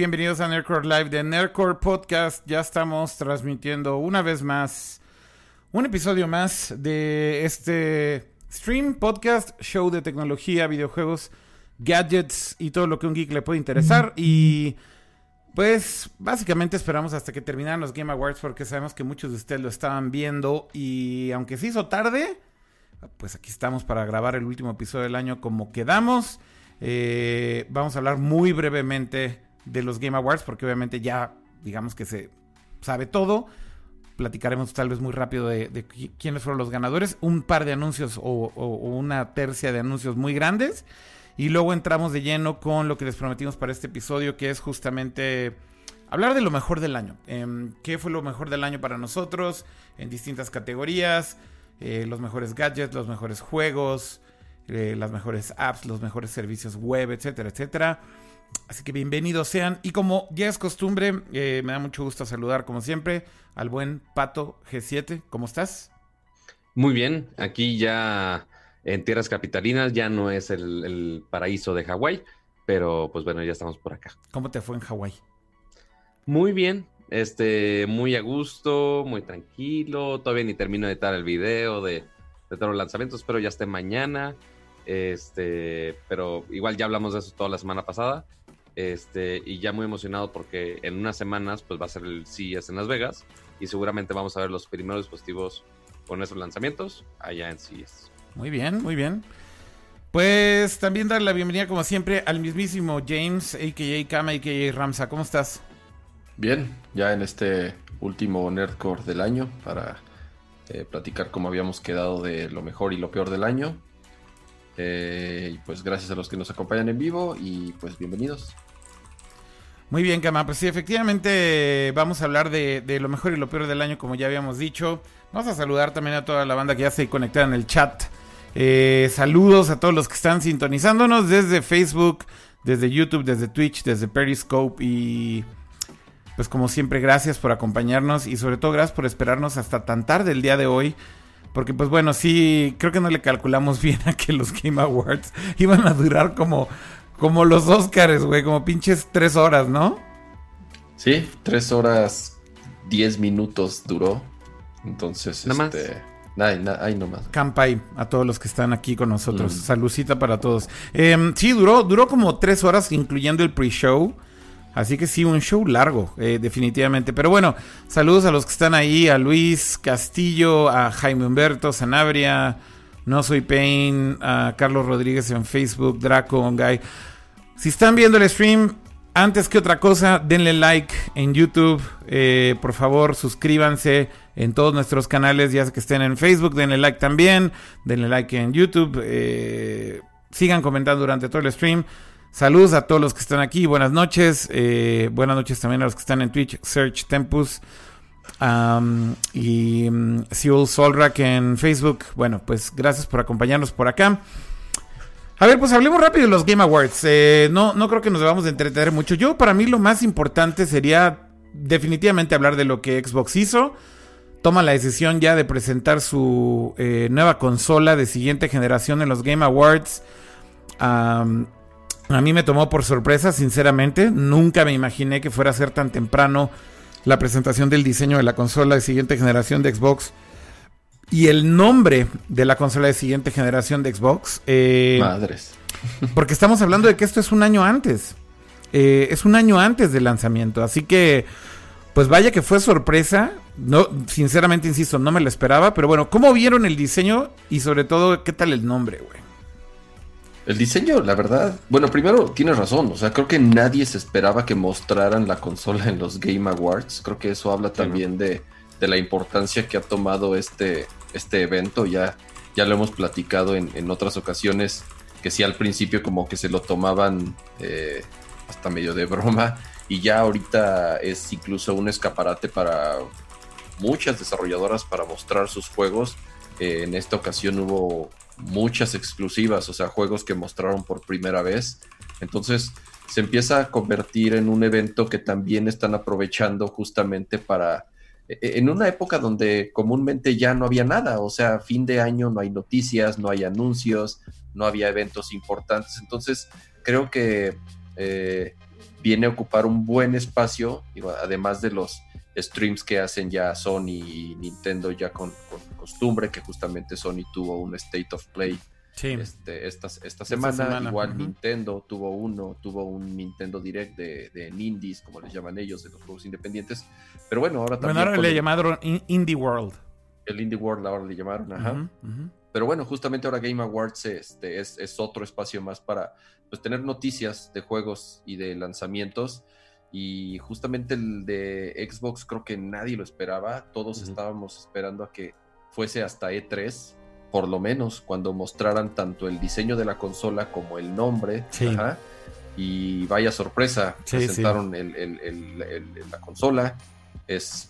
Bienvenidos a Nerdcore Live de Nerdcore Podcast. Ya estamos transmitiendo una vez más un episodio más de este stream, podcast, show de tecnología, videojuegos, gadgets y todo lo que un geek le puede interesar. Y pues básicamente esperamos hasta que terminaran los Game Awards porque sabemos que muchos de ustedes lo estaban viendo y aunque se hizo tarde, pues aquí estamos para grabar el último episodio del año como quedamos. Eh, vamos a hablar muy brevemente de los Game Awards, porque obviamente ya, digamos que se sabe todo. Platicaremos tal vez muy rápido de, quiénes fueron los ganadores, un par de anuncios o, una tercia de anuncios muy grandes. Y luego entramos de lleno con lo que les prometimos para este episodio, que es justamente hablar de lo mejor del año. Em, ¿Qué fue lo mejor del año para nosotros en distintas categorías? Eh, los mejores gadgets, los mejores juegos, eh, las mejores apps, los mejores servicios web, etcétera, etcétera. Así que bienvenidos sean. Y como ya es costumbre, eh, me da mucho gusto saludar, como siempre, al buen Pato G7. ¿Cómo estás? Muy bien. Aquí ya en tierras capitalinas ya no es el, paraíso de Hawái, pero pues bueno, ya estamos por acá. ¿Cómo te fue en Hawái? Muy bien. Este, muy a gusto, muy tranquilo. Todavía ni termino de editar el video de, de todos los lanzamientos, pero ya esté mañana. Este, pero igual ya hablamos de eso toda la semana pasada. Este, y ya muy emocionado porque en unas semanas pues va a ser el CES en Las Vegas y seguramente vamos a ver los primeros dispositivos con esos lanzamientos allá en CES. Muy bien, muy bien. Pues también dar la bienvenida como siempre al mismísimo James, a.k.a. Kama, a.k.a. Ramsa. ¿Cómo estás? Bien, ya en este último Nerdcore del año para eh, platicar cómo habíamos quedado de lo mejor y lo peor del año eh, y pues gracias a los que nos acompañan en vivo y pues bienvenidos. Muy bien, Kama. Pues sí, efectivamente vamos a hablar de, lo mejor y lo peor del año, como ya habíamos dicho. Vamos a saludar también a toda la banda que ya se conecta en el chat. Eh, saludos a todos los que están sintonizándonos desde Facebook, desde YouTube, desde Twitch, desde Periscope y pues como siempre gracias por acompañarnos y sobre todo gracias por esperarnos hasta tan tarde el día de hoy porque pues bueno, sí, creo que no le calculamos bien a que los Game Awards iban a durar como, como los Oscars, güey, como pinches tres horas, ¿no? Sí, tres horas, diez minutos duró. Entonces, nada este... Más. Ahí, nomás. Campai a todos los que están aquí con nosotros. Mm. Salucita para todos. Eh, sí, duró, duró como tres horas, incluyendo el pre-show. Así que sí, un show largo, eh, definitivamente. Pero bueno, saludos a los que están ahí, a Luis Castillo, a Jaime Humberto, Sanabria, No Soy Pain, a Carlos Rodríguez en Facebook, Draco, Guy. Si están viendo el stream, antes que otra cosa, denle like en YouTube. Eh, por favor, suscríbanse en todos nuestros canales, ya que estén en Facebook, denle like también. Denle like en YouTube. Eh, sigan comentando durante todo el stream. Saludos a todos los que están aquí, buenas noches. Eh, buenas noches también a los que están en Twitch, Search Tempus y um, Seoul Solrak en Facebook. Bueno, pues gracias por acompañarnos por acá. A ver, pues hablemos rápido de los Game Awards. Eh, no, no creo que nos debamos de entretener mucho. Yo, para mí, lo más importante sería definitivamente hablar de lo que Xbox hizo. Toma la decisión ya de presentar su eh, nueva consola de siguiente generación en los Game Awards. A mí me tomó por sorpresa, sinceramente. Nunca me imaginé que fuera a ser tan temprano la presentación del diseño de la consola de siguiente generación de Xbox y el nombre de la consola de siguiente generación de Xbox. Eh, Madres. Porque estamos hablando de que esto es un año antes. Eh, es un año antes del lanzamiento. Así que, pues vaya que fue sorpresa. No, sinceramente, insisto, no me lo esperaba. Pero bueno, ¿cómo vieron el diseño? Y sobre todo, ¿qué tal el nombre, güey? El diseño, la verdad. Bueno, primero tienes razón. O sea, creo que nadie se esperaba que mostraran la consola en los Game Awards. Creo que eso habla también de, la importancia que ha tomado este, este evento. Ya, ya lo hemos platicado en, otras ocasiones. Que sí, al principio, como que se lo tomaban eh, hasta medio de broma. Y ya ahorita es incluso un escaparate para muchas desarrolladoras para mostrar sus juegos. Eh, en esta ocasión hubo muchas exclusivas, o sea, juegos que mostraron por primera vez. Entonces se empieza a convertir en un evento que también están aprovechando justamente para, en una época donde comúnmente ya no había nada, o sea, fin de año no hay noticias, no hay anuncios, no había eventos importantes. Entonces creo que... Eh, viene a ocupar un buen espacio, además de los streams que hacen ya Sony y Nintendo ya con, costumbre, que justamente Sony tuvo un State of Play este, esta, esta, semana. Igual Nintendo tuvo uno, tuvo un Nintendo Direct de, de indies, como les llaman ellos, de los juegos independientes. Pero bueno, ahora también... Bueno, ahora le llamaron Indie World. El Indie World ahora le llamaron, ajá. Pero bueno, justamente ahora Game Awards este, es, es, otro espacio más para pues, tener noticias de juegos y de lanzamientos. Y justamente el de Xbox creo que nadie lo esperaba. Todos estábamos esperando a que fuese hasta E3, por lo menos, cuando mostraran tanto el diseño de la consola como el nombre. y vaya sorpresa, presentaron la consola. Es,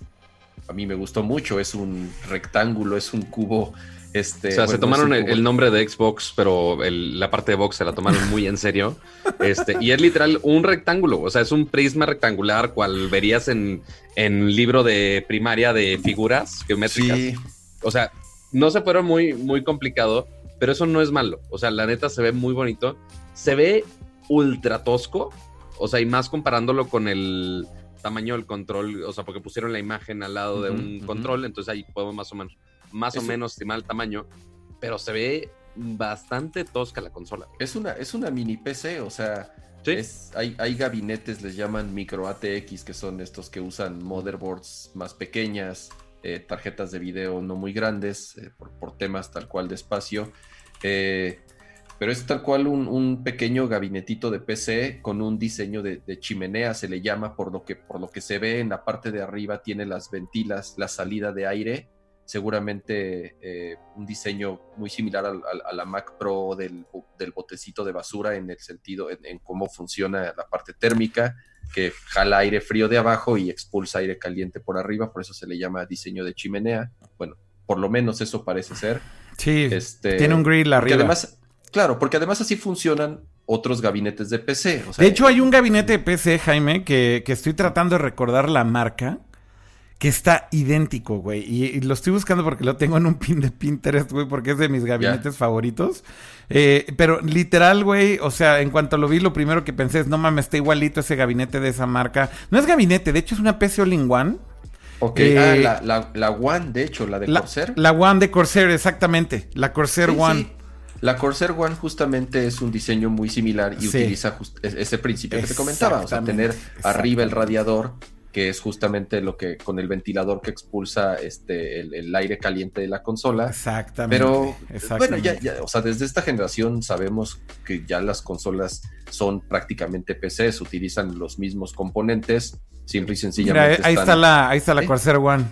a mí me gustó mucho, es un rectángulo, es un cubo este, o sea, se tomaron el, nombre de Xbox, pero la parte de Box se la tomaron muy en serio. Este, y es literal un rectángulo, o sea, es un prisma rectangular, cual verías en, en libro de primaria de figuras geométricas. O sea, no se fueron muy, muy complicado, pero eso no es malo. O sea, la neta se ve muy bonito. Se ve ultra tosco, o sea, y más comparándolo con el tamaño del control, o sea, porque pusieron la imagen al lado de un control, entonces ahí podemos más o menos más o menos estimar el tamaño, pero se ve bastante tosca la consola. Es una, es una mini PC, o sea, hay, hay, gabinetes, les llaman micro ATX, que son estos que usan motherboards más pequeñas, eh, tarjetas de video no muy grandes, eh, por, temas tal cual de espacio. Eh, pero es tal cual un, pequeño gabinetito de PC con un diseño de, chimenea, se le llama, por lo, que, por lo que se ve en la parte de arriba, tiene las ventilas, la salida de aire seguramente un diseño muy similar a la Mac Pro del, botecito de basura en el sentido, en, cómo funciona la parte térmica, que jala aire frío de abajo y expulsa aire caliente por arriba, por eso se le llama diseño de chimenea. Bueno, por lo menos eso parece ser. Sí, este, tiene un grill arriba. Además, claro, porque además así funcionan otros gabinetes de PC. de hecho, hay un gabinete de PC, Jaime, que, que estoy tratando de recordar la marca que está idéntico, güey. Y, lo estoy buscando porque lo tengo en un pin de Pinterest, güey, porque es de mis gabinetes favoritos. Eh, pero literal, güey, o sea, en cuanto lo vi, lo primero que pensé es, no mames, está igualito ese gabinete de esa marca. No es gabinete, de hecho es una PC All One. Ok, ah, eh, la, One, de hecho, la de Corsair. La One de Corsair, exactamente. La Corsair One. La Corsair One justamente es un diseño muy similar y utiliza ese principio que te comentaba, o sea, tener arriba el radiador que es justamente lo que con el ventilador que expulsa este el, aire caliente de la consola. Exactamente. Pero bueno, ya, o sea, desde esta generación sabemos que ya las consolas son prácticamente PCs, utilizan los mismos componentes, simple y sencillamente. ahí, está la, ahí está la Corsair One.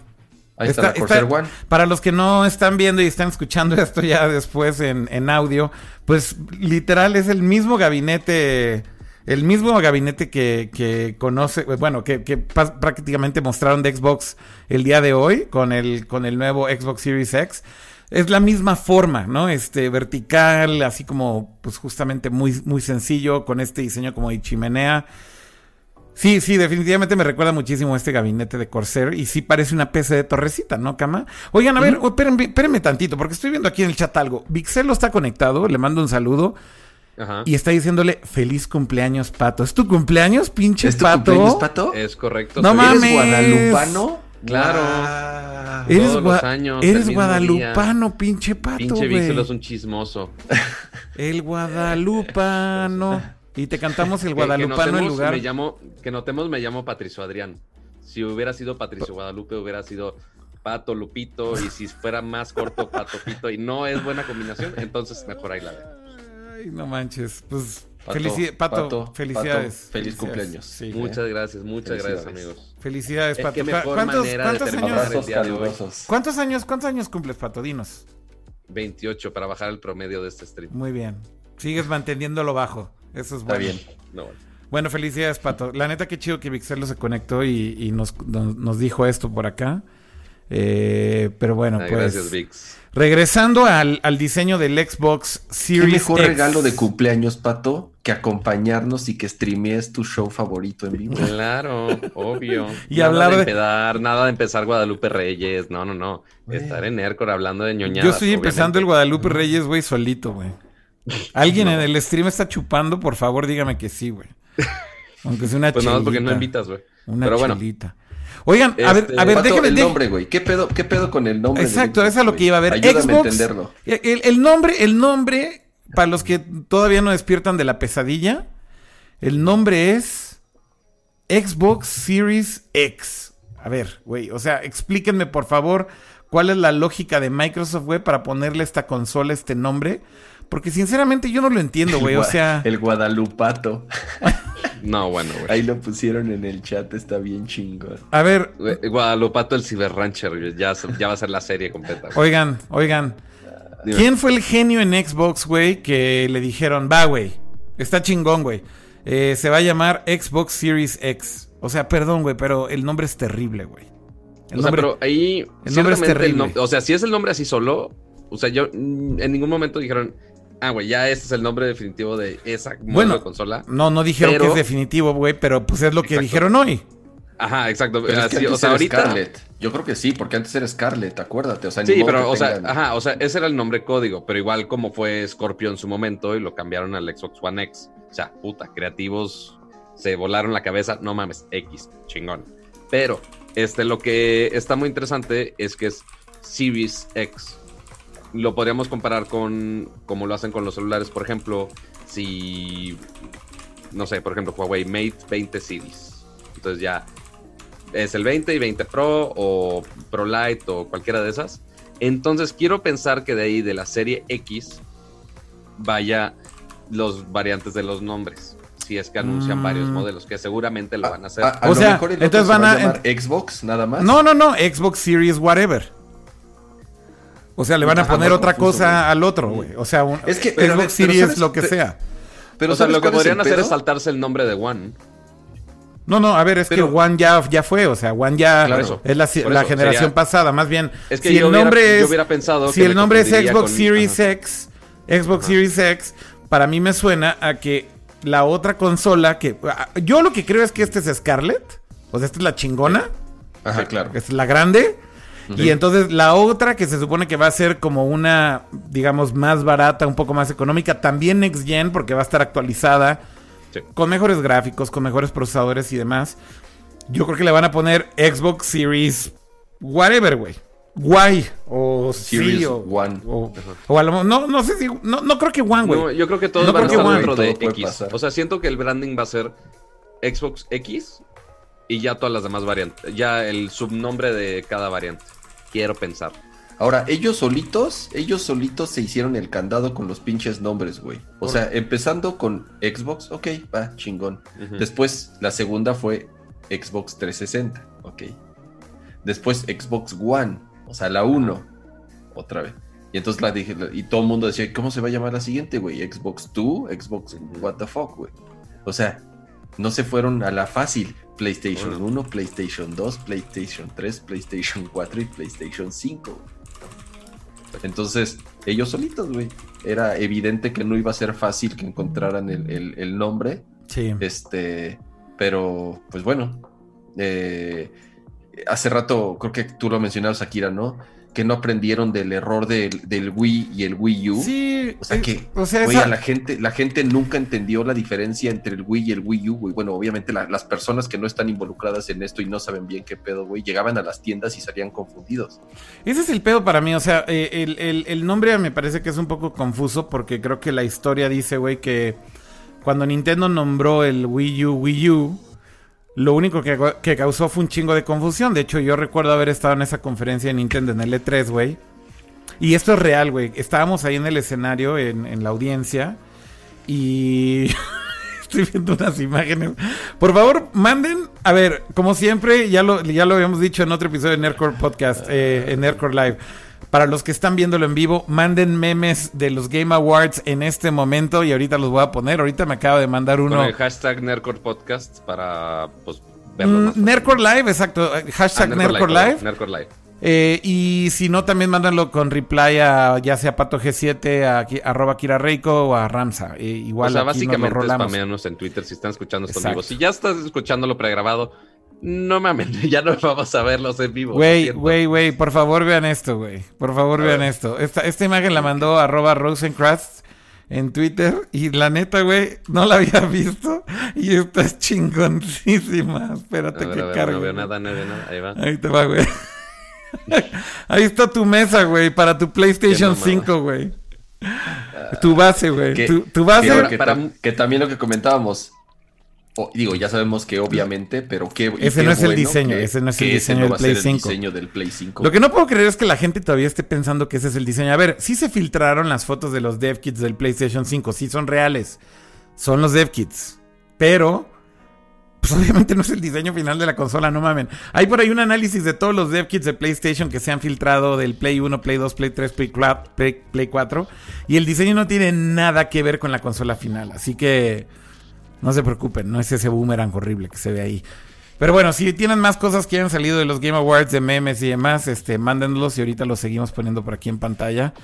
Ahí está, la Corsair One. Para los que no están viendo y están escuchando esto ya después en, en audio, pues literal es el mismo gabinete el mismo gabinete que, conoce, bueno, que, prácticamente mostraron de Xbox el día de hoy con el, con el nuevo Xbox Series X. Es la misma forma, ¿no? Este vertical, así como, pues justamente muy, muy sencillo, con este diseño como de chimenea. Sí, sí, definitivamente me recuerda muchísimo a este gabinete de Corsair y sí parece una PC de torrecita, ¿no, Cama? Oigan, a ver, espérenme, tantito, porque estoy viendo aquí en el chat algo. Vixelo está conectado, le mando un saludo. Y está diciéndole feliz cumpleaños, Pato. ¿Es tu cumpleaños, pinche ¿Es tu Pato? Cumpleaños, Pato? Es correcto. No mames. ¿Eres guadalupano? Claro. Ah. eres los años, eres guadalupano, pinche Pato, Pinche Víctor es un chismoso. El guadalupano. Y te cantamos el guadalupano en lugar. Me llamo, que notemos, me llamo Patricio Adrián. Si hubiera sido Patricio Guadalupe, hubiera sido Pato Lupito. Y si fuera más corto, Pato Pito. Y no es buena combinación, entonces mejor ahí la veo no manches. Pues Pato, felicidades. feliz cumpleaños. muchas gracias, muchas gracias, amigos. Felicidades, Pato. ¿Cuántos, años? ¿Cuántos años, cuántos años cumples, Pato? Dinos. 28 para bajar el promedio de este stream. Muy bien. Sigues manteniéndolo bajo. Eso es bueno. Está bien. bueno, felicidades, Pato. La neta, qué chido que Vixelo se conectó y, nos, nos, dijo esto por acá. Eh, pero bueno, pues. Gracias, Vix. Regresando al, diseño del Xbox Series ¿Qué mejor regalo de cumpleaños, Pato, que acompañarnos y que streamees tu show favorito en vivo? Claro, obvio. y nada hablar de... Empezar, nada de empezar Guadalupe Reyes. No, no, no. Estar en Aircore hablando de ñoñadas. Yo estoy empezando el Guadalupe Reyes, güey, solito, güey. ¿Alguien en el stream está chupando? Por favor, dígame que sí, güey. Aunque sea una Pues nada más porque no invitas, güey. Una Pero bueno. Oigan, a ver, Este, a ver, Pato, déjame... el nombre, güey. ¿Qué pedo, ¿Qué pedo con el nombre? Exacto, eso es lo que iba a ver. Ayúdame Xbox, a entenderlo. El, el nombre, el nombre, para los que todavía no despiertan de la pesadilla, el nombre es Xbox Series X. A ver, güey, o sea, explíquenme por favor cuál es la lógica de Microsoft, güey, para ponerle a esta consola este nombre. Porque sinceramente yo no lo entiendo, güey. O sea, El Guadalupato. No, bueno, güey. Ahí lo pusieron en el chat, está bien chingón. a ver, Guadalupato el Cyber Rancher, güey, ya, ya va a ser la serie completa. güey. oigan, oigan. Dime. ¿Quién fue el genio en Xbox, güey, que le dijeron, va, güey, está chingón, güey? Eh, se va a llamar Xbox Series X. O sea, perdón, güey, pero el nombre es terrible, güey. El O sea, nombre... pero ahí. el nombre es el terrible. o sea, si es el nombre así solo, o sea, yo en ningún momento dijeron, ah, güey, ya este es el nombre definitivo de esa Bueno, de consola. No, no dijeron Pero- que es definitivo, güey, pero pues es lo que Exacto. dijeron hoy. Ajá, exacto. Pero es que antes o sea, era ahorita. Scarlett. Yo creo que sí, porque antes era Scarlett, acuérdate. O sea, Sí, pero, o sea, tengan- ajá, o sea, ese era el nombre código, pero igual como fue Scorpio en su momento y lo cambiaron al Xbox One X. O sea, puta, creativos se volaron la cabeza, no mames, X, chingón. Pero, este, lo que está muy interesante es que es Series X. Lo podríamos comparar con como lo hacen con los celulares, por ejemplo, si, no sé, por ejemplo, Huawei Mate 20 Series. Entonces ya es el 20 y 20 Pro o Pro Lite o cualquiera de esas. Entonces quiero pensar que de ahí de la serie X vaya los variantes de los nombres. Si es que anuncian Mm. varios modelos, que seguramente lo van a hacer. A, a O lo sea, mejor el otro entonces se van va a- llamar Xbox nada más. No, no, no, Xbox Series whatever. O sea, le van a Ajá, poner otra confuso, cosa güey. al otro, güey. O sea, un, Es que, Xbox pero Series ¿sabes? lo que sea. Pero o sea, ¿sabes lo que podrían hacer pedo? es saltarse el nombre de One. No, no, a ver, es Pero- que One ya, ya fue, o sea, One ya Claro, eso. es la, Por la eso, generación sería- pasada, más bien. Es que si yo el hubiera- nombre yo es, hubiera pensado si que el nombre es Xbox con- Series ajá. X, Xbox Ajá. Series X, para mí me suena a que la otra consola que ah, yo lo que creo es que este es Scarlett, o sea, esta es la chingona, Ajá, claro. esta es la grande. Y entonces la otra que se supone que va a ser como una, digamos, más barata, un poco más económica, también Next Gen, porque va a estar actualizada, Sí. con mejores gráficos, con mejores procesadores y demás. Yo creo que le van a poner Xbox Series whatever, güey. Guay. O Series sí, o, One. o, o a lo no, no sé si. No, no creo que One, güey. No, yo creo que todos No van a estar One. dentro de X. pasar. O sea, siento que el branding va a ser Xbox X y ya todas las demás variantes. Ya el subnombre de cada variante. Quiero pensar. Ahora, ellos solitos, ellos solitos se hicieron el candado con los pinches nombres, güey. O Por- sea, empezando con Xbox, ok, va, chingón. Después, la segunda fue Xbox 360, ok. Después Xbox One, o sea, la 1, otra vez. Y entonces la dije, y todo el mundo decía, ¿cómo se va a llamar la siguiente, güey? Xbox 2, Xbox, what the fuck, güey. O sea, no se fueron a la fácil. PlayStation Bueno. 1, PlayStation 2, PlayStation 3, PlayStation 4 y PlayStation 5. güey. Entonces, ellos solitos, güey. Era evidente que no iba a ser fácil que encontraran el, el- el nombre. Sí. Este, pero, pues bueno. eh, hace rato, creo que tú lo mencionabas, Akira, ¿no? Que no aprendieron del error del, del Wii y el Wii U. Sí. O sea eh, que, O sea, Güey, esa- la gente, la gente nunca entendió la diferencia entre el Wii y el Wii U, güey. Bueno, obviamente la- las personas que no están involucradas en esto y no saben bien qué pedo, güey, llegaban a las tiendas y salían confundidos. Ese es el pedo para mí, o sea, eh, el, el- el nombre me parece que es un poco confuso porque creo que la historia dice, güey, que cuando Nintendo nombró el Wii U Wii U, lo único que, que causó fue un chingo de confusión. De hecho, yo recuerdo haber estado en esa conferencia de Nintendo en el E3, güey. Y esto es real, güey. Estábamos ahí en el escenario, en, en la audiencia, y... Estoy viendo unas imágenes. Por favor, manden. A ver, como siempre, ya lo, ya lo habíamos dicho en otro episodio de Nerdcore Podcast, eh, en Nerdcore Live. Para los que están viéndolo en vivo, manden memes de los Game Awards en este momento y ahorita los voy a poner. Ahorita me acaba de mandar uno. Con el hashtag Nerdcore Podcast para pues, verlo Mm, Nerdcore Live, exacto. Ah, Hashtag Nerdcore perdón, Live. Nerdcore Live. Eh, y si no, también mándanlo con reply a ya sea Pato G7, a, Ki- arroba Kira Reiko o a Ramsa. Eh, igual o sea, aquí nos lo básicamente rolamos. spameanos en Twitter si están escuchando esto en vivo. Si ya estás escuchándolo pregrabado, no mames, ya no vamos a verlos en vivo. Güey, güey, güey, por favor vean esto, güey. Por favor vean esto. Esta, esta imagen la mandó arroba Rosencrust en Twitter y la neta, güey, no la había visto y esta es chingoncísima. Espérate ver, que ver, cargue. no veo nada, no veo nada. Ahí va. Ahí te va, güey. Ahí está tu mesa, güey, para tu PlayStation Qué mamada. 5, güey. Tu base, güey. Que- Tu, tu base. Que, para- que también lo que comentábamos. Digo, ya sabemos que obviamente, pero qué. Ese qué no es el diseño, que- ese no es el diseño no del Play ser 5. El diseño del Play 5. Lo que no puedo creer es que la gente todavía esté pensando que ese es el diseño. A ver, sí se filtraron las fotos de los dev kits del PlayStation 5, sí son reales. Son los dev kits. Pero, pues obviamente no es el diseño final de la consola, no mamen. Hay por ahí un análisis de todos los dev kits de PlayStation que se han filtrado del Play 1, Play 2, Play 3, Play 4, Play, Play 4. Y el diseño no tiene nada que ver con la consola final. Así que no se preocupen, no es ese boomerang horrible que se ve ahí. Pero bueno, si tienen más cosas que hayan salido de los Game Awards, de memes y demás, este, mándenlos y ahorita los seguimos poniendo por aquí en pantalla.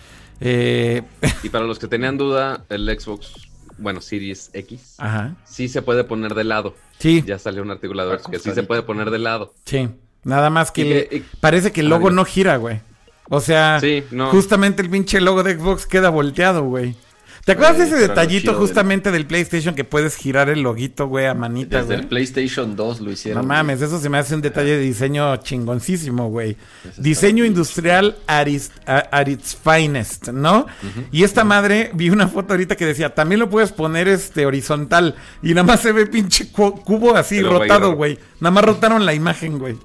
Eh, Y para los que tenían duda, el Xbox, bueno, Series X, ajá. sí se puede poner de lado. Sí, Ya salió un artículo de Ah, que sí se puede poner de lado. sí. Nada más que Y que- y- parece que el logo Ah, no gira, güey. O sea, Sí, no. justamente el pinche logo de Xbox queda volteado, güey. ¿Te acuerdas de Güey, ese detallito chido justamente del PlayStation que puedes girar el loguito, güey, a manita, Desde güey? el PlayStation 2 lo No hicieron. mames, eso se me hace un detalle de diseño chingoncísimo, güey. Eso Diseño industrial at its, a- at its finest, ¿no? Y esta madre, vi una foto ahorita que decía, también lo puedes poner este horizontal. Y nada más se ve pinche cu- cubo así Pero, rotado, no. güey. Nada más rotaron la imagen, güey.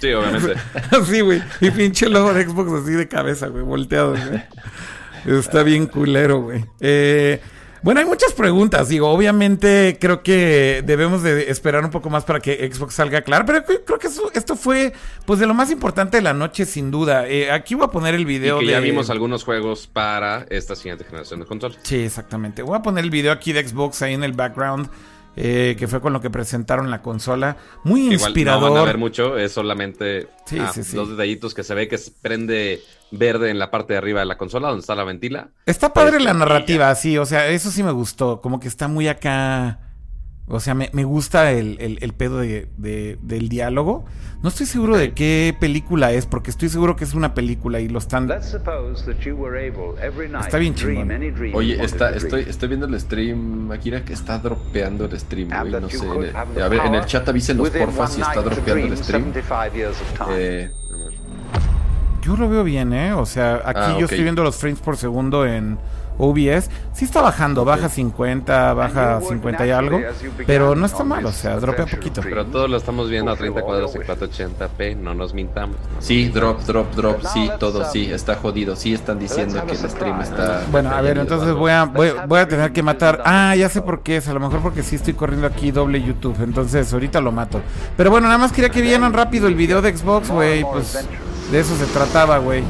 Sí, obviamente. Así, güey. Y pinche logo de Xbox así de cabeza, güey, volteado, güey. Está bien culero, güey. Eh, bueno, hay muchas preguntas. Digo, obviamente creo que debemos de esperar un poco más para que Xbox salga claro. Pero creo que eso- esto fue, pues, de lo más importante de la noche, sin duda. Eh, aquí voy a poner el Y video que de... ya vimos algunos juegos para esta siguiente generación de consolas. Sí, exactamente. Voy a poner el video aquí de Xbox ahí en el background. eh, que fue con lo que presentaron la consola. Muy Igual inspirador. no van a ver mucho, es solamente Sí, ah, sí, sí. dos detallitos que se ve que se prende verde en la parte de arriba de la consola donde está la ventila. Está padre Este, la y narrativa, sí, o sea, eso sí me gustó, como que está muy acá, o sea, me, me gusta el, el- el pedo de, de- del diálogo. No estoy seguro de qué película es, porque estoy seguro que es una película y lo están... Está bien chingón. Oye, está, estoy, estoy viendo el stream, Akira, que está dropeando el stream, güey. No sé. en el- a ver, en el chat avísenos, porfa, si está dropeando el stream. Eh, Yo lo veo bien, ¿eh? O sea, aquí Ah, yo estoy viendo los frames por segundo en OBS. Sí está bajando, baja 50, baja 50 y algo, pero no está mal, o sea, dropea poquito. Pero todos lo estamos viendo a 30 cuadros en 480p, no nos mintamos. ¿no? sí, drop, drop, drop. Sí, todo, sí, está jodido. Sí, están diciendo que el stream está. Bueno, a ver, entonces voy a, voy, voy a tener que matar. Ah, ya sé por qué es. A lo mejor porque sí estoy corriendo aquí doble YouTube. Entonces, ahorita lo mato. Pero bueno, nada más quería que vieran rápido el video de Xbox, güey. Pues de eso se trataba, güey.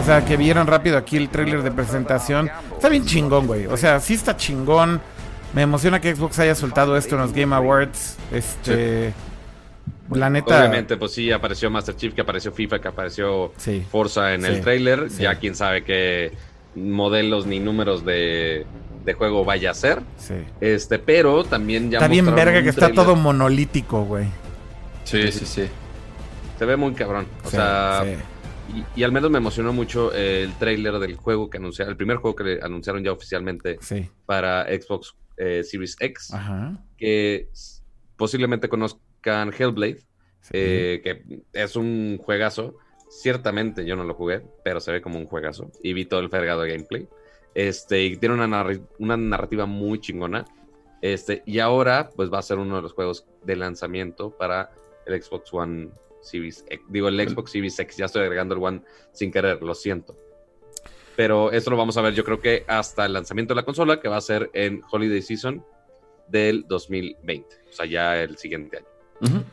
O sea, que vieran rápido aquí el tráiler de presentación. Está bien chingón, güey. O sea, sí está chingón. Me emociona que Xbox haya soltado esto en los Game Awards. Este. La neta. Obviamente, pues sí, apareció Master Chief, que apareció FIFA, que apareció Sí. Forza en Sí. el trailer. Sí. Ya quién sabe qué modelos ni números de, de juego vaya a ser. Sí. Este, pero también ya Está bien verga que está todo monolítico, güey. Sí, sí, sí. Se ve muy cabrón. O Sí, sea, sí. y, y al menos me emocionó mucho el tráiler del juego que anunciaron, el primer juego que le anunciaron ya oficialmente Sí. para Xbox eh, Series X, Ajá. que posiblemente conozcan Hellblade, Sí. eh, que es un juegazo. Ciertamente yo no lo jugué, pero se ve como un juegazo y vi todo el fregado de gameplay. Este, y tiene una, una narrativa muy chingona. Este, y ahora, pues va a ser uno de los juegos de lanzamiento para el Xbox One Series X. Digo, el Xbox Series X. Ya estoy agregando el One sin querer, lo siento. Pero esto lo vamos a ver, yo creo que hasta el lanzamiento de la consola, que va a ser en Holiday Season del 2020. O sea, ya el siguiente año.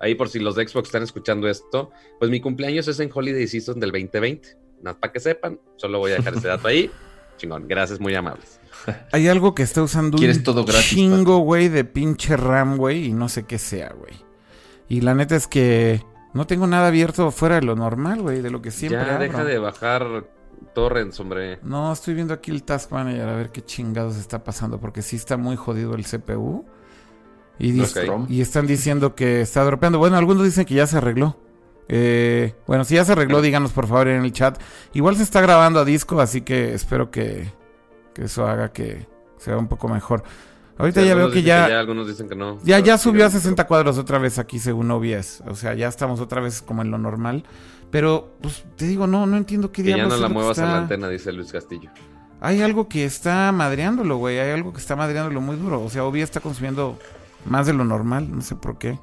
Ahí por si los de Xbox están escuchando esto, pues mi cumpleaños es en Holiday Season del 2020. Nada para que sepan, solo voy a dejar ese dato ahí. Chingón, gracias, muy amables. Hay algo que está usando ¿Quieres un todo gratis, chingo, güey, de pinche RAM, güey, y no sé qué sea, güey. Y la neta es que no tengo nada abierto fuera de lo normal, güey, de lo que siempre ya abro. deja de bajar torrents, hombre. No, estoy viendo aquí el Task Manager a ver qué chingados está pasando, porque sí está muy jodido el CPU. Y, y están diciendo que está dropeando. Bueno, algunos dicen que ya se arregló. Eh, bueno, si ya se arregló, díganos por favor en el chat. Igual se está grabando a disco, así que espero que, que eso haga que sea un poco mejor. Ahorita ya veo que ya, Algunos dicen que no. Ya, ya subió a 60 cuadros otra vez aquí según OBS. O sea, ya estamos otra vez como en lo normal. Pero, pues, te digo, no, no entiendo qué que ya no la muevas a la antena, dice Luis Castillo. Hay algo que está madreándolo, güey. Hay algo que está madreándolo muy duro. O sea, OBS está consumiendo más de lo normal. No sé por qué.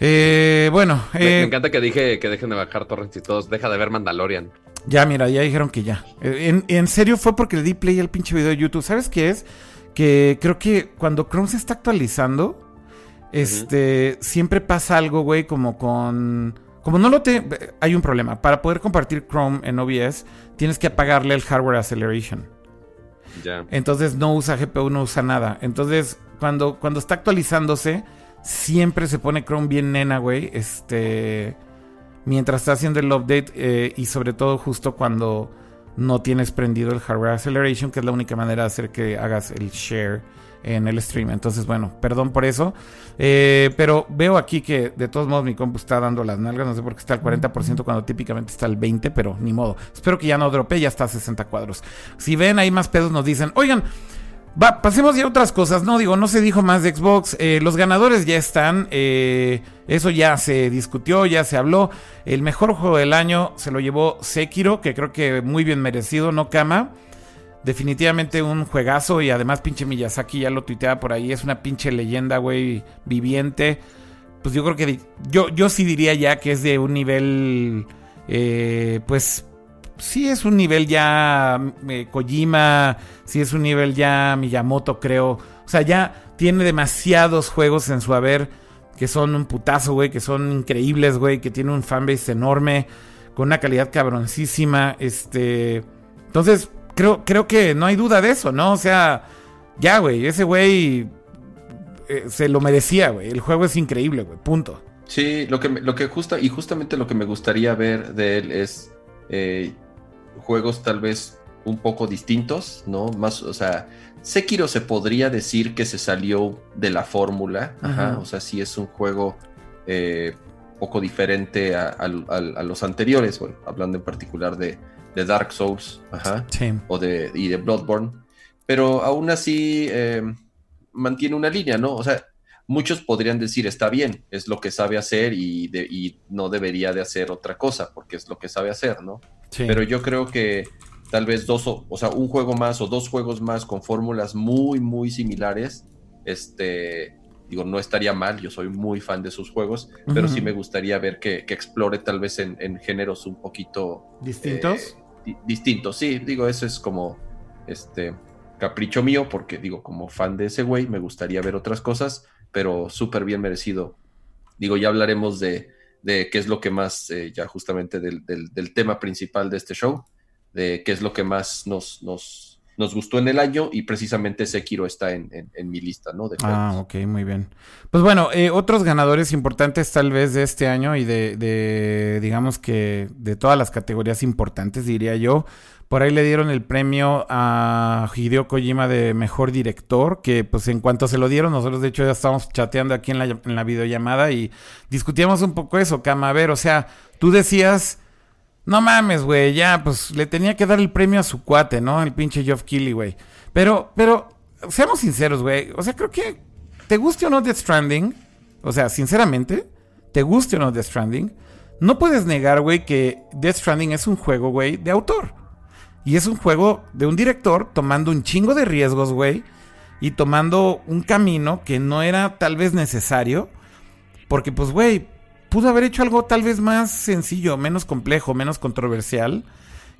Eh, bueno. Me, eh, encanta que dije que dejen de bajar torrents y todos. Deja de ver Mandalorian. Ya, mira, ya dijeron que ya. Eh, En, en serio fue porque le di play al pinche video de YouTube. ¿Sabes qué es? Que creo que cuando Chrome se está actualizando, este, siempre pasa algo, güey, como con... Como no lo te... Hay un problema. Para poder compartir Chrome en OBS, tienes que apagarle el hardware acceleration. Ya. Entonces no usa GPU, no usa nada. Entonces, cuando, cuando está actualizándose, siempre se pone Chrome bien nena, güey. Este. Mientras está haciendo el update. eh, y sobre todo justo cuando no tienes prendido el hardware acceleration, que es la única manera de hacer que hagas el share en el stream. Entonces, bueno, perdón por eso. Eh, pero veo aquí que de todos modos mi compu está dando las nalgas. No sé por qué está al 40% cuando típicamente está al 20%, pero ni modo. Espero que ya no drope, ya está a 60 cuadros. Si ven ahí más pedos, nos dicen, oigan. Va, pasemos ya a otras cosas. No, digo, no se dijo más de Xbox. Eh, los ganadores ya están. eh, eso ya se discutió, ya se habló. El mejor juego del año se lo llevó Sekiro, que creo que muy bien merecido, no Kama. Definitivamente un juegazo y además pinche Miyazaki ya lo tuiteaba por ahí. Es una pinche leyenda, güey, viviente. Pues yo creo que yo, yo sí diría ya que es de un nivel, eh, pues sí es un nivel ya eh, Kojima, sí es un nivel ya Miyamoto, creo. O sea, ya tiene demasiados juegos en su haber que son un putazo, güey, que son increíbles, güey, que tiene un fanbase enorme, con una calidad cabroncísima, este... Entonces, creo, creo que no hay duda de eso, ¿no? O sea, ya, güey, ese güey eh, se lo merecía, güey. El juego es increíble, güey, punto. Sí, lo que, lo que y justamente lo que me gustaría ver de él es eh, juegos tal vez un poco distintos, ¿no? Más, o sea, Sekiro se podría decir que se salió de la fórmula, ajá, o sea, sí es un juego eh, poco diferente a, los anteriores, bueno, hablando en particular de, de Dark Souls, ajá Sí. o de, y de Bloodborne, pero aún así eh, mantiene una línea, ¿no? O sea, muchos podrían decir, está bien, es lo que sabe hacer y, de- y no debería de hacer otra cosa, porque es lo que sabe hacer, ¿no? Sí. Pero yo creo que tal vez dos, o, o sea, un juego más o dos juegos más con fórmulas muy, muy similares, este, digo, no estaría mal, yo soy muy fan de sus juegos, pero sí me gustaría ver que, que explore tal vez en, en géneros un poquito ¿Distintos? eh, di- distintos, sí, digo, eso es como este capricho mío, porque digo, como fan de ese güey, me gustaría ver otras cosas, pero súper bien merecido. Digo, ya hablaremos de, de qué es lo que más, eh, ya justamente del, del- del tema principal de este show, de qué es lo que más nos, nos, nos gustó en el año, y precisamente Sekiro está en, en- en mi lista, ¿no? De Ah, ok, muy bien. Pues bueno, eh, otros ganadores importantes tal vez de este año y de, de, digamos que de todas las categorías importantes, diría yo. Por ahí le dieron el premio a Hideo Kojima de Mejor Director, que pues en cuanto se lo dieron, nosotros de hecho ya estábamos chateando aquí en la, en la videollamada y discutíamos un poco eso, Cama. A ver, o sea, tú decías... No mames, güey, ya, pues le tenía que dar el premio a su cuate, ¿no? El pinche Geoff Keighley, güey. Pero, pero, seamos sinceros, güey. O sea, creo que te guste o no Death Stranding, o sea, sinceramente, te guste o no Death Stranding, no puedes negar, güey, que Death Stranding es un juego, güey, de autor. Y es un juego de un director tomando un chingo de riesgos, güey, y tomando un camino que no era tal vez necesario, porque pues, güey, pudo haber hecho algo tal vez más sencillo, menos complejo, menos controversial.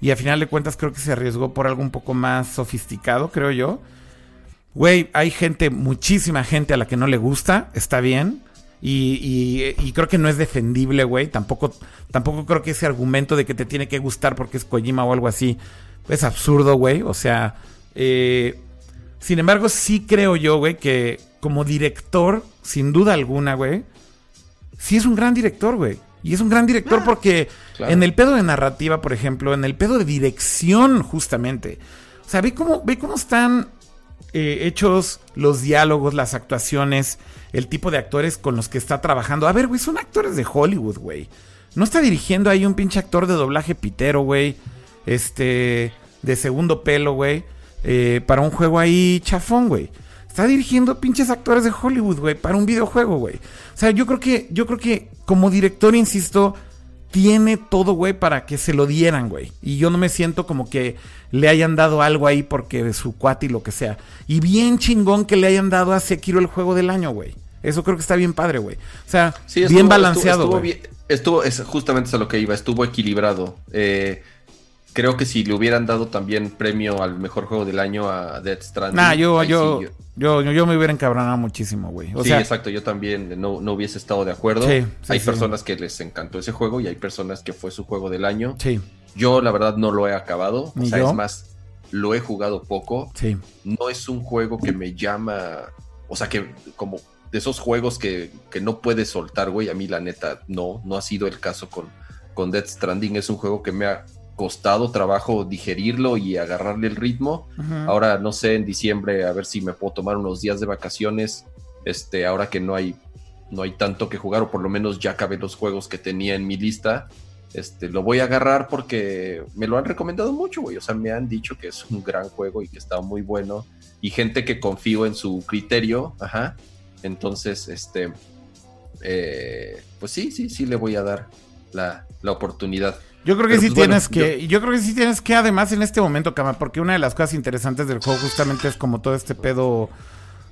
Y a final de cuentas creo que se arriesgó por algo un poco más sofisticado, creo yo. Güey, hay gente, muchísima gente a la que no le gusta, está bien. Y, y- creo que no es defendible, güey. Tampoco, tampoco creo que ese argumento de que te tiene que gustar porque es Kojima o algo así es absurdo, güey. O sea, eh, sin embargo, sí creo yo, güey, que como director, sin duda alguna, güey, sí es un gran director, güey. Y es un gran director porque claro. en el pedo de narrativa, por ejemplo, en el pedo de dirección, justamente. O sea, ve cómo, ve cómo están eh, hechos los diálogos, las actuaciones, el tipo de actores con los que está trabajando. A ver, güey, son actores de Hollywood, güey. No está dirigiendo ahí un pinche actor de doblaje pitero, güey. Este, de segundo pelo, güey. eh, para un juego ahí chafón, güey. Está dirigiendo pinches actores de Hollywood, güey, para un videojuego, güey. O sea, yo creo que, yo creo que como director, insisto, tiene todo, güey, para que se lo dieran, güey. Y yo no me siento como que le hayan dado algo ahí porque de su cuate y lo que sea. Y bien chingón que le hayan dado a Sekiro el juego del año, güey. Eso creo que está bien padre, güey. O sea, bien balanceado, estuvo, estuvo, estuvo, es justamente a lo que iba, estuvo equilibrado. Eh, creo que si le hubieran dado también premio al mejor juego del año a Death Stranding. Nah, yo, yo, yo, yo, me hubiera encabronado muchísimo, güey. sí, exacto, yo también no, no, hubiese estado de acuerdo. hay personas que les encantó ese juego y hay personas que fue su juego del año. Sí. Yo, la verdad, no lo he acabado. o sea, es más, lo he jugado poco. Sí. No es un juego que me llama. O sea, que como de esos juegos que, que no puedes soltar, güey. A mí, la neta, no, no ha sido el caso con, con Death Stranding. Es un juego que me ha costado trabajo digerirlo y agarrarle el ritmo. Ahora no sé en diciembre a ver si me puedo tomar unos días de vacaciones. Este, ahora que no hay no hay tanto que jugar o por lo menos ya acabé los juegos que tenía en mi lista. Este, lo voy a agarrar porque me lo han recomendado mucho, güey. O sea, me han dicho que es un gran juego y que está muy bueno. Y gente que confío en su criterio, ajá. Entonces, este, eh, pues sí, sí, sí le voy a dar la, la oportunidad. Yo creo que sí pues, tienes que, yo... creo que sí tienes que además en este momento, Cama, porque una de las cosas interesantes del juego justamente es como todo este pedo,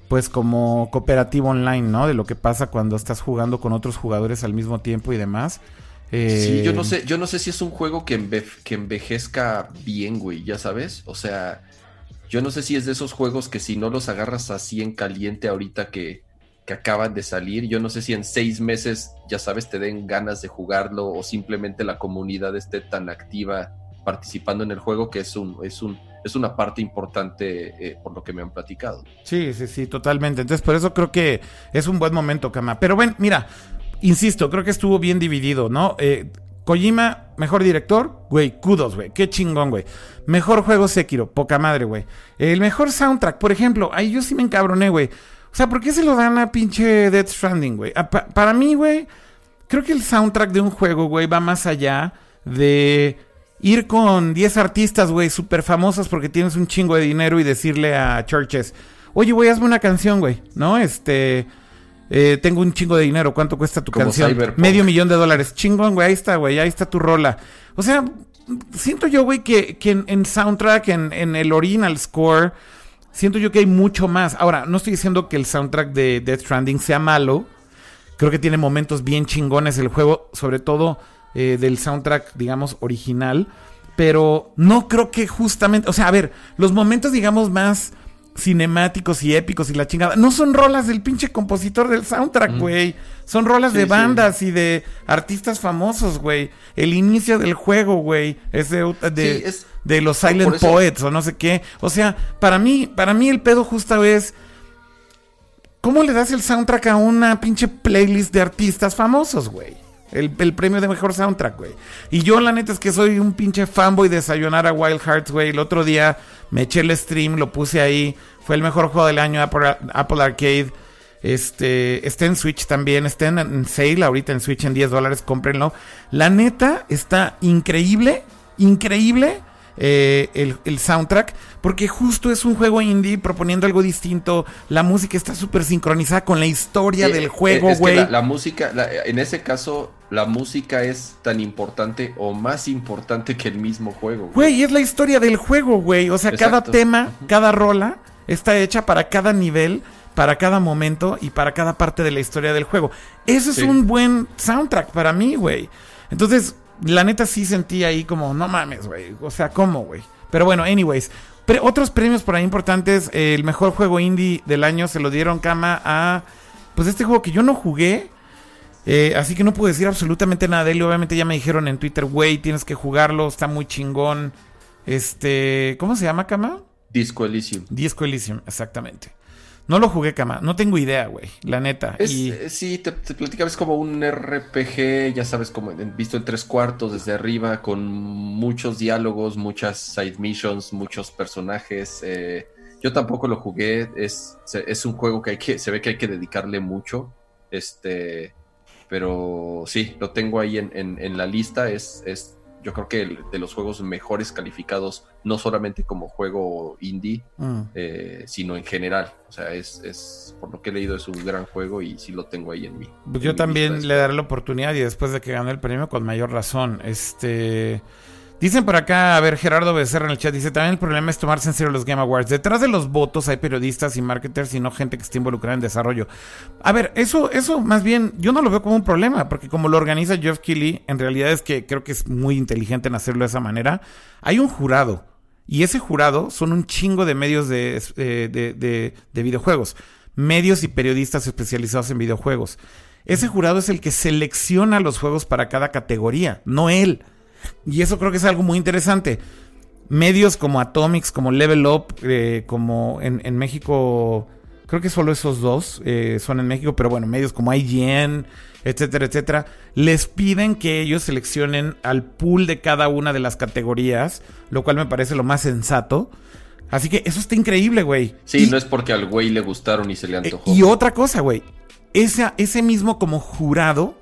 pues como cooperativo online, ¿no? De lo que pasa cuando estás jugando con otros jugadores al mismo tiempo y demás. Sí, yo no eh, sé, yo no sé si es un juego que, que envejezca bien, güey, ya sabes. O sea, yo no sé si es de esos juegos que si no los agarras así en caliente ahorita que, que acaban de salir. Yo no sé si en seis meses, ya sabes, te den ganas de jugarlo o simplemente la comunidad esté tan activa participando en el juego que es un, es un, es una parte importante eh, por lo que me han platicado. Sí, sí, sí, totalmente. Entonces, por eso creo que es un buen momento, Kama. Pero bueno, mira, insisto, creo que estuvo bien dividido, ¿no? Eh, Kojima, mejor director, güey, kudos, güey, qué chingón, güey. Mejor juego Sekiro, poca madre, güey. El mejor soundtrack, por ejemplo, ahí yo sí me encabroné, güey. O sea, ¿por qué se lo dan a pinche Death Stranding, güey? Ah, para mí, güey, creo que el soundtrack de un juego, güey, va más allá de ir con 10 artistas, güey, súper famosos porque tienes un chingo de dinero y decirle a Churches, oye, güey, hazme una canción, güey, ¿no? Este, eh, tengo un chingo de dinero, ¿cuánto cuesta tu canción? Medio millón de dólares. Chingón, güey, ahí está, güey, ahí está tu rola. O sea, siento yo, güey, que, en, soundtrack, en, en el original score siento yo que hay mucho más. Ahora, no estoy diciendo que el soundtrack de Death Stranding sea malo. Creo que tiene momentos bien chingones el juego, sobre todo eh, del soundtrack, digamos, original. Pero no creo que justamente, o sea, a ver, los momentos, digamos, más cinemáticos y épicos y la chingada. No son rolas del pinche compositor del soundtrack, mm. güey. Son rolas de bandas y de artistas famosos, güey. El inicio del juego, güey. Es de, de, los Silent Poets o no sé qué. O sea, para mí, para mí el pedo justo es. ¿Cómo le das el soundtrack a una pinche playlist de artistas famosos, güey? El, el, premio de mejor soundtrack, güey. Y yo, la neta, es que soy un pinche fanboy de desayunar a Wild Hearts, güey. El otro día me eché el stream, lo puse ahí. Fue el mejor juego del año Apple, Arcade. Este, está en Switch también, está en, sale ahorita en Switch en 10 dólares, cómprenlo. La neta está increíble, increíble eh, el, soundtrack, porque justo es un juego indie proponiendo algo distinto. La música está súper sincronizada con la historia del juego, güey. la, música, en ese caso, la música es tan importante o más importante que el mismo juego. Güey, es la historia del juego, güey. O sea, cada tema, cada rola está hecha para cada nivel, para cada momento y para cada parte de la historia del juego. Eso es un buen soundtrack para mí, güey. Entonces, la neta sí sentí ahí como, no mames, güey. O sea, ¿cómo, güey? Pero bueno, anyways. otros premios por ahí importantes. el mejor juego indie del año se lo dieron cama a. Pues este juego que yo no jugué. Eh, así que no puedo decir absolutamente nada de él. Obviamente ya me dijeron en Twitter, güey, tienes que jugarlo, está muy chingón. Este, ¿cómo se llama, Cama? Disco Elysium. Disco Elysium, exactamente. No lo jugué, Cama. No tengo idea, güey. La neta. Eh, sí, te, te, platicaba, es como un RPG, ya sabes, como visto en tres cuartos desde arriba, con muchos diálogos, muchas side missions, muchos personajes. Eh, yo tampoco lo jugué. Es, es un juego que hay que, se ve que hay que dedicarle mucho. Este, pero sí, lo tengo ahí en, en, la lista. Es, es yo creo que el- de los juegos mejores calificados, no solamente como juego indie, Mm. eh, sino en general. O sea, es, es, por lo que he leído, es un gran juego y sí lo tengo ahí en mí. Pues yo también le daré la oportunidad y después de que gane el premio con mayor razón. Este dicen por acá, a ver, Gerardo Becerra en el chat dice, también el problema es tomarse en serio los Game Awards. Detrás de los votos hay periodistas y marketers y no gente que esté involucrada en desarrollo. A ver, eso eso más bien yo no lo veo como un problema, porque como lo organiza Jeff Keighley, en realidad es que creo que es muy inteligente en hacerlo de esa manera. Hay un jurado y ese jurado son un chingo de medios de, eh, de, de- de videojuegos. Medios y periodistas especializados en videojuegos. Ese jurado es el que selecciona los juegos para cada categoría, no él. Y eso creo que es algo muy interesante. Medios como Atomics, como Level Up, eh, como en, en México, creo que solo esos dos eh, son en México, pero bueno, medios como IGN, etcétera, etcétera, les piden que ellos seleccionen al pool de cada una de las categorías, lo cual me parece lo más sensato. Así que eso está increíble, güey. Sí, Y- no es porque al güey le gustaron y se le eh, antojó. y otra cosa, güey. Ese, ese mismo como jurado,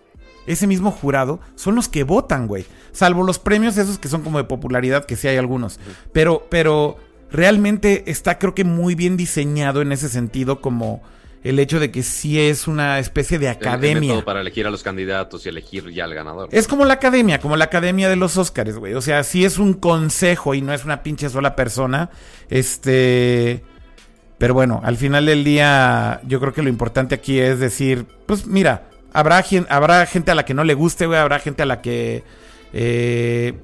ese mismo jurado, son los que votan, güey. Salvo los premios esos que son como de popularidad, que sí hay algunos. Pero, pero realmente está creo que muy bien diseñado en ese sentido como el hecho de que sí es una especie de El- el academia. para elegir a los candidatos y elegir ya al ganador. Es como la academia, como la academia de los Óscares, güey. O sea, sí es un consejo y no es una pinche sola persona. Este. Pero bueno, al final del día, yo creo que lo importante aquí es decir, pues mira, habrá, habrá gente a la que no le guste, güey, habrá gente a la que eh,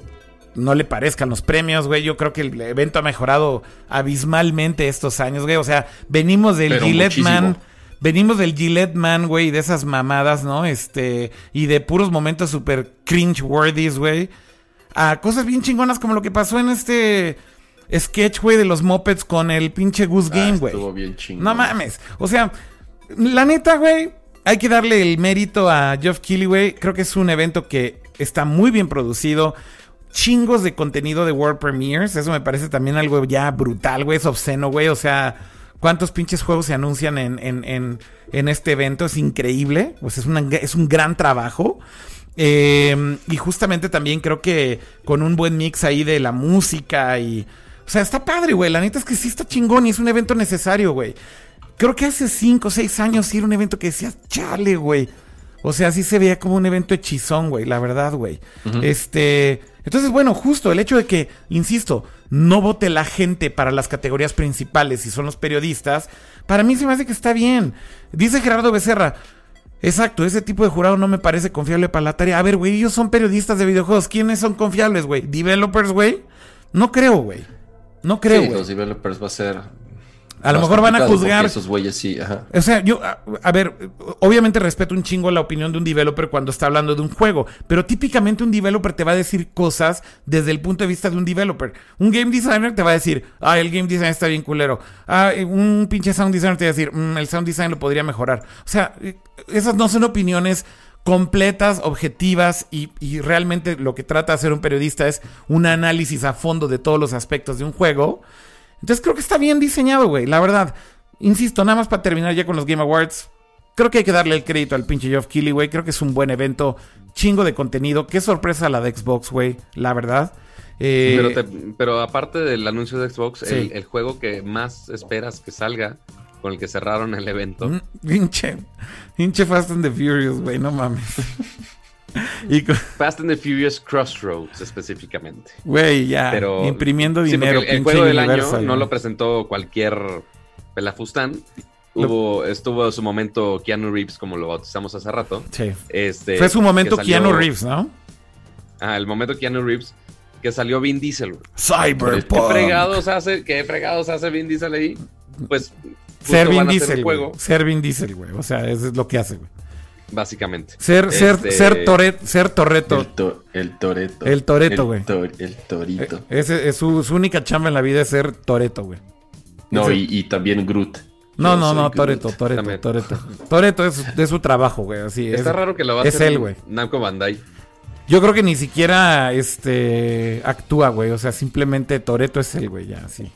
no le parezcan los premios, güey. Yo creo que el evento ha mejorado abismalmente estos años, güey. O sea, venimos del Pero Gillette muchísimo. Man. Venimos del Gillette Man, güey, de esas mamadas, ¿no? Este, y de puros momentos super cringe-worthies, güey. A cosas bien chingonas como lo que pasó en este sketch, güey, de los Muppets con el pinche Goose Ah, Game, güey. Estuvo bien chingón. No mames. O sea, la neta, güey, hay que darle el mérito a Geoff Keighley, güey. Creo que es un evento que está muy bien producido. Chingos de contenido de World Premiers. Eso me parece también algo ya brutal, güey. Es obsceno, güey. O sea, cuántos pinches juegos se anuncian en, en, en, este evento. Es increíble. Pues es, una- es un gran trabajo. Eh, y justamente también creo que con un buen mix ahí de la música y... O sea, está padre, güey. La neta es que sí está chingón y es un evento necesario, güey. Creo que hace 5 o 6 años sí era un evento que decías, chale, güey. O sea, sí se veía como un evento hechizón, güey, la verdad, güey. Este. Entonces, bueno, justo el hecho de que, insisto, no vote la gente para las categorías principales, si son los periodistas, para mí se me hace que está bien. Dice Gerardo Becerra. Exacto, ese tipo de jurado no me parece confiable para la tarea. A ver, güey, ellos son periodistas de videojuegos. ¿Quiénes son confiables, güey? ¿Developers, güey? No creo, güey. No creo, Sí, los developers va a ser. A lo mejor van a juzgar. Esos güeyes sí, ajá. O sea, yo, a, a ver, obviamente respeto un chingo la opinión de un developer cuando está hablando de un juego, pero típicamente un developer te va a decir cosas desde el punto de vista de un developer. Un game designer te va a decir, ah, el game design está bien culero. Ah, un pinche sound designer te va a decir, "Mm, el sound design lo podría mejorar. O sea, eh, esas no son opiniones completas, objetivas y, y realmente lo que trata de hacer un periodista es un análisis a fondo de todos los aspectos de un juego. Entonces creo que está bien diseñado, güey, la verdad. Insisto, nada más para terminar ya con los Game Awards. Creo que hay que darle el crédito al pinche Geoff Keighley, güey. Creo que es un buen evento, chingo de contenido. Qué sorpresa la de Xbox, güey, la verdad. Eh, Pero, te- pero aparte del anuncio de Xbox, Sí. el, el juego que más esperas que salga, con el que cerraron el evento, mm, Pinche, pinche Fast and the Furious, güey, no mames. y, con- Fast and the Furious Crossroads específicamente. güey, ya, Pero imprimiendo Sí, dinero, el, el juego del año no lo presentó cualquier pelafustán. Hubo, estuvo su momento Keanu Reeves, como lo bautizamos hace rato. Sí. Este, Fue su momento salió- Keanu Reeves, ¿no? Ah, el momento Keanu Reeves, que salió Vin Diesel. güey. ¿Qué Cyberpunk. fregados hace, qué fregados hace Vin Diesel ahí? Pues Ser Vin Diesel, juego, Ser Vin Diesel, güey. O sea, eso es lo que hace, güey. Básicamente. Ser, ser, Este- ser, Toret, ser Torreto. El, to- el Toreto. El Toretto, El güey. el Torito. Eh, ese es su, su única chamba en la vida es ser Toreto, güey. no, y, y también Groot. No, Yo no, no, Groot. Toreto, Toreto, También. Toreto. Toreto es de su trabajo, güey. Así Está es. raro que lo va a es hacer él, güey. Namco Bandai. Yo creo que ni siquiera este actúa, güey. O sea, simplemente Toreto es él, güey, ya, así.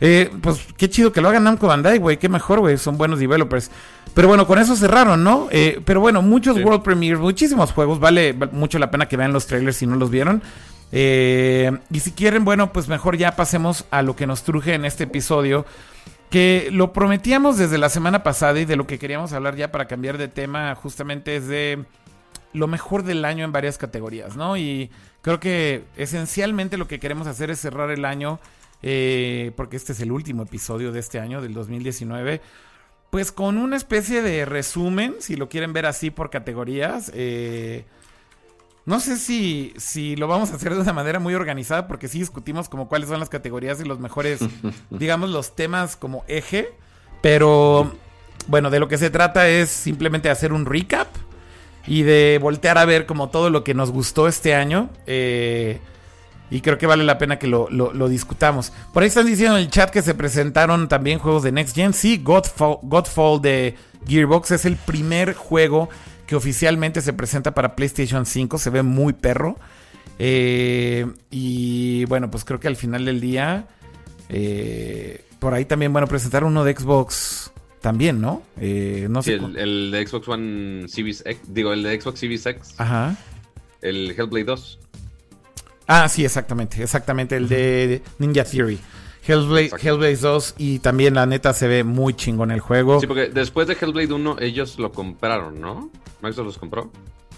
Eh, pues qué chido que lo haga Namco Bandai, güey. Qué mejor, güey. Son buenos developers. Pero bueno, con eso cerraron, ¿no? Eh, pero bueno, muchos Sí. World Premiers, muchísimos juegos. Vale val- mucho la pena que vean los trailers si no los vieron. Eh, y si quieren, bueno, pues mejor ya pasemos a lo que nos truje en este episodio. Que lo prometíamos desde la semana pasada y de lo que queríamos hablar ya para cambiar de tema, justamente es de lo mejor del año en varias categorías, ¿no? Y creo que esencialmente lo que queremos hacer es cerrar el año, eh, porque este es el último episodio de este año, del 2019, pues con una especie de resumen, si lo quieren ver así por categorías. Eh, no sé si, si lo vamos a hacer de una manera muy organizada, porque sí discutimos como cuáles son las categorías y los mejores, digamos, los temas como eje. Pero bueno, de lo que se trata es simplemente hacer un recap y de voltear a ver como todo lo que nos gustó este año. Eh, y creo que vale la pena que lo, lo, discutamos. Por ahí están diciendo en el chat que se presentaron también juegos de Next Gen. Sí, Godfall, Godfall de Gearbox es el primer juego que oficialmente se presenta para PlayStation 5. Se ve muy perro. Eh, y bueno, pues creo que al final del día. Eh, por ahí también, bueno, presentar uno de Xbox también, ¿no? Eh, no sé. El, de Xbox One Series X. Digo, el de Xbox Series X. Ajá. El Hellblade 2. Ah, sí, exactamente. Exactamente. El de Ninja Theory. Hellblade, Hellblade 2 y también la neta se ve muy chingón el juego. Sí, porque después de Hellblade 1 ellos lo compraron, ¿no? ¿Microsoft los compró?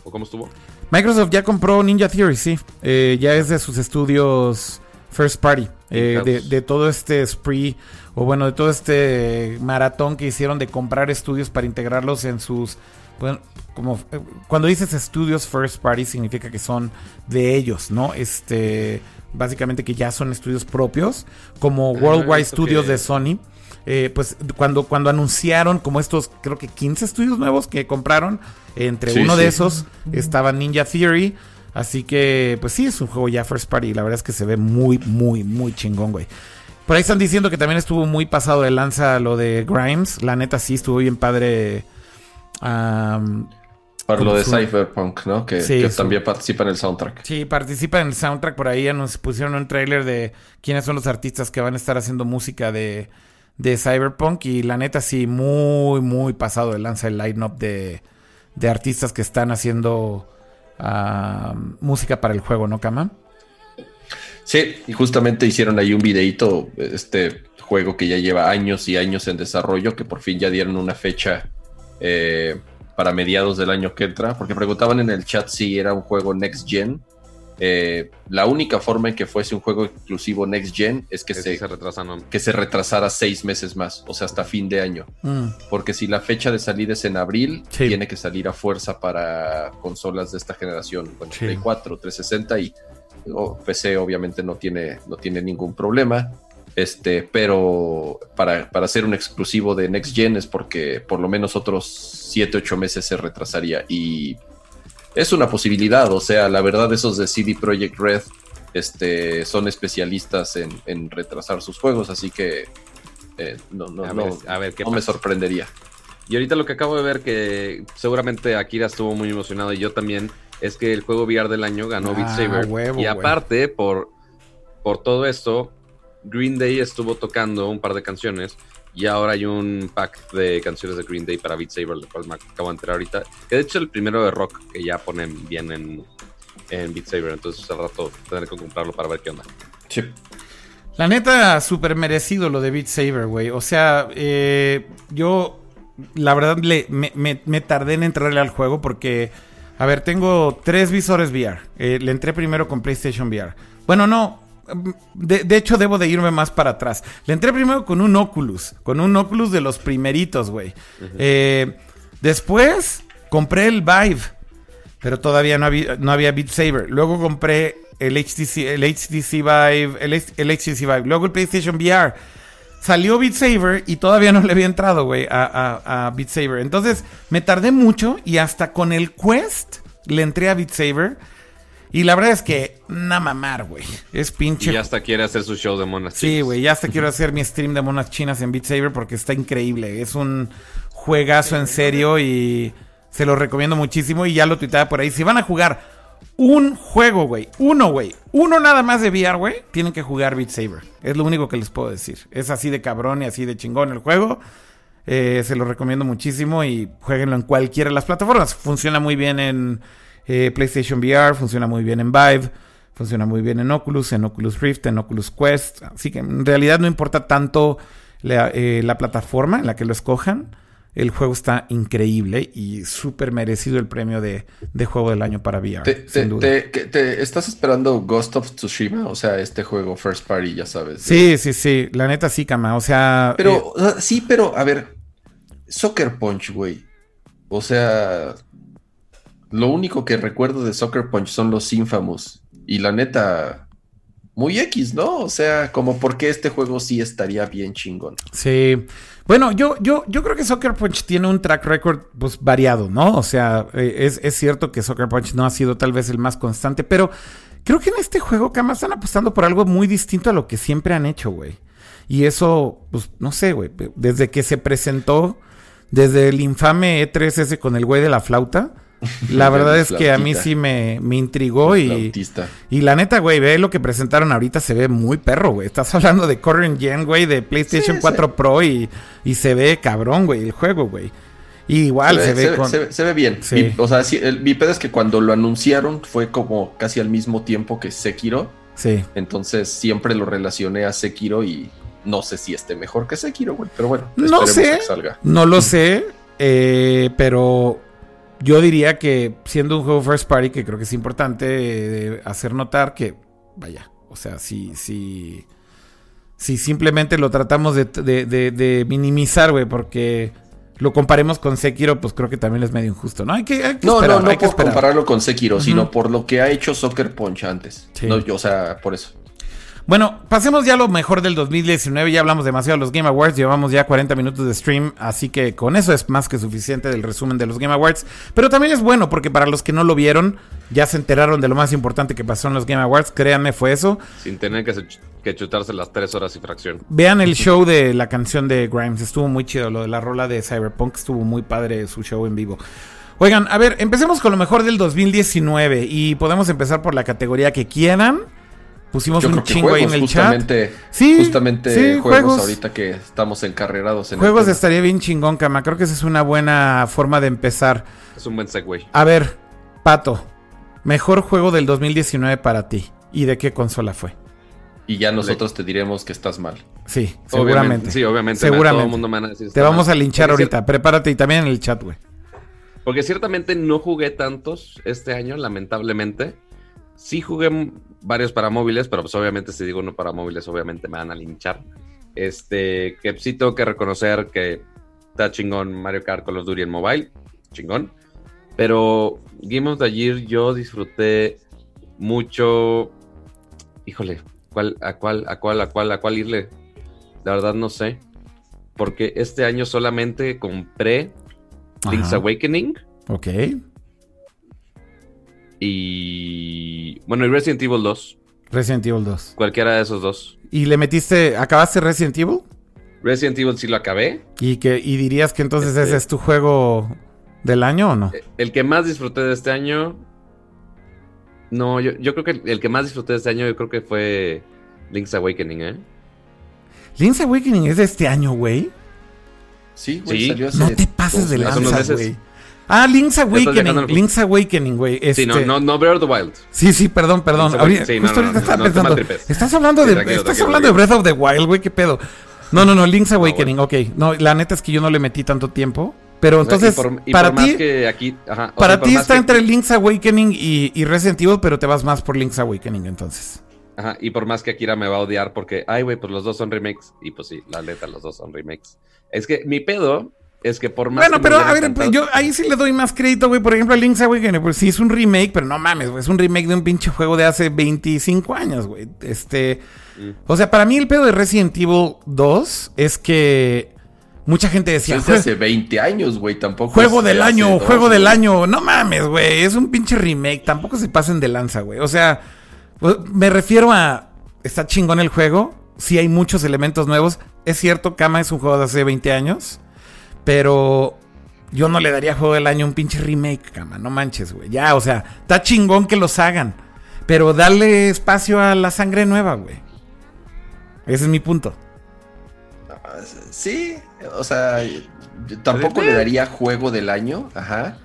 ¿O cómo estuvo? Microsoft ya compró Ninja Theory, sí. Eh, ya es de sus estudios first party. Eh, de, todo este spree, o bueno, de todo este maratón que hicieron de comprar estudios para integrarlos en sus... Bueno, como eh, cuando dices estudios first party significa que son de ellos, ¿no? Este, básicamente que ya son estudios propios, como ah, Worldwide Studios de Sony. Eh, pues cuando, cuando anunciaron como estos, creo que 15 estudios nuevos que compraron, entre uno de esos estaba Ninja Theory. Así que, pues sí, es un juego ya first party. La verdad es que se ve muy, muy, muy chingón, güey. Por ahí están diciendo que también estuvo muy pasado de lanza lo de Grimes. La neta sí estuvo bien padre. Para lo de Cyberpunk, ¿no? Que, también participa en el soundtrack. Sí, participa en el soundtrack. Por ahí nos pusieron un trailer de quiénes son los artistas que van a estar haciendo música de, de Cyberpunk. Y la neta, sí, muy, muy pasado de lanza el line-up de, de artistas que están haciendo música para el juego, ¿no, Kama? Sí, y justamente hicieron ahí un videito, este juego que ya lleva años y años en desarrollo, que por fin ya dieron una fecha. Eh, para mediados del año que entra, porque preguntaban en el chat si era un juego next gen. Eh, la única forma en que fuese un juego exclusivo next gen es que, se, que se retrasara seis meses más, o sea, hasta fin de año. Mm. Porque si la fecha de salida es en abril, tiene que salir a fuerza para consolas de esta generación, bueno, 360 y PC obviamente no tiene, no tiene ningún problema. Este, pero para, para hacer un exclusivo de Next Gen es porque por lo menos otros 7, 8 meses se retrasaría. Y es una posibilidad, o sea, la verdad, esos de CD Projekt Red este, son especialistas en, retrasar sus juegos, así que eh, no, no, a ver, no me sorprendería. Y ahorita lo que acabo de ver, que seguramente Akira estuvo muy emocionado y yo también, es que el juego VR del año ganó Beat ah, Saber. y aparte, por, por todo esto, Green Day estuvo tocando un par de canciones y ahora hay un pack de canciones de Green Day para Beat Saber, lo cual me acabo de enterar ahorita. Que de hecho es el primero de rock que ya ponen bien en, en Beat Saber, entonces al rato tendré que comprarlo para ver qué onda. Sí. La neta, súper merecido lo de Beat Saber, güey. O sea, eh, yo la verdad le, me, tardé en entrarle al juego porque, a ver, tengo tres visores VR. Eh, le entré primero con PlayStation VR. Bueno, no, de, hecho, debo de irme más para atrás. Le entré primero con un Oculus. Con un Oculus de los primeritos, güey. Eh, después compré el Vive. Pero todavía no había, no había Beat Saber. Luego compré el HTC, el HTC Vive. El, HTC Vive. Luego el PlayStation VR. Salió Beat Saber y todavía no le había entrado, güey, a, a Beat Saber. Entonces me tardé mucho y hasta con el Quest le entré a Beat Saber. Y la verdad es que, na mamar, güey. Es pinche. Y hasta quiere hacer su show de monas chinas. Sí, güey, ya hasta quiero hacer mi stream de monas chinas en Beat Saber porque está increíble. Es un juegazo en serio y se lo recomiendo muchísimo. Y ya lo tuiteaba por ahí. Si van a jugar un juego, güey, uno, güey, uno nada más de VR, güey, tienen que jugar Beat Saber. Es lo único que les puedo decir. Es así de cabrón y así de chingón el juego. Eh, se lo recomiendo muchísimo y jueguenlo en cualquiera de las plataformas. Funciona muy bien en eh, PlayStation VR funciona muy bien en Vive, Funciona muy bien en Oculus, en Oculus Rift, en Oculus Quest. Así que en realidad no importa tanto la, eh, la plataforma en la que lo escojan. El juego está increíble y súper merecido el premio de, de, juego del año para VR. Te, te, te, te, estás esperando Ghost of Tsushima? O sea, este juego First Party, ya sabes. Sí, sí, sí. La neta sí, Kama. O sea. Pero, eh, sí, pero, a ver. Soccer Punch, güey. O sea. Lo único que recuerdo de Soccer Punch son los Infamous. Y la neta, muy X, ¿no? O sea, como porque este juego sí estaría bien chingón. Sí. Bueno, yo, yo, yo creo que Soccer Punch tiene un track record pues variado, ¿no? O sea, eh, es, es, cierto que Soccer Punch no ha sido tal vez el más constante, pero creo que en este juego, Kama, están apostando por algo muy distinto a lo que siempre han hecho, güey. Y eso, pues, no sé, güey. Desde que se presentó, desde el infame E3 ese con el güey de la flauta, la verdad es que a mí sí me, me intrigó y, y la neta, güey, ve lo que presentaron ahorita, se ve muy perro, güey. Estás hablando de Current Gen, güey, de PlayStation sí, 4 sí. Pro y, y, se ve cabrón, güey, el juego, güey. Y igual se, se, ve, ve, con... se, se, ve, bien. Sí. Mi, o sea, el, mi pedo es que cuando lo anunciaron fue como casi al mismo tiempo que Sekiro. Sí. Entonces siempre lo relacioné a Sekiro y no sé si esté mejor que Sekiro, güey. Pero bueno, no sé. No lo sé. Eh, pero yo diría que siendo un juego first party, que creo que es importante eh, hacer notar que, vaya, o sea, si, si, si simplemente lo tratamos de, de, de, de minimizar, güey, porque lo comparemos con Sekiro, pues creo que también es medio injusto, ¿no? Hay que, hay que no, esperar, no, no hay que por esperar. compararlo con Sekiro, uh -huh. sino por lo que ha hecho Soccer Punch antes. Sí. No, yo, o sea, por eso. Bueno, pasemos ya a lo mejor del 2019. Ya hablamos demasiado de los Game Awards. Llevamos ya 40 minutos de stream. Así que con eso es más que suficiente del resumen de los Game Awards. Pero también es bueno porque para los que no lo vieron, ya se enteraron de lo más importante que pasó en los Game Awards. Créanme, fue eso. Sin tener que, que chutarse las 3 horas y fracción. Vean el show de la canción de Grimes. Estuvo muy chido. Lo de la rola de Cyberpunk estuvo muy padre su show en vivo. Oigan, a ver, empecemos con lo mejor del 2019. Y podemos empezar por la categoría que quieran. Pusimos Yo un creo que chingo juegos, ahí en el justamente, chat. Sí, justamente sí, juegos, juegos. ahorita que estamos encarrerados en Juegos el estaría bien chingón, Cama. Creo que esa es una buena forma de empezar. Es un buen segue. A ver, Pato, mejor juego del 2019 para ti. ¿Y de qué consola fue? Y ya nosotros te diremos que estás mal. Sí, seguramente. Obviamente, sí, obviamente. Seguramente. Todo el mundo me van a decir, te vamos mal. a linchar Porque ahorita. Prepárate y también en el chat, güey. Porque ciertamente no jugué tantos este año, lamentablemente. Sí jugué varios para móviles, pero pues obviamente si digo uno para móviles, obviamente me van a linchar. Este, que sí tengo que reconocer que está chingón Mario Kart Call of Duty en mobile, chingón. Pero Game of the Year yo disfruté mucho. Híjole, ¿cuál, a cuál, a cuál, a cuál, a cuál irle? La verdad no sé. Porque este año solamente compré Link's Ajá. Awakening Ok. Y. Bueno, y Resident Evil 2. Resident Evil 2. Cualquiera de esos dos. ¿Y le metiste, acabaste Resident Evil? Resident Evil sí lo acabé. ¿Y, que, y dirías que entonces Este- ese es tu juego del año o no? El que más disfruté de este año. No, yo, yo creo que el, el que más disfruté de este año, yo creo que fue Link's Awakening, ¿eh? Link's Awakening es de este año, güey. Sí, güey, Sí. salió hace No te pases de lanza, meses. güey. Ah, Link's Awakening. Link's Awakening, güey. Este... Sí, no, no, no Breath of the Wild. Sí, sí, perdón, perdón. Ahorita-. Sí, no, justo no, ahorita no, estaba no pensando. Estás hablando de, tranquilo, estás tranquilo, hablando de. Breath of the Wild, güey, qué pedo. No, no, no, Link's Awakening, ok. No, la neta es que yo no le metí tanto tiempo. Pero O sea, entonces, y por, y para ti, aquí, ajá, para ti está que- entre Link's Awakening y, y Resident Evil, pero te vas más por Link's Awakening entonces. Ajá, y por más que Akira me va a odiar porque, ay, güey, pues los dos son remakes. Y pues sí, la neta, los dos son remakes. Es que mi pedo es que por más Bueno, pero a ver, pues, yo ahí sí le doy más crédito, güey. Por ejemplo, a Link's Awakening, pues sí es un remake, pero no mames, güey. Es un remake de un pinche juego de hace 25 años, güey. Este. Mm. O sea, para mí el pedo de Resident Evil 2 es que mucha gente decía. Es de "Jue- hace 20 años, güey, tampoco. Juego del año, dos, juego del año. No mames, güey. Es un pinche remake. Tampoco se pasen de lanza, güey. O sea, pues, me refiero a. Está chingón el juego. Sí hay muchos elementos nuevos. Es cierto, Kama es un juego de hace 20 años. Pero yo no le daría juego del año un pinche remake, Kama. No manches, güey. Ya, o sea, está chingón que los hagan. Pero dale espacio a la sangre nueva, güey. Ese es mi punto. Sí, o sea, yo tampoco le daría juego del año, ajá.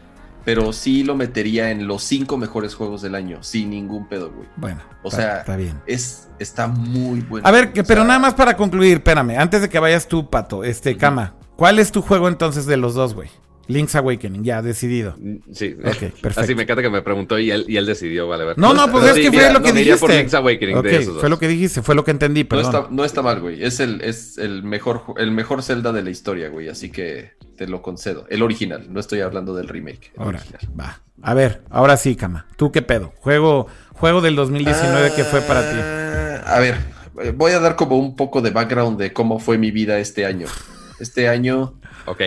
pero sí lo metería en los cinco mejores juegos del año, sin ningún pedo, güey. Bueno, O está- sea, está bien. Es, está muy bueno. A ver, que- pero sea, nada más para concluir, espérame, antes de que vayas tú, Pato, este, Cama, ¿cuál es tu juego entonces de los dos, güey? Link's Awakening, ya, decidido. Mm, Sí. Ok, perfecto. Así me encanta que me preguntó y él, y él decidió, vale, ver. No, no, pues es que fue lo que no, iría por dijiste. Link's Awakening de esos dos. fue lo que dijiste, fue lo que entendí, No perdón. está, no está mal, güey. Es el, es el mejor el mejor Zelda de la historia, güey. Así que te lo concedo. El original, no estoy hablando del remake. Ahora, va. A ver, ahora sí, Cama. ¿Tú qué pedo? Juego, juego del 2019 que fue para ti. Ah, A ver, voy a dar como un poco de background de cómo fue mi vida este año. Este año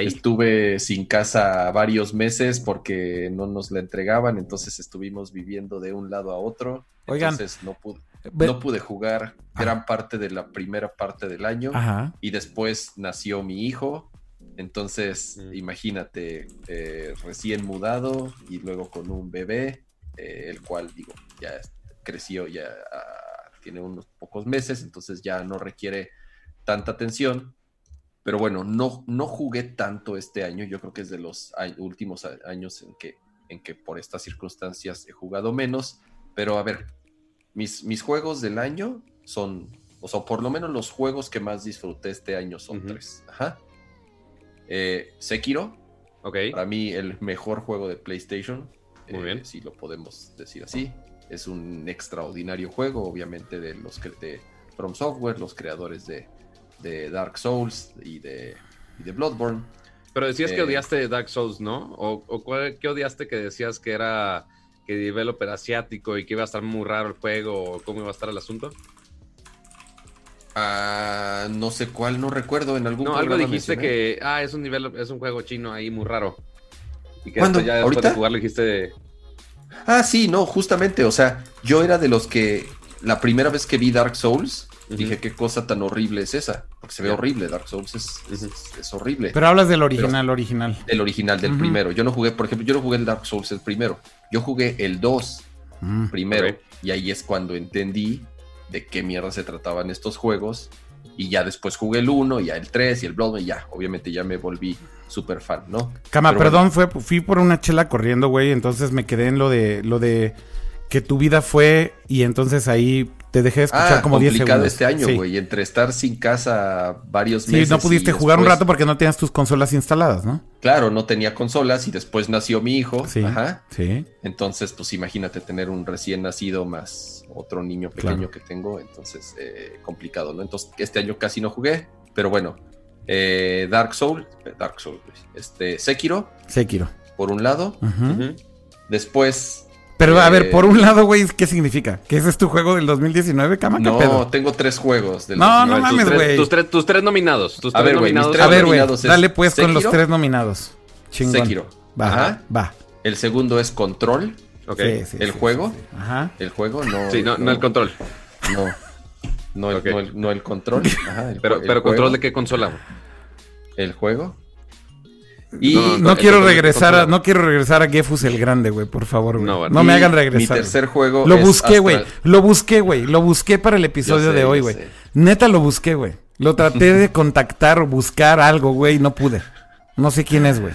estuve sin casa varios meses porque no nos la entregaban, entonces estuvimos viviendo de un lado a otro. Oigan. entonces no pude, Ve- no pude jugar gran parte de la primera parte del año. Ajá. y después nació mi hijo. Entonces, Mm. imagínate, eh, recién mudado y luego con un bebé, eh, el cual, digo, ya creció, ya ah, tiene unos pocos meses, entonces ya no requiere tanta atención. Pero bueno, no, no jugué tanto este año. Yo creo que es de los últimos años en que, en que por estas circunstancias he jugado menos. Pero a ver, mis, mis juegos del año son, o sea, por lo menos los juegos que más disfruté este año son tres. Ajá. Eh, Sekiro, Ok. para mí el mejor juego de PlayStation. Muy eh, bien. Si lo podemos decir así. Es un extraordinario juego, obviamente, de los cre- de From Software, los creadores de, de Dark Souls y de, y de Bloodborne. Pero decías que Eh, odiaste Dark Souls, ¿no? ¿O, o cuál- qué odiaste que decías que era que developer asiático y que iba a estar muy raro el juego o cómo iba a estar el asunto? Ah, no sé cuál, no recuerdo. En algún No, algo dijiste mencioné. que, ah, es un nivel, es un juego chino ahí muy raro. Y que ¿Cuándo? después ya después ¿Ahorita? de jugarlo dijiste, Ah, sí, no, justamente. O sea, yo era de los que la primera vez que vi Dark Souls dije qué cosa tan horrible es esa. Porque se ve horrible. Dark Souls es, es- horrible. Pero hablas del original, original. el original, del primero. Yo no jugué, por ejemplo, yo no jugué el Dark Souls el primero. Yo jugué el 2 Mm. primero. Y ahí es cuando entendí de qué mierda se trataban estos juegos. Y ya después jugué el 1, ya el 3 y el Bloodborne. Y ya, obviamente ya me volví súper fan, ¿no? Cama, Pero perdón, fue, fui por una chela corriendo, güey. Entonces me quedé en lo de lo de que tu vida fue y entonces ahí te dejé escuchar Ah, como 10 complicado segundos. este año, Sí. güey. Entre estar sin casa varios Sí, meses. no y pudiste jugar un rato porque no tenías tus consolas instaladas, ¿no? Claro, no tenía consolas y después nació mi hijo. Sí. Ajá. Sí. Entonces, pues imagínate tener un recién nacido más otro niño pequeño Claro. que tengo. Entonces, eh, complicado, ¿no? Entonces, este año casi no jugué. Pero bueno, eh, Dark Soul, eh, Dark Soul, güey. este, Sekiro, Sekiro. por un lado. Después, Pero a Eh, ver, por un lado, güey, ¿qué significa? ¿Que ese es tu juego del 2019, Cama? ¿Qué no, pedo? tengo tres juegos. Del No, A no ver, tus mames, güey. Tus, tres- tus tres nominados. Tus A tres ver, güey, nominados. A ver, güey, dale pues con los tres nominados. Chingón. Sekiro. Va, Ajá. va. El segundo es Control. Ok. Sí, sí, ¿El sí, juego? sí, sí. Ajá. El juego, no. Sí, no, no el control. No. No el, Ok. no el- no el control. Ajá, el Pero, pero control de qué consola. El juego. Y No, quiero regresar a, no quiero regresar a Gefus el Grande, güey, por favor, güey. No, me hagan Mi regresar. tercer juego. Lo es busqué, güey. Astral- Lo busqué, güey. Lo busqué para el episodio sé, de hoy, güey. Neta lo busqué, güey. Lo traté de contactar o buscar algo, güey, no pude. No sé quién es, güey.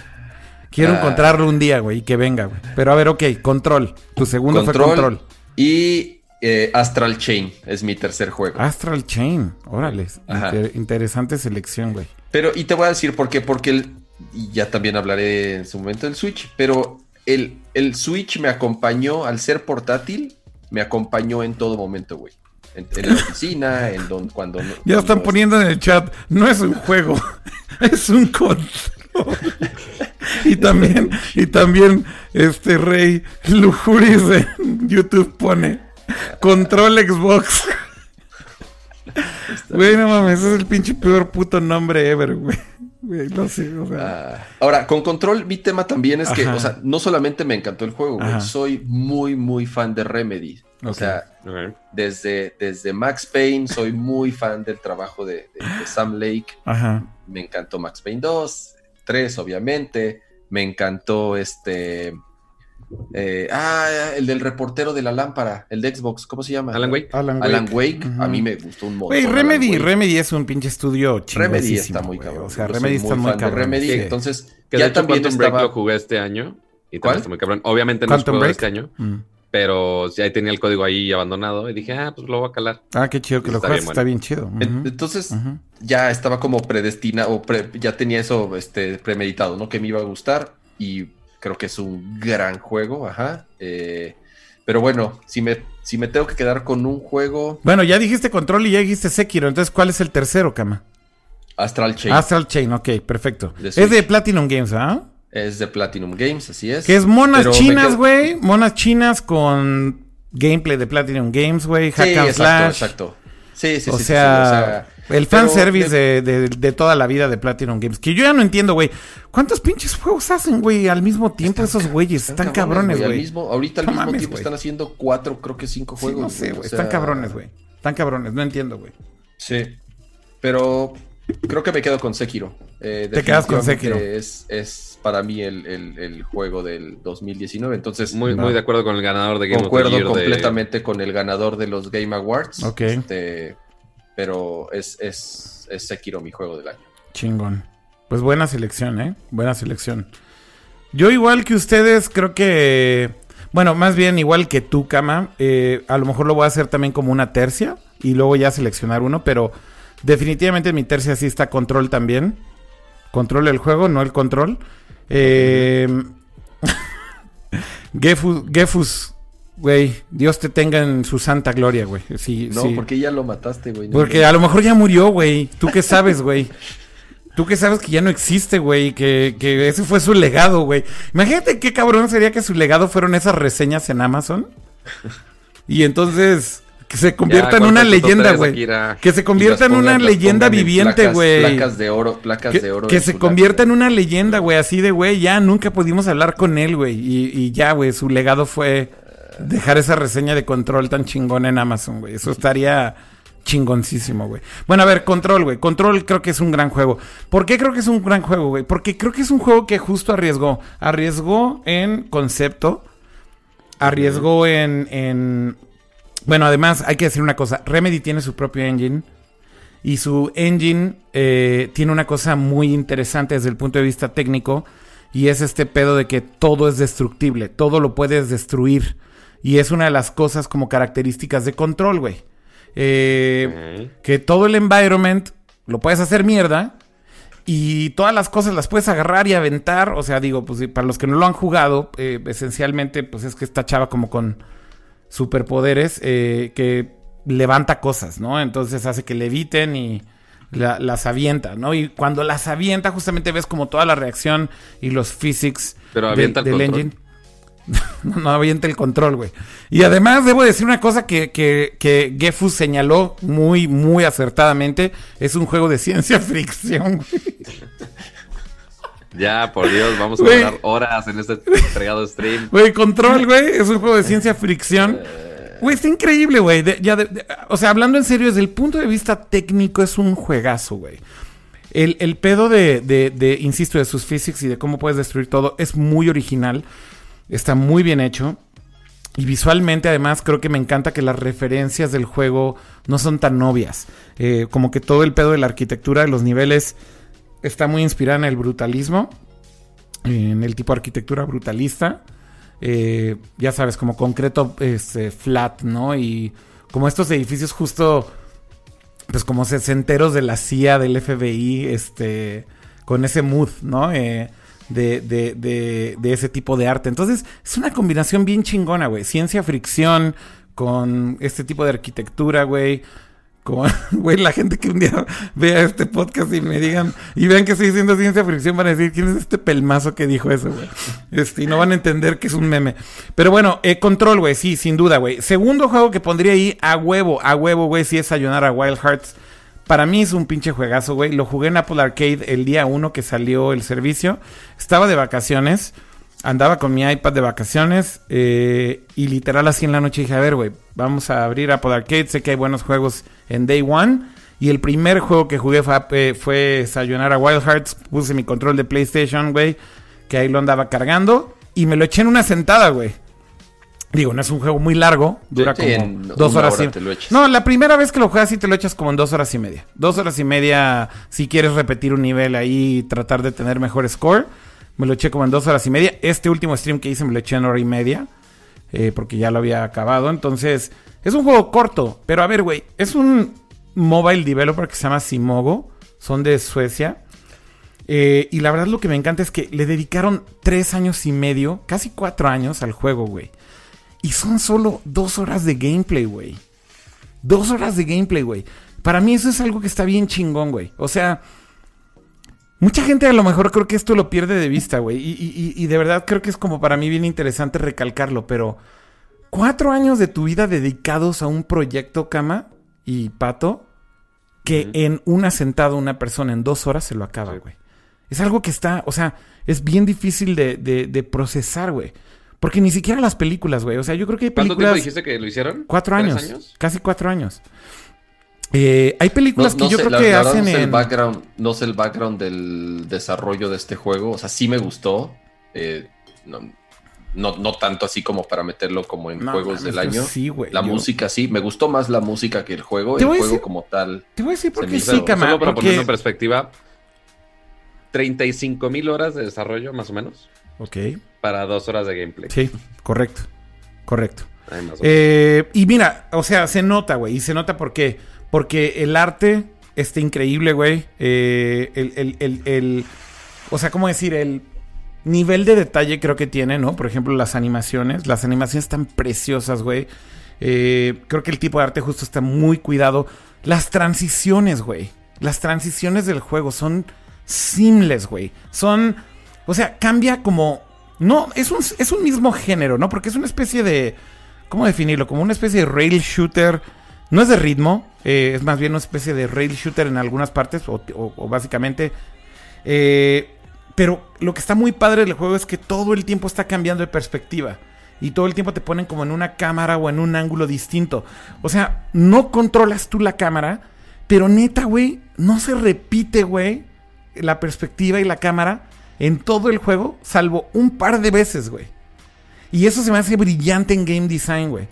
Quiero Ah. encontrarlo un día, güey, y que venga, güey. Pero a ver, ok, control. Tu segundo Control. fue control. Y eh, Astral Chain es mi tercer juego. Astral Chain. Órale. Inter- interesante selección, güey. Pero, y te voy a decir por qué. Porque el, y ya también hablaré en su momento del Switch. Pero el, el Switch me acompañó, al ser portátil, me acompañó en todo momento, güey. En, en la oficina, en don, cuando. no- Ya están poniendo en el chat, no es un juego, es un control. y también, y también, este rey Lujuris en YouTube pone control Xbox. Güey, no mames, ese es el pinche peor puto nombre ever, güey. Güey, no sé, o sea. Ah, ahora, con control, mi tema también es que, Ajá. o sea, no solamente me encantó el juego, güey, soy muy, muy fan de Remedy. O sea, desde, desde Max Payne soy muy fan del trabajo de, de- de Sam Lake. Ajá. Me encantó Max Payne 2, 3, obviamente. Me encantó este. Eh, ah, el del reportero de la lámpara, el de Xbox, ¿cómo se llama? Alan Wake. Alan Wake. Alan Wake, Ujú. a mí me gustó un montón. Güey, Alan Remedy, Wake. Remedy es un pinche estudio Remedy chingosísimo, está muy cabrón. O sea, Remedy está muy cabrón. Remedy, sí. entonces Que ya de hecho también Quantum Break estaba... lo jugué este año. Y ¿Cuál? también está muy cabrón. Obviamente no es Quantum juego de Break. este año, Mm. pero ya tenía el código ahí abandonado y dije, ah, pues lo voy a calar. Ah, qué chido que lo juegas. Está bien chido. Entonces, ya estaba como predestinado, o pre- ya tenía eso este, premeditado, ¿no? Que me iba a gustar y creo que es un gran juego, ajá. Eh, pero bueno, si me, si me tengo que quedar con un juego, Bueno, ya dijiste Control y ya dijiste Sekiro. Entonces, ¿cuál es el tercero, Kama? Astral Chain Astral Chain, ok, perfecto. De es de. Platinum Games, ¿ah? es de Platinum Games, así es. Que es monas Pero chinas, quedo- güey. Monas chinas con gameplay de Platinum Games, güey. Hack Sí, and exacto, slash. exacto. Sí, sí, o, sí, sí, sí, sea, el fanservice de- de, de, toda la vida de Platinum Games. Que yo ya no entiendo, güey. ¿Cuántos pinches juegos hacen, güey, al mismo tiempo esos güeyes? Están, cabrones, al güey. mismo- ahorita al No mismo mames, tiempo están haciendo cuatro, creo que cinco Sí, juegos. no sé, o güey. sea, Están cabrones, güey. Están cabrones, no entiendo, güey. Sí. Pero creo que me quedo con Sekiro. Eh, Te quedas con Sekiro. Es, es para mí el, el- el juego del 2019. Entonces, Muy, No. muy de acuerdo con el ganador de Game concuerdo of the Year de- completamente con el ganador de los Game Awards. Ok. Este, pero es, es, es Sekiro mi juego del año. Chingón. Pues buena selección, ¿eh? Buena selección. Yo igual que ustedes, creo que... Bueno, más bien igual que tú, Kama. eh, a lo mejor lo voy a hacer también como una tercia y luego ya seleccionar uno, pero definitivamente mi tercia sí está control también. Control el juego, no el control. Eh, Gefus, Gefus, güey, Dios te tenga en su santa gloria, güey. Sí, No, sí. porque ya lo mataste, güey. No, Porque a lo mejor ya murió, güey. ¿Tú qué sabes, güey? Tú qué sabes que ya no existe, güey. Que, que ese fue su legado, güey. Imagínate qué cabrón sería que su legado fueron esas reseñas en Amazon. Y entonces que se convierta Ya, en ¿cuál una leyenda, güey. Que se convierta en una pongan- leyenda viviente, güey. Placas de oro, placas Que, de oro. que se convierta en una leyenda, güey, así de, güey, ya nunca pudimos hablar con él, güey. Y, y ya, güey, su legado fue dejar esa reseña de control tan chingón en Amazon, güey. Eso estaría chingoncísimo, güey. Bueno, a ver, control, güey. Control creo que es un gran juego. ¿Por qué creo que es un gran juego, güey? Porque creo que es un juego que justo arriesgó. Arriesgó en concepto. Arriesgó en, en... Bueno, además hay que decir una cosa. Remedy tiene su propio engine. Y su engine eh, tiene una cosa muy interesante desde el punto de vista técnico. Y es este pedo de que todo es destructible. Todo lo puedes destruir. Y es una de las cosas como características de control, güey. Eh, que todo el environment lo puedes hacer mierda. Y todas las cosas las puedes agarrar y aventar. O sea, digo, pues para los que no lo han jugado, eh, esencialmente, pues es que esta chava como con superpoderes eh, que levanta cosas, ¿no? Entonces hace que leviten y la- las avienta, ¿no? Y cuando las avienta, justamente ves como toda la reacción y los physics Pero el del control. engine. no, no avienta el control, güey. Y además debo decir una cosa que, que, que Gefus señaló muy, muy acertadamente. Es un juego de ciencia fricción, güey. Ya, por Dios, vamos a durar horas en este fregado stream. Güey, Control, güey, es un juego de ciencia fricción. Güey, está increíble, güey. O sea, hablando en serio, desde el punto de vista técnico, es un juegazo, güey. El, el pedo de, de- de, insisto, de sus physics y de cómo puedes destruir todo es muy original. Está muy bien hecho. Y visualmente, además, creo que me encanta que las referencias del juego no son tan obvias. Eh, como que todo el pedo de la arquitectura de los niveles está muy inspirada en el brutalismo. En el tipo de arquitectura brutalista. Eh, ya sabes, como concreto este, flat, ¿no? Y como estos edificios justo, pues como sesenteros de la CIA, del FBI, este, con ese mood, ¿no? Eh, de, de, de, de ese tipo de arte. Entonces, es una combinación bien chingona, güey. Ciencia fricción con este tipo de arquitectura, güey. Con, güey, la gente que un día vea este podcast y me digan, y vean que estoy diciendo ciencia fricción, van a decir, ¿quién es este pelmazo que dijo eso, güey? Este, y no van a entender que es un meme. Pero bueno, eh, Control, güey, sí, sin duda, güey. Segundo juego que pondría ahí, a huevo, a huevo, güey, si es ayunar a Wild Hearts. Para mí es un pinche juegazo, güey. Lo jugué en Apple Arcade el día uno que salió el servicio. Estaba de vacaciones. Andaba con mi iPad de vacaciones. eh, y literal así en la noche dije, a ver, güey, vamos a abrir Apple Arcade. Sé que hay buenos juegos en Day One. Y el primer juego que jugué fue, eh, fue Sayonara Wild Hearts. Puse mi control de PlayStation, güey. Que ahí lo andaba cargando. Y me lo eché en una sentada, güey. Digo, no es un juego muy largo. Dura Sí, como en dos horas hora y echas. No, la primera vez que lo juegas sí te lo echas como en dos horas y media. Dos horas y media si quieres repetir un nivel ahí y tratar de tener mejor score. Me lo eché como en dos horas y media. Este último stream que hice me lo eché en hora y media. eh, porque ya lo había acabado. Entonces, es un juego corto. Pero a ver, güey. Es un mobile developer que se llama Simogo. Son de Suecia. Eh, y la verdad lo que me encanta es que le dedicaron tres años y medio, casi cuatro años al juego, güey. Y son solo dos horas de gameplay, güey. Dos horas de gameplay, güey. Para mí eso es algo que está bien chingón, güey. O sea, mucha gente a lo mejor creo que esto lo pierde de vista, güey. Y, y- y de verdad creo que es como para mí bien interesante recalcarlo, pero cuatro años de tu vida dedicados a un proyecto, Cama y Pato, que en una sentada una persona en dos horas se lo acaba, Sí. güey. Es algo que está, o sea, es bien difícil de, de- de procesar, güey. Porque ni siquiera las películas, güey. O sea, yo creo que hay ¿Cuánto películas... tiempo dijiste que lo hicieron? Cuatro ¿Tres años, Casi cuatro años. Eh, hay películas que yo sé, creo la- que la verdad hacen no sé el en... background, no sé el background del desarrollo de este juego. O sea, sí me gustó. eh, no, no, no tanto así como para meterlo como en No, juegos del año. Sí, güey. la yo- música sí, me gustó más la música que el juego. El juego decir- como tal. Te voy a decir por qué sí, hizo- Cama. Solo para porque- ponerlo en perspectiva, 35 mil horas de desarrollo, más o menos, Ok, para dos horas de gameplay. sí, correcto. Correcto. Eh, y mira, o sea, se nota, güey. Y se nota por qué. Porque el arte está increíble, güey. Eh, el, el- el- el- o sea, ¿cómo decir? El nivel de detalle creo que tiene, ¿no? Por ejemplo, las animaciones. Las animaciones están preciosas, güey. Eh, creo que el tipo de arte justo está muy cuidado. Las transiciones, güey. Las transiciones del juego son seamless, güey. Son, o sea, cambia como... No, es un, es un mismo género, ¿no? Porque es una especie de... ¿Cómo definirlo? Como una especie de rail shooter. No es de ritmo, eh, es más bien una especie de rail shooter en algunas partes, o, básicamente. Eh, pero lo que está muy padre del juego es que todo el tiempo está cambiando de perspectiva. Y todo el tiempo te ponen como en una cámara o en un ángulo distinto. O sea, no controlas tú la cámara, pero neta, güey, no se repite, güey, la perspectiva y la cámara en todo el juego, salvo un par de veces, güey. Y eso se me hace brillante en game design, güey.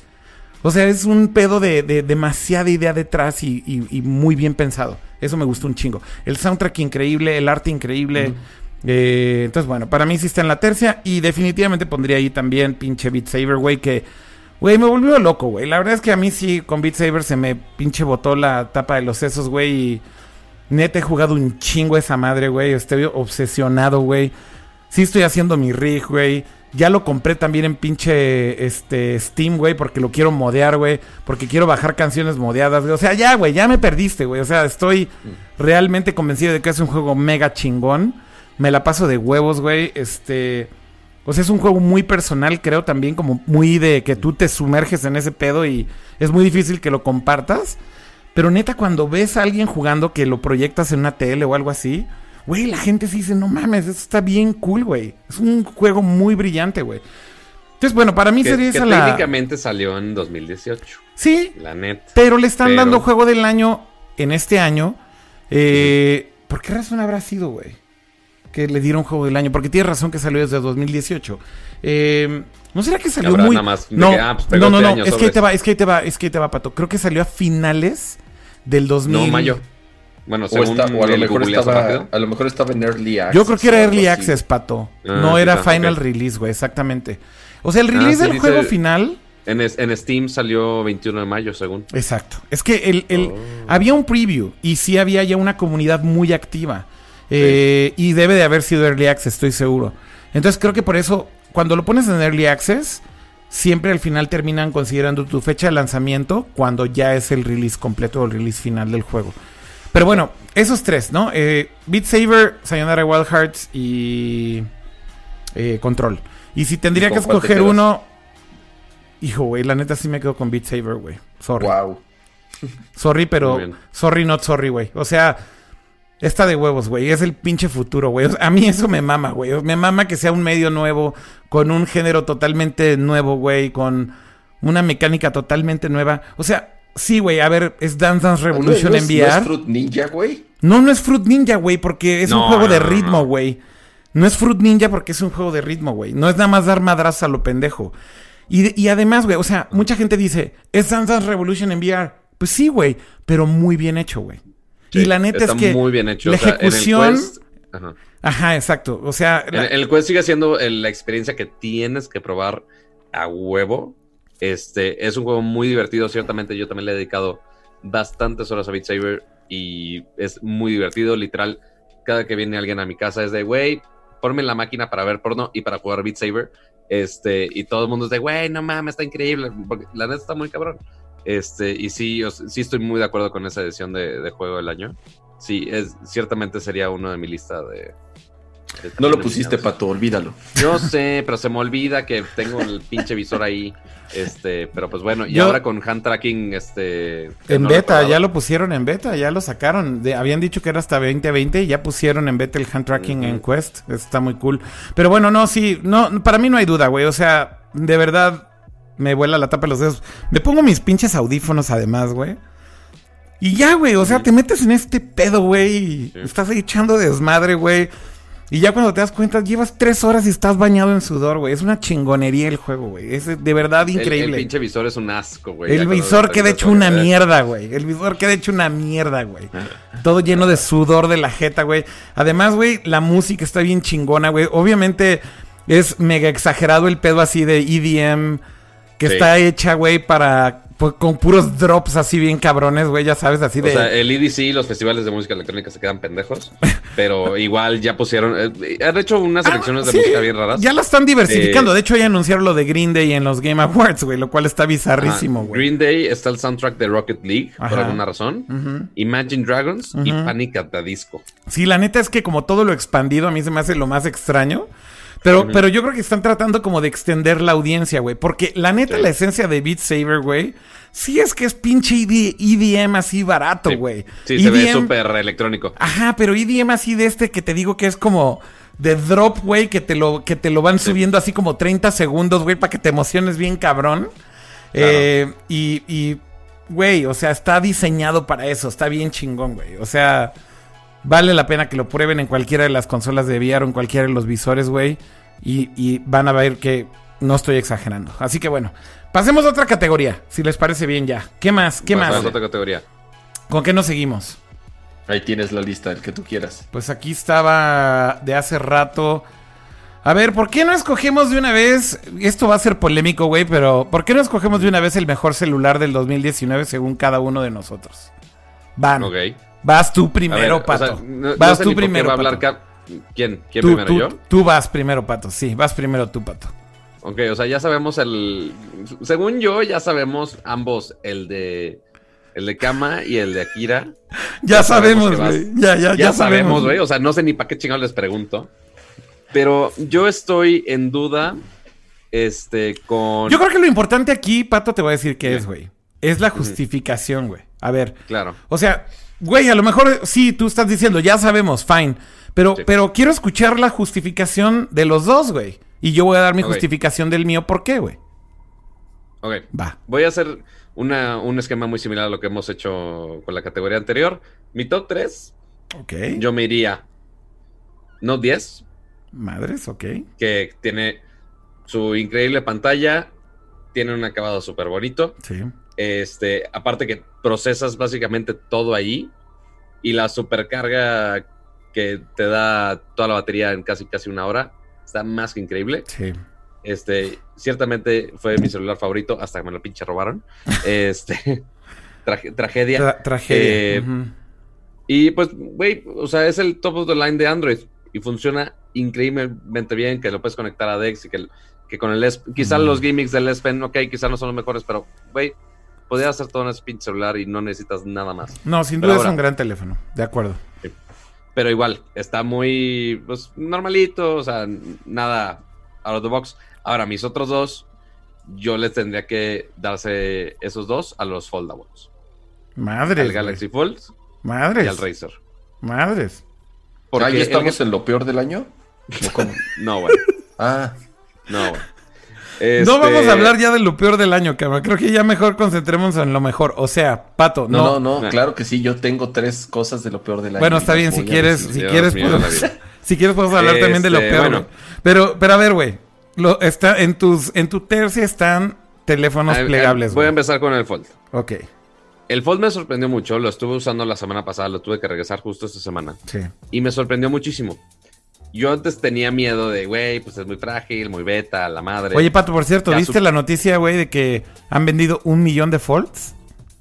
O sea, es un pedo de, de demasiada idea detrás y, y- y muy bien pensado. Eso me gustó un chingo. El soundtrack increíble, el arte increíble. Eh, entonces, bueno, para mí sí está en la tercia. Y definitivamente pondría ahí también pinche Beat Saber, güey, que... Güey, me volvió loco, güey. La verdad es que a mí sí, con Beat Saber se me pinche botó la tapa de los sesos, güey. Y neta he jugado un chingo esa madre, güey. Estoy obsesionado, güey. Sí estoy haciendo mi rig, güey. Ya lo compré también en pinche este, Steam, güey, porque lo quiero modear, güey. Porque quiero bajar canciones modeadas. O sea, ya, güey, ya me perdiste, güey. O sea, estoy realmente convencido de que es un juego mega chingón. Me la paso de huevos, güey. Este... O sea, es un juego muy personal, creo también, como muy de que tú te sumerges en ese pedo y es muy difícil que lo compartas. Pero neta, cuando ves a alguien jugando que lo proyectas en una tele o algo así, güey, la gente sí dice, no mames, eso está bien cool, güey. Es un juego muy brillante, güey. Entonces, bueno, para mí que, sería que esa la... técnicamente salió en 2018, Sí, la neta. pero le están Pero- dando juego del año en este año. Eh, ¿Por qué razón habrá sido, güey? Que le dieron juego del año. Porque tienes razón que salió desde 2018. Eh, ¿No será que salió muy... nada más de no, que, ah, pues, no, no, este no. Es que ahí te va, es que ahí te va, es que ahí te va, Pato. Creo que salió a finales del 2000. No, mayo. Bueno, O, según está- o a, lo mejor estaba, a lo mejor estaba en Early Access. Yo creo que era Early así. Access, Pato. Ah, no sí, era está, Final. Release, güey, exactamente. O sea, el Ah, release sí, del dice- juego final... En Steam salió 21 de mayo, según. Exacto. Es que el, el- Oh. había un preview y sí había ya una comunidad muy activa. Eh, Y debe de haber sido Early Access, estoy seguro. Entonces creo que por eso, cuando lo pones en Early Access, siempre al final terminan considerando tu fecha de lanzamiento cuando ya es el release completo o el release final del juego. Pero bueno, esos tres, ¿no? Eh, Beat Saber, Sayonara Wild Hearts y eh, Control. Y si tendría ¿Y que escoger uno... Hijo, güey, la neta sí me quedo con Beat Saber, güey. Sorry. Wow. Sorry, pero sorry, not sorry, güey. O sea, está de huevos, güey. Es el pinche futuro, güey. O sea, a mí eso me mama, güey. Me mama que sea un medio nuevo, con un género totalmente nuevo, güey, con una mecánica totalmente nueva. O sea, sí, güey, a ver, es Dance Dance Revolution ¿No es- en ¿No es VR. Fruit Ninja, güey? No, no es Fruit Ninja, güey, porque es un No, juego de no, no, ritmo, no. güey. No es Fruit Ninja porque es un juego de ritmo, güey. No es nada más dar madrazos a lo pendejo. Y, y además, güey, o sea, mucha gente dice, es Dance Dance Revolution en VR. Pues sí, güey, pero muy bien hecho, güey. Y la neta es está que muy bien hecho. la O sea, en el ejecución, Quest- Ajá. Ajá, exacto. O sea, El, la- el Quest sigue siendo la experiencia que tienes que probar a huevo. Este es un juego muy divertido. Ciertamente, yo también le he dedicado bastantes horas a Beat Saber y es muy divertido. Literal, cada que viene alguien a mi casa es de, güey, ponme la máquina para ver porno y para jugar Beat Saber. Este, y todo el mundo es de, güey, no mames, está increíble. Porque la neta está muy cabrón. Este, y sí, o sea, sí estoy muy de acuerdo con esa edición de, de juego del año. Sí, es, ciertamente sería uno de mi lista de. de No lo pusiste. Pato, olvídalo. Yo sé, pero se me olvida que tengo el pinche visor ahí. Este, pero pues bueno, y Yo- ahora con hand tracking, este. en no beta, ya lo pusieron en beta, ya lo sacaron. De- habían dicho que era hasta 2020 y ya pusieron en beta el hand tracking en. Quest. Está muy cool. Pero bueno, no, sí, no, para mí no hay duda, güey. O sea, de verdad me vuela la tapa de los dedos. Me pongo mis pinches audífonos además, güey. Y ya, güey, o sea, Sí. te metes en este pedo, güey. Sí. Estás ahí echando desmadre, güey. Y ya cuando te das cuenta, llevas tres horas y estás bañado en sudor, güey. Es una chingonería el juego, güey. Es de verdad El- increíble. El, pinche visor es un asco, güey. El visor queda hecho una mierda, güey. El visor queda hecho una mierda, güey. Todo lleno de sudor de la jeta, güey. Además, güey, la música está bien chingona, güey. Obviamente es mega exagerado el pedo así de EDM que Sí. está hecha, güey, para pues, con puros drops así bien cabrones, güey, ya sabes, así O de sea, el EDC, los festivales de música electrónica se quedan pendejos, pero igual ya pusieron, eh, han hecho unas Ah, selecciones de música bien raras. Ya la están diversificando. Eh, de hecho, ya anunciaron lo de Green Day en los Game Awards, güey, lo cual está bizarrísimo, güey. Green Day está el soundtrack de Rocket League, por alguna razón. Imagine Dragons y. Panic at the Disco. Sí, la neta es que como todo lo expandido a mí se me hace lo más extraño. Pero, pero yo creo que están tratando como de extender la audiencia, güey. Porque la neta, Sí. la esencia de Beat Saber, güey, sí es que es pinche ED EDM así barato, Sí. güey. Sí, se ve súper electrónico. Ajá, pero EDM así de este que te digo que es como de drop, güey, que te lo, que te lo van Sí. subiendo así como 30 segundos, güey, para que te emociones bien cabrón. Eh, y, y, güey, o sea, está diseñado para eso, está bien chingón, güey. O sea, vale la pena que lo prueben en cualquiera de las consolas de VR o en cualquiera de los visores, güey. Y, y van a ver que no estoy exagerando. Así que bueno, pasemos a otra categoría, si les parece bien ya. ¿Qué más? ¿Qué Pasamos más? a otra categoría. ¿Con qué nos seguimos? Ahí tienes la lista, el que tú quieras. Pues aquí estaba de hace rato. A ver, ¿por qué no escogemos de una vez? Esto va a ser polémico, güey, pero ¿por qué no escogemos de una vez el mejor celular del 2019 según cada uno de nosotros? Van. Ok. Vas tú primero, ver, o sea, Pato. no vas sé tú primero. va a hablar Pato. ¿Quién? ¿Quién Tú, primero tú- yo? tú vas primero, Pato. Sí, vas primero tú, Pato. Ok, o sea, ya sabemos el. Según yo, ya sabemos ambos, el de. El de Kama y el de Akira. Ya, Ya sabemos güey. Ya, ya, Ya, ya, sabemos, güey. O sea, no sé ni para qué chingados les pregunto. Pero yo estoy en duda. Este, con. Yo creo que lo importante aquí, Pato, te voy a decir qué Sí. es, güey. Es la justificación, güey. A ver, Claro. O sea, güey, a lo mejor sí, tú estás diciendo, ya sabemos, fine. Pero, Sí. pero quiero escuchar la justificación de los dos, güey. Y yo voy a dar mi justificación del mío, ¿por qué, güey? Ok. Va. Voy a hacer una, un esquema muy similar a lo que hemos hecho con la categoría anterior. Mi top 3, Ok. yo me iría Note 10, Madres, ok. que tiene su increíble pantalla, tiene un acabado súper bonito. Sí. Este, aparte que procesas básicamente todo ahí y la supercarga que te da toda la batería en casi casi una hora está más que increíble. Sí. Este, ciertamente fue mi celular favorito hasta que me lo pinche robaron. Este, tragedia. Tra- tragedia. Eh. Y pues, güey, o sea, es el top of the line de Android y funciona increíblemente bien, que lo puedes conectar a Dex y que, que con el S, quizá Mm. los gimmicks del S Pen, ok, quizá no son los mejores, pero, güey, podrías hacer todo en ese pinche celular y no necesitas nada más. No, sin duda es un gran teléfono. De acuerdo. Pero igual, está muy, pues, normalito, o sea, nada out of the box. Ahora, mis otros dos, yo les tendría que darse esos dos a los foldables. Madres. Al güey. Galaxy Fold Madres. y al Razer. Madres. Porque ah, ¿ya el estamos en lo peor del año? ¿O cómo? No, güey. Ah, No, güey. No Este, vamos a hablar ya de lo peor del año, cabrón. Creo que ya mejor concentrémonos en lo mejor. O sea, Pato, no, no. no, claro que sí, yo tengo tres cosas de lo peor del año. Bueno, está bien, si quieres, si Dios quieres, mío podemos, si quieres podemos hablar también de lo Este, peor, bueno. Pero, pero a ver, güey. Lo, está, en tus, en tu tercia están teléfonos plegables, Voy a empezar con el Fold. Ok. El Fold me sorprendió mucho, lo estuve usando la semana pasada, lo tuve que regresar justo esta semana. Sí. Y me sorprendió muchísimo. Yo antes tenía miedo de, güey, pues es muy frágil, muy beta, la madre. Oye, Pato, por cierto, Ya ¿viste su- la noticia, güey, de que han vendido un millón de Folds?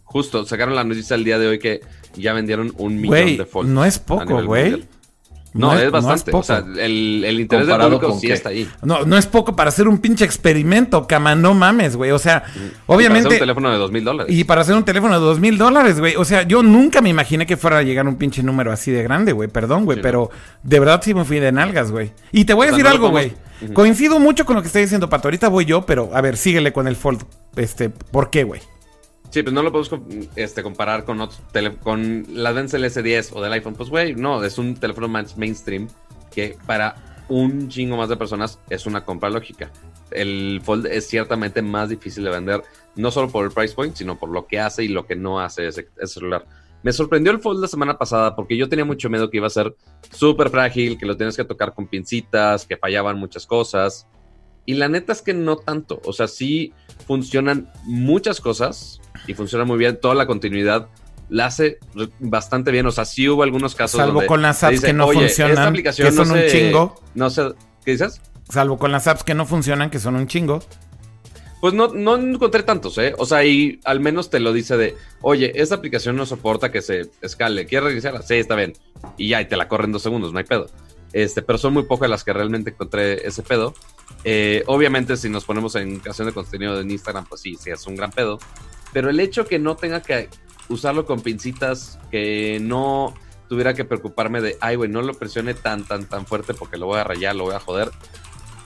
Justo, sacaron la noticia el día de hoy que ya vendieron un millón de Fold. no es poco, güey. No, es bastante. poco. o sea, el, el interés del ¿Comparado público con sí qué? está ahí. No, no es poco para hacer un pinche experimento, cama, no mames, güey. O sea, Y para hacer obviamente. un teléfono de dos mil dólares. Y para hacer un teléfono de dos mil dólares, güey. O sea, yo nunca me imaginé que fuera a llegar un pinche número así de grande, güey. Perdón, güey. Sí, pero de verdad sí me fui de nalgas, güey. Y te voy a O sea, decir no algo, güey. Coincido mucho con lo que está diciendo Pato. Ahorita voy yo, pero a ver, síguele con el Fold. Este, ¿por qué, güey? Sí, pues no lo podemos este, comparar con tele- con la del S10 o del iPhone. Pues, güey, no, es un teléfono mainstream que para un chingo más de personas es una compra lógica. El Fold es ciertamente más difícil de vender, no solo por el price point, sino por lo que hace y lo que no hace ese, ese celular. Me sorprendió el Fold la semana pasada porque yo tenía mucho miedo que iba a ser súper frágil, que lo tienes que tocar con pincitas, que fallaban muchas cosas. Y la neta es que no tanto. O sea, sí funcionan muchas cosas y funciona muy bien. Toda la continuidad la hace bastante bien. O sea, sí hubo algunos casos. Salvo donde con las apps que no "Oye, esta funcionan, aplicación que son no un se- chingo. No sé. ¿Qué dices? Salvo con las apps que no funcionan, que son un chingo. Pues no, no encontré tantos, ¿eh? O sea, y al menos te lo dice de, oye, esta aplicación no soporta que se escale. ¿Quieres reiniciarla? Sí, está bien. Y ya, y te la corre en dos segundos, no hay pedo. Este, pero son muy pocas las que realmente encontré ese pedo. Eh, obviamente, si nos ponemos en creación de contenido en Instagram, pues sí, sí, es un gran pedo. Pero el hecho que no tenga que usarlo con pincitas, que no tuviera que preocuparme de, ay, güey, no lo presione tan, tan, tan fuerte porque lo voy a rayar, lo voy a joder.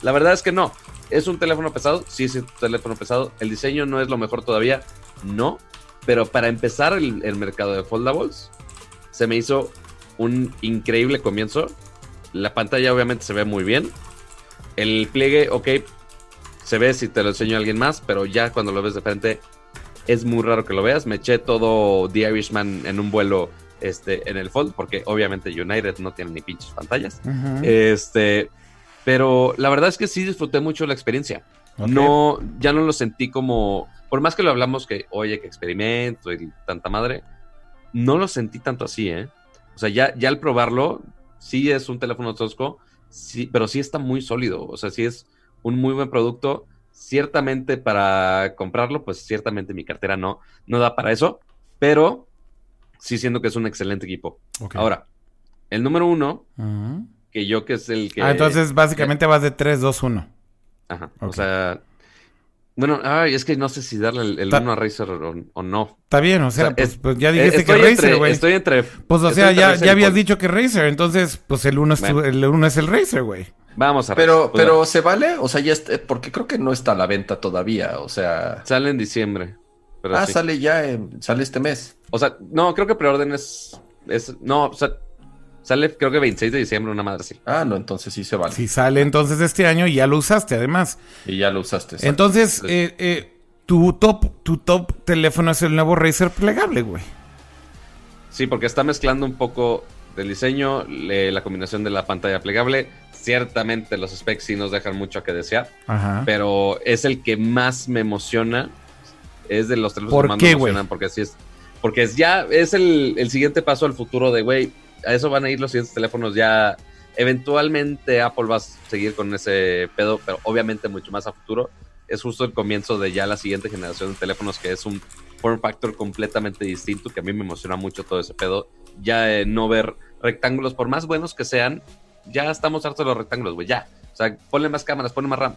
La verdad es que no. ¿Es un teléfono pesado? Sí, es un teléfono pesado. ¿El diseño no es lo mejor todavía? No. Pero para empezar el, el mercado de foldables, se me hizo un increíble comienzo. La pantalla obviamente se ve muy bien. El pliegue, ok, se ve si te lo enseño a alguien más, pero ya cuando lo ves de frente es muy raro que lo veas. Me eché todo The Irishman en un vuelo este, en el Fold, porque obviamente United no tiene ni pinches pantallas. Este, pero la verdad es que sí disfruté mucho la experiencia. No, ya no lo sentí como, por más que lo hablamos que, oye, que experimento y tanta madre, no lo sentí tanto así, ¿eh? O sea, ya, ya al probarlo, sí es un teléfono tosco, sí, pero sí está muy sólido. O sea, sí es un muy buen producto. Ciertamente para comprarlo, pues ciertamente mi cartera no, no da para eso, pero sí siento que es un excelente equipo. Ahora, el número uno, que yo que es el que... Ah, entonces básicamente vas de 3, 2, 1. Ajá. O sea. Bueno, ay, es que no sé si darle el, el Ta- uno a Razer o, o no. Está bien, o sea, O sea, pues, es- pues ya dijiste que Razer, güey. estoy entre. Pues o sea, ya, ya habías dicho que Razer, entonces pues el uno es, tu- el uno es el Razer, güey. Vamos a Pero. Pues, pero ¿se vale? O sea, ya está- porque creo que no está a la venta todavía. O sea. Sale en diciembre. Pero Ah, sí. sale ya, en- sale este mes. O sea, no, creo que preorden es. es no, o sea, sale creo que 26 de diciembre, una madre así. Ah, no, entonces sí se vale. Si sale entonces este año y ya lo usaste, además. Y ya lo usaste. exacto. Entonces, eh, eh, tu top, tu top teléfono es el nuevo Razer plegable, güey. Sí, porque está mezclando un poco del diseño, le- la combinación de la pantalla plegable. Ciertamente los specs sí nos dejan mucho a que desear. Ajá. pero es el que más me emociona. Es de los teléfonos ¿Por que más me emocionan porque así es. Porque es ya es el, el siguiente paso al futuro de, güey, a eso van a ir los siguientes teléfonos ya. Eventualmente Apple va a seguir con ese pedo, pero obviamente mucho más a futuro. Es justo el comienzo de ya la siguiente generación de teléfonos que es un form factor completamente distinto, que a mí me emociona mucho todo ese pedo. Ya eh, no ver rectángulos, por más buenos que sean, ya estamos hartos de los rectángulos, güey, ya. O sea, ponle más cámaras, ponle más RAM,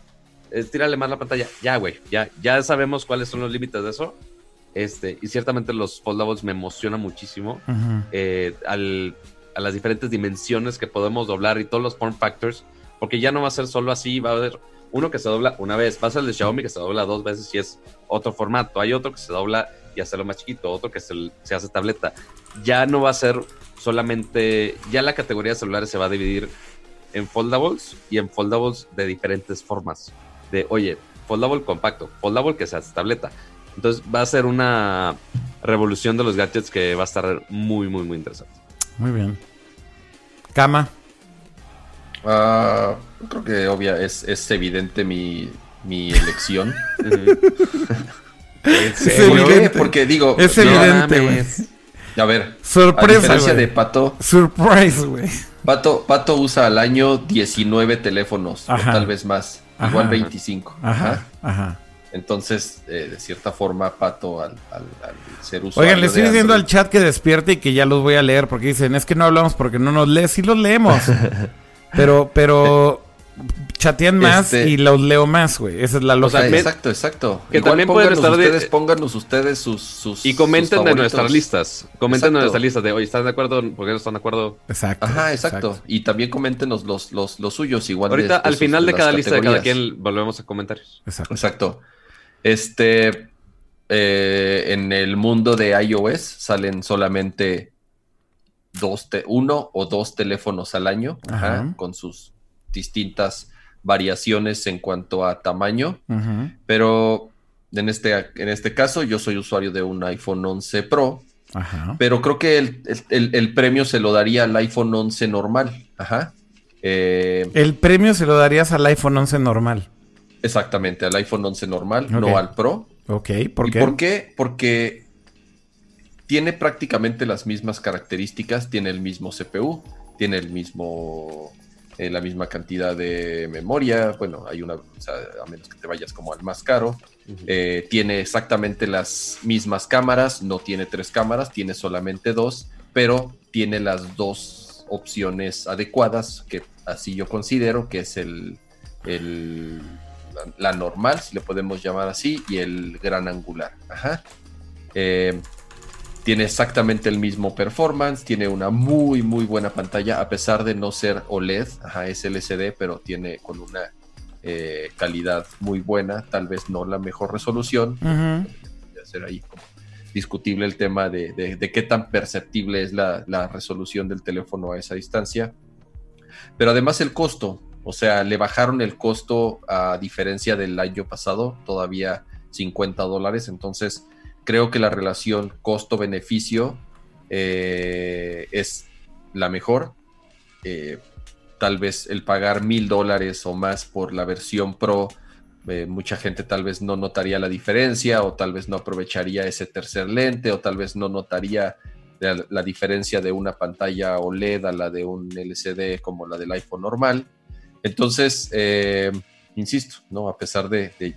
eh, tírale más la pantalla. Ya, güey, ya, ya sabemos cuáles son los límites de eso. Este, y ciertamente los foldables me emocionan muchísimo eh, al- a las diferentes dimensiones que podemos doblar y todos los form factors, porque ya no va a ser solo así, va a haber uno que se dobla una vez, va a ser el de Xiaomi que se dobla dos veces y es otro formato, hay otro que se dobla y hace lo más chiquito, otro que se, se hace tableta. Ya no va a ser solamente, ya la categoría de celulares se va a dividir en foldables y en foldables de diferentes formas. De, oye, foldable compacto, foldable que se hace tableta. Entonces va a ser una revolución de los gadgets que va a estar muy, muy, muy interesante. Muy bien. Cama. Ah, creo que obvia es, es evidente mi, mi elección. ¿Por Porque digo, es evidente, güey. A ver, sorpresa. A diferencia de Pato. Surprise, güey. Pato, Pato usa al año 19 teléfonos, o tal vez más. Igual 25. Ajá. Ajá. Entonces, eh, de cierta forma, Pato al, al, ser usuario. Oigan, le estoy diciendo al chat que despierte y que ya los voy a leer porque dicen, es que no hablamos porque no nos lees. Sí los leemos. pero, pero chatean más este y los leo más, güey. Esa es la lógica. exacto, exacto. Que también pueden estar ustedes, pónganos ustedes sus, sus Y comenten en nuestras listas. Comenten en nuestras listas de, oye, ¿están de acuerdo? ¿Por qué no están de acuerdo? Exacto. Ajá, exacto. Y también coméntenos los, los, los suyos igual. Ahorita, al final de cada lista de cada quien, volvemos a comentarios. Exacto. Exacto. Este, eh, en el mundo de iOS salen solamente dos, uno o dos teléfonos al año, ajá, con sus distintas variaciones en cuanto a tamaño, pero en este, en este caso yo soy usuario de un iPhone 11 Pro, pero creo que el, premio se lo daría al iPhone 11 normal. Ajá. Eh, el premio se lo darías al iPhone 11 normal. Exactamente, al iPhone 11 normal, no al Pro. Ok, ¿por qué? ¿Por qué? Porque tiene prácticamente las mismas características, tiene el mismo CPU, tiene el mismo eh, la misma cantidad de memoria, bueno, hay una, a menos que te vayas como al más caro, eh, tiene exactamente las mismas cámaras, no tiene tres cámaras, tiene solamente dos, pero tiene las dos opciones adecuadas, que así yo considero que es el, la, normal, si le podemos llamar así, y el gran angular. Ajá. Eh, tiene exactamente el mismo performance, tiene una muy muy buena pantalla a pesar de no ser OLED, ajá, es LCD, pero tiene con una eh, calidad muy buena, tal vez no la mejor resolución. ser ahí discutible el tema de, qué tan perceptible es la, la, resolución del teléfono a esa distancia. Pero además el costo, o sea, le bajaron el costo a diferencia del año pasado, todavía 50 dólares, entonces creo que la relación costo-beneficio eh, es la mejor. Eh, tal vez el pagar mil dólares o más por la versión Pro, eh, mucha gente tal vez no notaría la diferencia o tal vez no aprovecharía ese tercer lente o tal vez no notaría la, diferencia de una pantalla OLED a la de un LCD como la del iPhone normal. Entonces, insisto, ¿no? A pesar de, de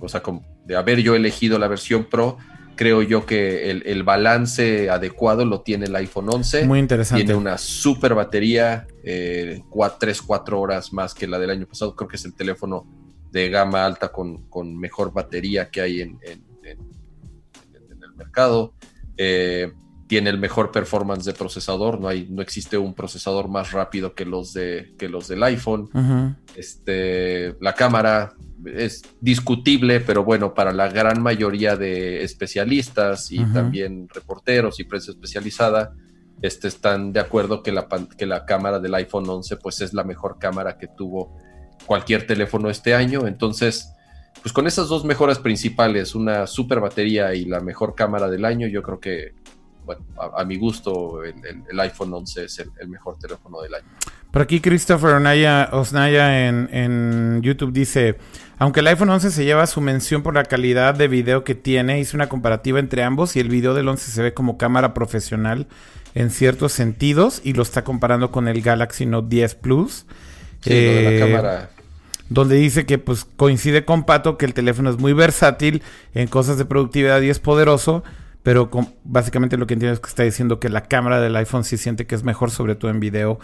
o sea, como de haber yo elegido la versión Pro, creo yo que el, balance adecuado lo tiene el iPhone 11. Muy interesante. Tiene una super batería, eh, 3, 4 horas más que la del año pasado. Creo que es el teléfono de gama alta con, mejor batería que hay en, el mercado. Eh, tiene el mejor performance de procesador, no hay, no existe un procesador más rápido que los de que los del iPhone. Este, la cámara es discutible, pero bueno, para la gran mayoría de especialistas y también reporteros y prensa especializada, este, están de acuerdo que la, que la cámara del iPhone 11 pues es la mejor cámara que tuvo cualquier teléfono este año. Entonces, pues con esas dos mejoras principales, una super batería y la mejor cámara del año, yo creo que bueno, a, mi gusto, el, iPhone 11 es el, mejor teléfono del año. Por aquí Christopher Osnaya en, YouTube dice, aunque el iPhone 11 se lleva su mención por la calidad de video que tiene, hice una comparativa entre ambos y el video del 11 se ve como cámara profesional en ciertos sentidos y lo está comparando con el Galaxy Note 10 Plus. Sí, de la cámara donde dice que pues coincide con Pato que el teléfono es muy versátil en cosas de productividad y es poderoso, pero básicamente lo que entiendo es que está diciendo que la cámara del iPhone sí siente que es mejor, sobre todo en video,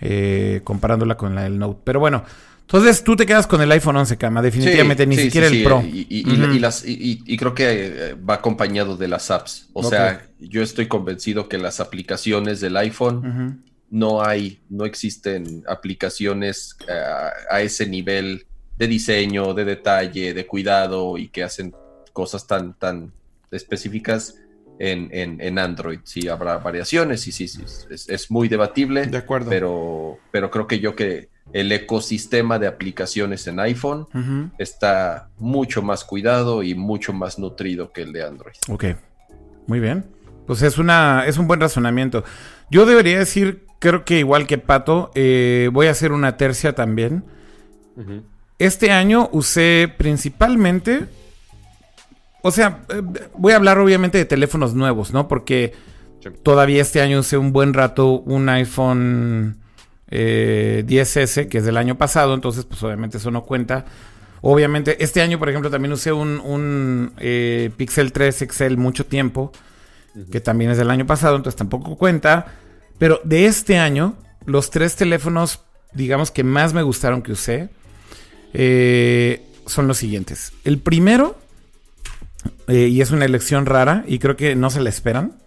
eh, comparándola con la del Note. Pero bueno, entonces tú te quedas con el iPhone 11, Cama, definitivamente, ni siquiera el Pro. Y, creo que eh, va acompañado de las apps. O sea, yo estoy convencido que las aplicaciones del iPhone no hay, no existen aplicaciones eh, a ese nivel de diseño, de detalle, de cuidado y que hacen cosas tan, tan específicas en, en, Android. Sí, habrá variaciones y sí, sí, es, muy debatible. De acuerdo. Pero, pero creo que yo que el ecosistema de aplicaciones en iPhone está mucho más cuidado y mucho más nutrido que el de Android. Ok, muy bien. Pues es, una, es un buen razonamiento. Yo debería decir, creo que igual que Pato, eh, voy a hacer una tercia también. Este año usé principalmente o sea, eh, voy a hablar obviamente de teléfonos nuevos, ¿no? Porque Sí. todavía este año usé un buen rato un iPhone eh, 10S, que es del año pasado, entonces pues obviamente eso no cuenta. Obviamente, este año, por ejemplo, también usé un, un, eh, Pixel 3 XL mucho tiempo, que también es del año pasado, entonces tampoco cuenta. Pero de este año, los tres teléfonos, digamos que más me gustaron que usé, eh, son los siguientes. El primero, eh, y es una elección rara, y creo que no se la esperan,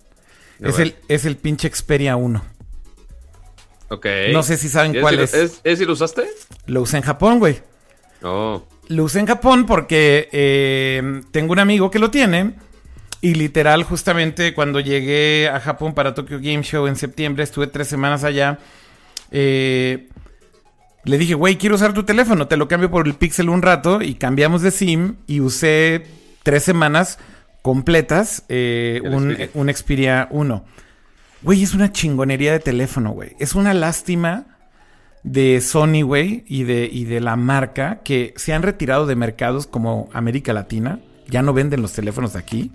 es el, es el pinche Xperia 1. Ok. No sé si saben ¿Y ese cuál lo- es. ¿Es, ese lo usaste? Lo usé en Japón, güey. Oh. Lo usé en Japón porque eh, tengo un amigo que lo tiene. Y literal, justamente cuando llegué a Japón para Tokyo Game Show en septiembre, estuve tres semanas allá. eh, le dije, güey, quiero usar tu teléfono, te lo cambio por el Pixel un rato. Y cambiamos de SIM y usé tres semanas completas eh, un, un Xperia 1. Güey, es una chingonería de teléfono, güey. Es una lástima de Sony, güey, y de, y de la marca que se han retirado de mercados como América Latina. Ya no venden los teléfonos de aquí.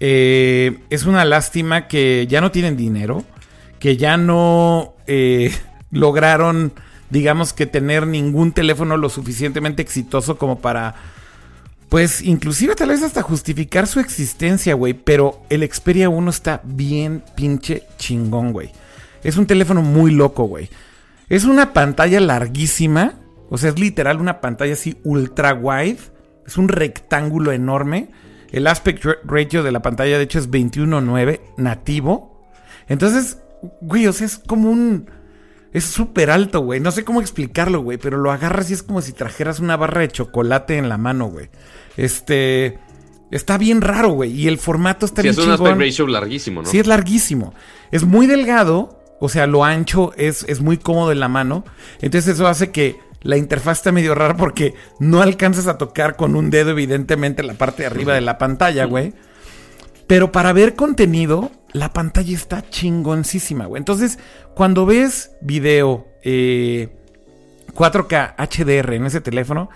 Eh, es una lástima que ya no tienen dinero, que ya no eh, lograron, digamos que tener ningún teléfono lo suficientemente exitoso como para, pues, inclusive tal vez hasta justificar su existencia, güey. Pero el Xperia 1 está bien pinche chingón, güey. Es un teléfono muy loco, güey. Es una pantalla larguísima, o sea, es literal una pantalla así ultra wide. Es un rectángulo enorme. El aspect ra- ratio de la pantalla, de hecho, es 21.9 nativo. Entonces, güey, o sea, es como un. Es súper alto, güey. No sé cómo explicarlo, güey, pero lo agarras y es como si trajeras una barra de chocolate en la mano, güey. Este. Está bien raro, güey. Y el formato está Sí, bien es un aspect ratio larguísimo, ¿no? Sí, es larguísimo. Es muy delgado, o sea, lo ancho es, es muy cómodo en la mano. Entonces eso hace que la interfaz está medio rara porque no alcanzas a tocar con un dedo, evidentemente, la parte de arriba de la pantalla, güey. Pero para ver contenido, la pantalla está chingoncísima, güey. Entonces, cuando ves video eh, 4K HDR en ese teléfono,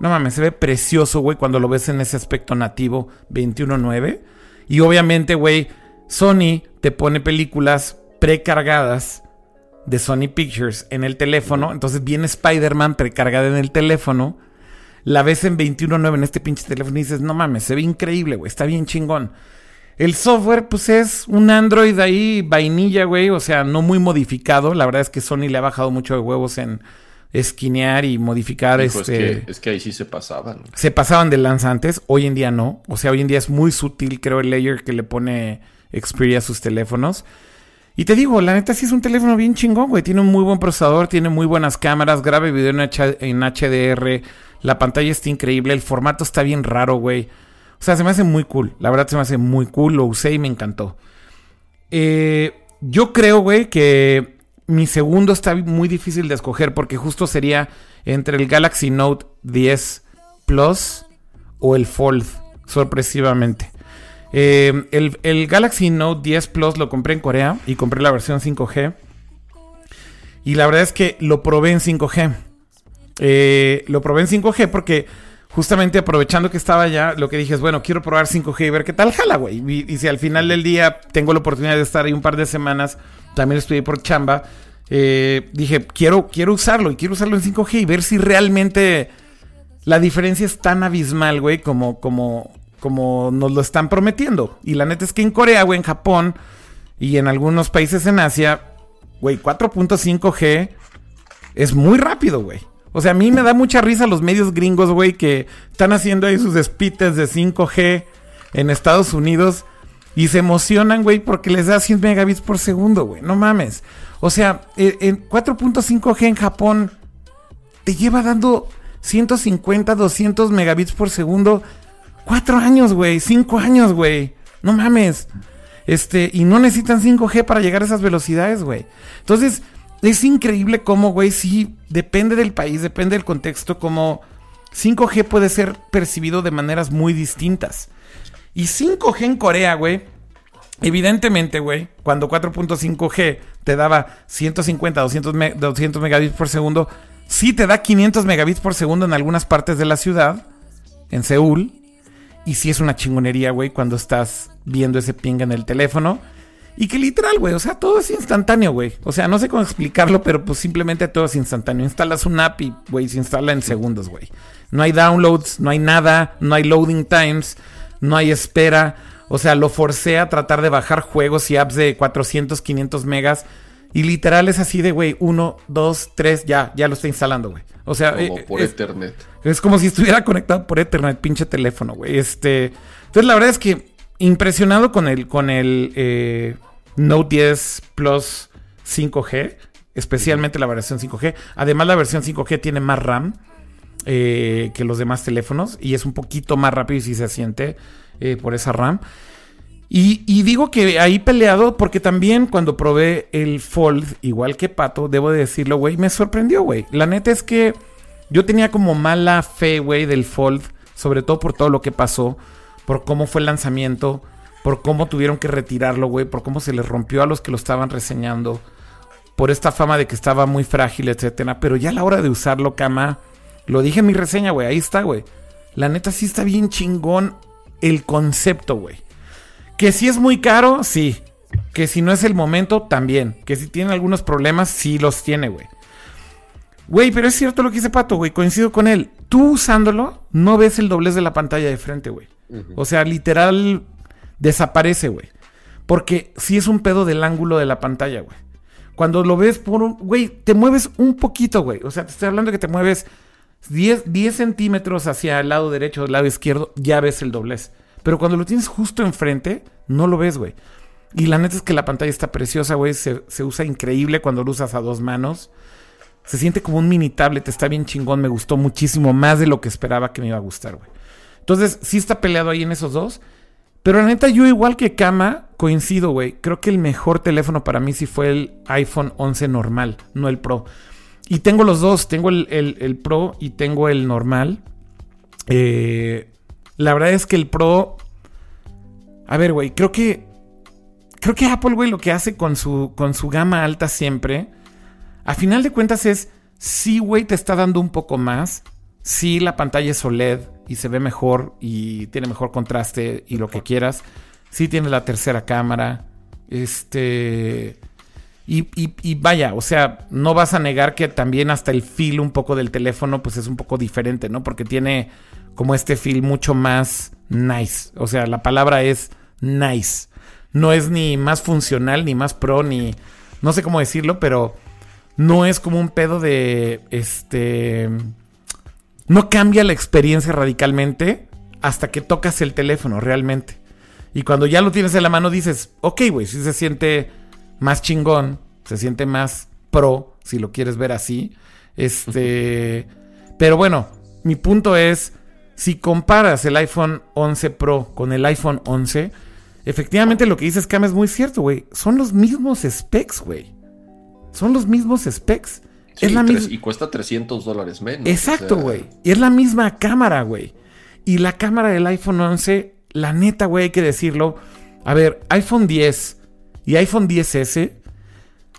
no mames, se ve precioso, güey, cuando lo ves en ese aspecto nativo 21.9. Y obviamente, güey, Sony te pone películas precargadas de Sony Pictures en el teléfono. Entonces viene Spider-Man precargada en el teléfono. La ves en 21.9 en este pinche teléfono y dices, no mames, se ve increíble, güey, está bien chingón. El software, pues es un Android ahí, vainilla, güey, o sea, no muy modificado. La verdad es que Sony le ha bajado mucho de huevos en esquinear y modificar Hijo, es, este que, es que ahí sí se pasaban. se pasaban de lanza antes, hoy en día no. O sea, hoy en día es muy sutil, creo, el layer que le pone Xperia a sus teléfonos. Y te digo, la neta sí es un teléfono bien chingón, güey. Tiene un muy buen procesador, tiene muy buenas cámaras, graba video en, H- en HDR, la pantalla está increíble, el formato está bien raro, güey. O sea, se me hace muy cool. La verdad se me hace muy cool, lo usé y me encantó. Eh, yo creo, güey, que mi segundo está muy difícil de escoger porque justo sería entre el Galaxy Note 10 Plus o el Fold, sorpresivamente. Eh, el, Galaxy Note 10 Plus lo compré en Corea y compré la versión 5G. Y la verdad es que lo probé en 5G. Eh, lo probé en 5G porque justamente aprovechando que estaba allá, lo que dije es, bueno, quiero probar 5G y ver qué tal jala, güey. Y, si al final del día tengo la oportunidad de estar ahí un par de semanas, también estuve por chamba, eh, dije, quiero, quiero usarlo y quiero usarlo en 5G y ver si realmente la diferencia es tan abismal, güey, como, como, como nos lo están prometiendo. Y la neta es que en Corea, güey, en Japón y en algunos países en Asia, güey, 4.5G es muy rápido, güey. O sea, a mí me da mucha risa los medios gringos, güey, que están haciendo ahí sus despites de 5G en Estados Unidos y se emocionan, güey, porque les da 100 megabits por segundo, güey. No mames. O sea, eh, en 4.5G en Japón te lleva dando 150, 200 megabits por segundo. Cuatro años, güey. Cinco años, güey. No mames. Este, y no necesitan 5G para llegar a esas velocidades, güey. Entonces, es increíble cómo, güey, sí, depende del país, depende del contexto, como 5G puede ser percibido de maneras muy distintas. Y 5G en Corea, güey, evidentemente, güey, cuando 4.5G te daba 150, 200, me- 200 megabits por segundo, sí te da 500 megabits por segundo en algunas partes de la ciudad, en Seúl. Y sí es una chingonería, güey, cuando estás viendo ese ping en el teléfono. Y que literal, güey, o sea, todo es instantáneo, güey. O sea, no sé cómo explicarlo, pero pues simplemente todo es instantáneo. Instalas un app y, güey, se instala en segundos, güey. No hay downloads, no hay nada, no hay loading times, no hay espera. O sea, lo forcé a tratar de bajar juegos y apps de 400, 500 megas. Y literal es así de, güey, uno, dos, tres, ya, ya lo está instalando, güey. O sea, Como eh, por es, Ethernet. es como si estuviera conectado por Ethernet, pinche teléfono, güey. Este, entonces la verdad es que impresionado con el, con el eh, Note 10 Plus 5G, especialmente la versión 5G. Además la versión 5G tiene más RAM eh, que los demás teléfonos y es un poquito más rápido si se siente eh, por esa RAM. Y, digo que ahí peleado porque también cuando probé el Fold, igual que Pato, debo de decirlo, güey, me sorprendió, güey. La neta es que yo tenía como mala fe, güey, del Fold, sobre todo por todo lo que pasó, por cómo fue el lanzamiento, por cómo tuvieron que retirarlo, güey, por cómo se les rompió a los que lo estaban reseñando, por esta fama de que estaba muy frágil, etcétera. Pero ya a la hora de usarlo, cama, lo dije en mi reseña, güey, ahí está, güey. La neta sí está bien chingón el concepto, güey. Que si es muy caro, sí. Que si no es el momento, también. Que si tiene algunos problemas, sí los tiene, güey. Güey, pero es cierto lo que dice Pato, güey. Coincido con él. Tú usándolo, no ves el doblez de la pantalla de frente, güey. O sea, literal, desaparece, güey. Porque sí es un pedo del ángulo de la pantalla, güey. Cuando lo ves por un... Güey, te mueves un poquito, güey. O sea, te estoy hablando que te mueves 10, 10 centímetros hacia el lado derecho o el lado izquierdo, ya ves el doblez. Pero cuando lo tienes justo enfrente, no lo ves, güey. Y la neta es que la pantalla está preciosa, güey. Se, se, usa increíble cuando lo usas a dos manos. Se siente como un mini tablet, está bien chingón. Me gustó muchísimo más de lo que esperaba que me iba a gustar, güey. Entonces, sí está peleado ahí en esos dos. Pero la neta, yo igual que Kama, coincido, güey. Creo que el mejor teléfono para mí sí fue el iPhone 11 normal, no el Pro. Y tengo los dos, tengo el, el, el Pro y tengo el normal. Eh, la verdad es que el Pro. A ver, güey, creo que. Creo que Apple, güey, lo que hace con su, con su gama alta siempre. A final de cuentas es. Sí, güey, te está dando un poco más. Sí, la pantalla es OLED y se ve mejor y tiene mejor contraste y lo que quieras. Sí, tiene la tercera cámara. Este. Y, y, y, vaya, o sea, no vas a negar que también hasta el feel un poco del teléfono, pues es un poco diferente, ¿no? Porque tiene como este feel mucho más nice. O sea, la palabra es nice. No es ni más funcional, ni más pro, ni. No sé cómo decirlo, pero no es como un pedo de. Este. No cambia la experiencia radicalmente hasta que tocas el teléfono, realmente. Y cuando ya lo tienes en la mano dices, ok, güey, si se siente más chingón, se siente más pro, si lo quieres ver así. Este. Pero bueno, mi punto es si comparas el iPhone 11 Pro con el iPhone 11, efectivamente lo que dices, Cam, es muy cierto, güey. Son los mismos specs, güey. Son los mismos specs. Sí, es la tres, y cuesta 300 dólares menos. Exacto, güey. O sea... Y es la misma cámara, güey. Y la cámara del iPhone 11, la neta, güey, hay que decirlo. A ver, iPhone 10 y iPhone 10S,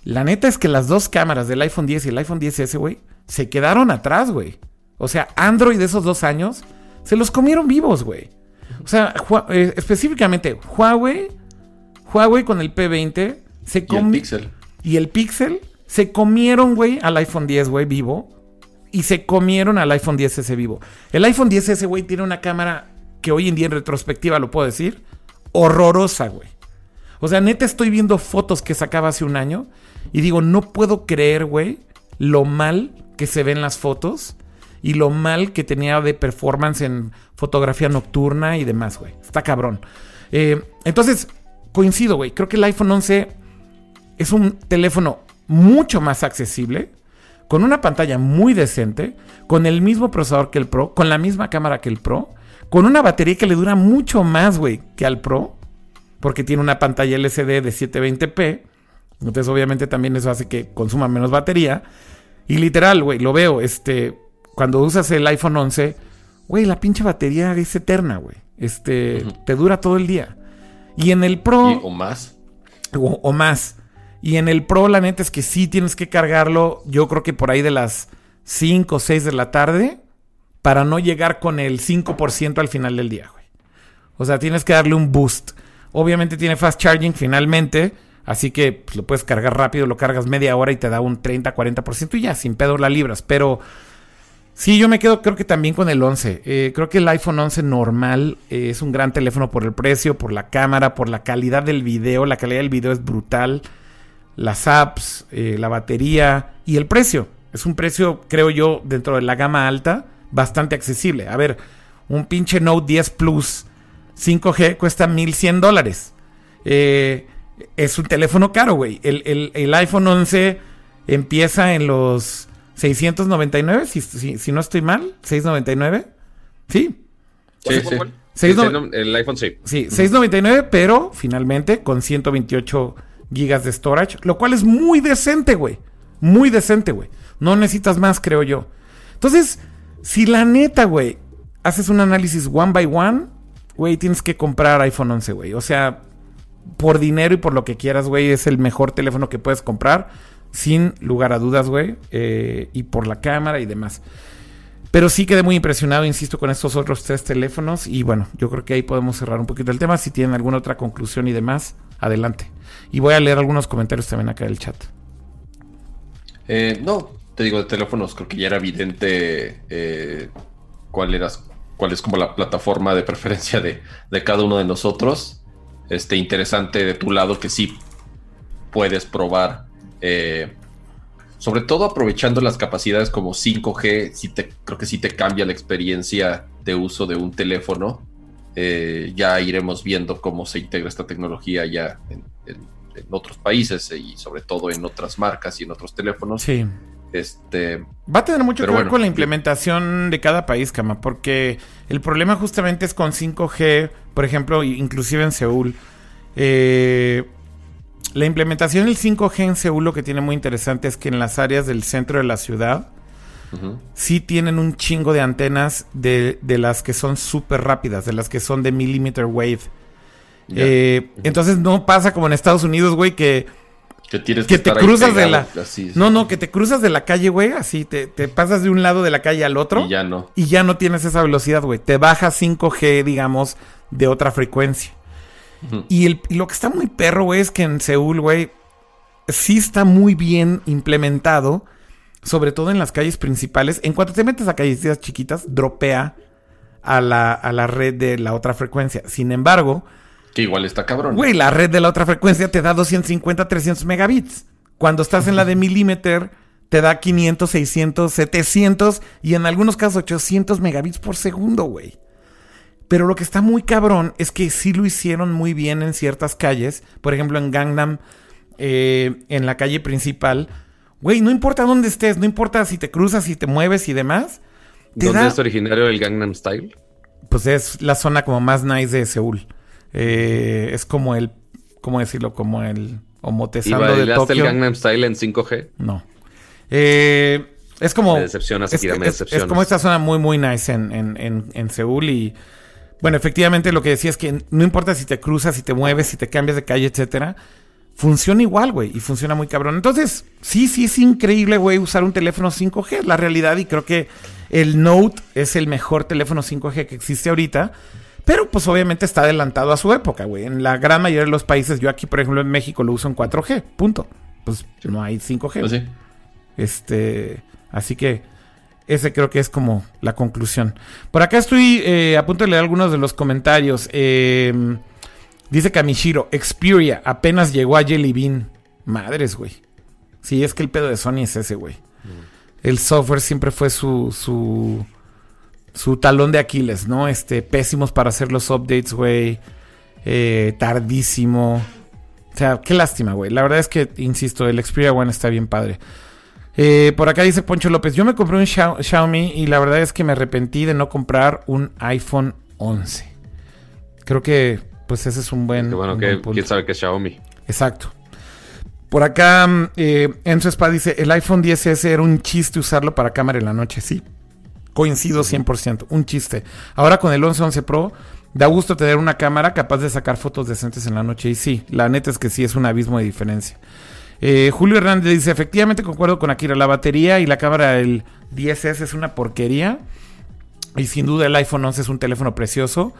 la neta es que las dos cámaras del iPhone 10 y el iPhone 10S, güey, se quedaron atrás, güey. O sea, Android de esos dos años se los comieron vivos, güey. O sea, eh, específicamente Huawei, Huawei con el P20 se y el Pixel. Y el Pixel se comieron, güey, al iPhone 10, güey, vivo. Y se comieron al iPhone 10S vivo. El iPhone 10S, güey, tiene una cámara que hoy en día en retrospectiva lo puedo decir, horrorosa, güey. O sea, neta estoy viendo fotos que sacaba hace un año y digo, no puedo creer, güey, lo mal que se ven las fotos y lo mal que tenía de performance en fotografía nocturna y demás, güey. Está cabrón. Eh, entonces, coincido, güey. Creo que el iPhone 11 es un teléfono mucho más accesible, con una pantalla muy decente, con el mismo procesador que el Pro, con la misma cámara que el Pro, con una batería que le dura mucho más, güey, que al Pro, porque tiene una pantalla LCD de 720p. Entonces, obviamente, también eso hace que consuma menos batería. Y literal, güey, lo veo, este, cuando usas el iPhone 11, güey, la pinche batería es eterna, güey. Este, uh -huh. te dura todo el día. Y en el Pro... ¿Y, ¿O más? O, o, más. Y en el Pro, la neta es que sí tienes que cargarlo, yo creo que por ahí de las 5 o 6 de la tarde, para no llegar con el 5% al final del día, güey. O sea, tienes que darle un boost. Obviamente tiene fast charging finalmente. Así que pues, lo puedes cargar rápido, lo cargas media hora y te da un 30-40% y ya, sin pedo la libras. Pero sí, yo me quedo creo que también con el 11. Eh, creo que el iPhone 11 normal eh, es un gran teléfono por el precio, por la cámara, por la calidad del video. La calidad del video es brutal. Las apps, eh, la batería y el precio. Es un precio, creo yo, dentro de la gama alta, bastante accesible. A ver, un pinche Note 10 Plus 5G cuesta 1100 dólares. Eh, es un teléfono caro, güey. El, iPhone 11 empieza en los 699, si, si, no estoy mal. 699. Sí. Sí, sí. el iPhone sí. Sí, 699, pero finalmente con 128 gigas de storage, lo cual es muy decente, güey. Muy decente, güey. No necesitas más, creo yo. Entonces, si la neta, güey, haces un análisis one by one, güey, tienes que comprar iPhone 11, güey. O sea, por dinero y por lo que quieras, güey, es el mejor teléfono que puedes comprar, sin lugar a dudas, güey. Eh, y por la cámara y demás. Pero sí quedé muy impresionado, insisto, con estos otros tres teléfonos. Y bueno, yo creo que ahí podemos cerrar un poquito el tema. Si tienen alguna otra conclusión y demás, adelante. Y voy a leer algunos comentarios también acá del chat. Eh, no, te digo, de teléfonos, creo que ya era evidente eh, cuál, era, cuál es como la plataforma de preferencia de, de, cada uno de nosotros. Este, interesante de tu lado que sí puedes probar, eh, sobre todo aprovechando las capacidades como 5G, sí te, creo que sí te cambia la experiencia de uso de un teléfono. Ya iremos viendo cómo se integra esta tecnología ya en, en otros países y sobre todo en otras marcas y en otros teléfonos. Sí. Este, Va a tener mucho que ver con la implementación de cada país, Kama, porque el problema justamente es con 5G, por ejemplo, inclusive en Seúl. Eh, la implementación del 5G en Seúl lo que tiene muy interesante es que en las áreas del centro de la ciudad sí tienen un chingo de antenas de, de las que son súper rápidas, de las que son de millimeter wave. Eh, entonces no pasa como en Estados Unidos, güey, que, que, tienes que, te cruzas de la... No, no, que te cruzas de la calle, güey, así, te, pasas de un lado de la calle al otro. Y ya no. Y ya no tienes esa velocidad, güey. Te baja 5G, digamos, de otra frecuencia. y, el, lo que está muy perro, güey, es que en Seúl, güey, sí está muy bien implementado, sobre todo en las calles principales. En cuanto te metes a calles chiquitas, dropea a la, a la red de la otra frecuencia. Sin embargo que igual está cabrón. Güey, la red de la otra frecuencia te da 250, 300 megabits. Cuando estás en la de milímetro, te da 500, 600, 700 y en algunos casos 800 megabits por segundo, güey. Pero lo que está muy cabrón es que sí lo hicieron muy bien en ciertas calles. Por ejemplo, en Gangnam, eh, en la calle principal. Güey, no importa dónde estés, no importa si te cruzas, si te mueves y demás. ¿Dónde es originario el Gangnam Style? Pues es la zona como más nice de Seúl. Eh, es como el, ¿cómo decirlo? Como el homotesando de Tokio. el Gangnam Style en 5G? No. Eh, es como... Me decepciona, es, me es, es, como esta zona muy, muy nice en, en, en, Seúl y... Bueno, efectivamente lo que decía es que no importa si te cruzas, si te mueves, si te cambias de calle, etcétera, funciona igual, güey, y funciona muy cabrón. Entonces, sí, sí es increíble, güey, usar un teléfono 5G, la realidad, y creo que el Note es el mejor teléfono 5G que existe ahorita. Pero pues obviamente está adelantado a su época, güey. En la gran mayoría de los países, yo aquí, por ejemplo, en México lo uso en 4G, punto. Pues no hay 5G. Pues este, así que ese creo que es como la conclusión. Por acá estoy eh, a punto de leer algunos de los comentarios. Em, dice Kamishiro, Xperia apenas llegó a Jelly Bean. Madres, güey. Sí, es que el pedo de Sony es ese, güey. Mm. El software siempre fue su, su su talón de Aquiles, ¿no? Este, pésimos para hacer los updates, güey. Eh, tardísimo. O sea, qué lástima, güey. La verdad es que, insisto, el Xperia One está bien padre. Eh, por acá dice Poncho López, yo me compré un Xiaomi y la verdad es que me arrepentí de no comprar un iPhone 11. Creo que, pues ese es un buen... Qué bueno, que, quién sabe que es Xiaomi. Exacto. Por acá, mm, eh, Enzo Spa dice, el iPhone 10S era un chiste usarlo para cámara en la noche. Sí, Coincido 100%, un chiste. Ahora con el 11 11 Pro, da gusto tener una cámara capaz de sacar fotos decentes en la noche. Y sí, la neta es que sí, es un abismo de diferencia. Eh, Julio Hernández dice, efectivamente concuerdo con Akira, la batería y la cámara del 10S es una porquería. Y sin duda el iPhone 11 es un teléfono precioso.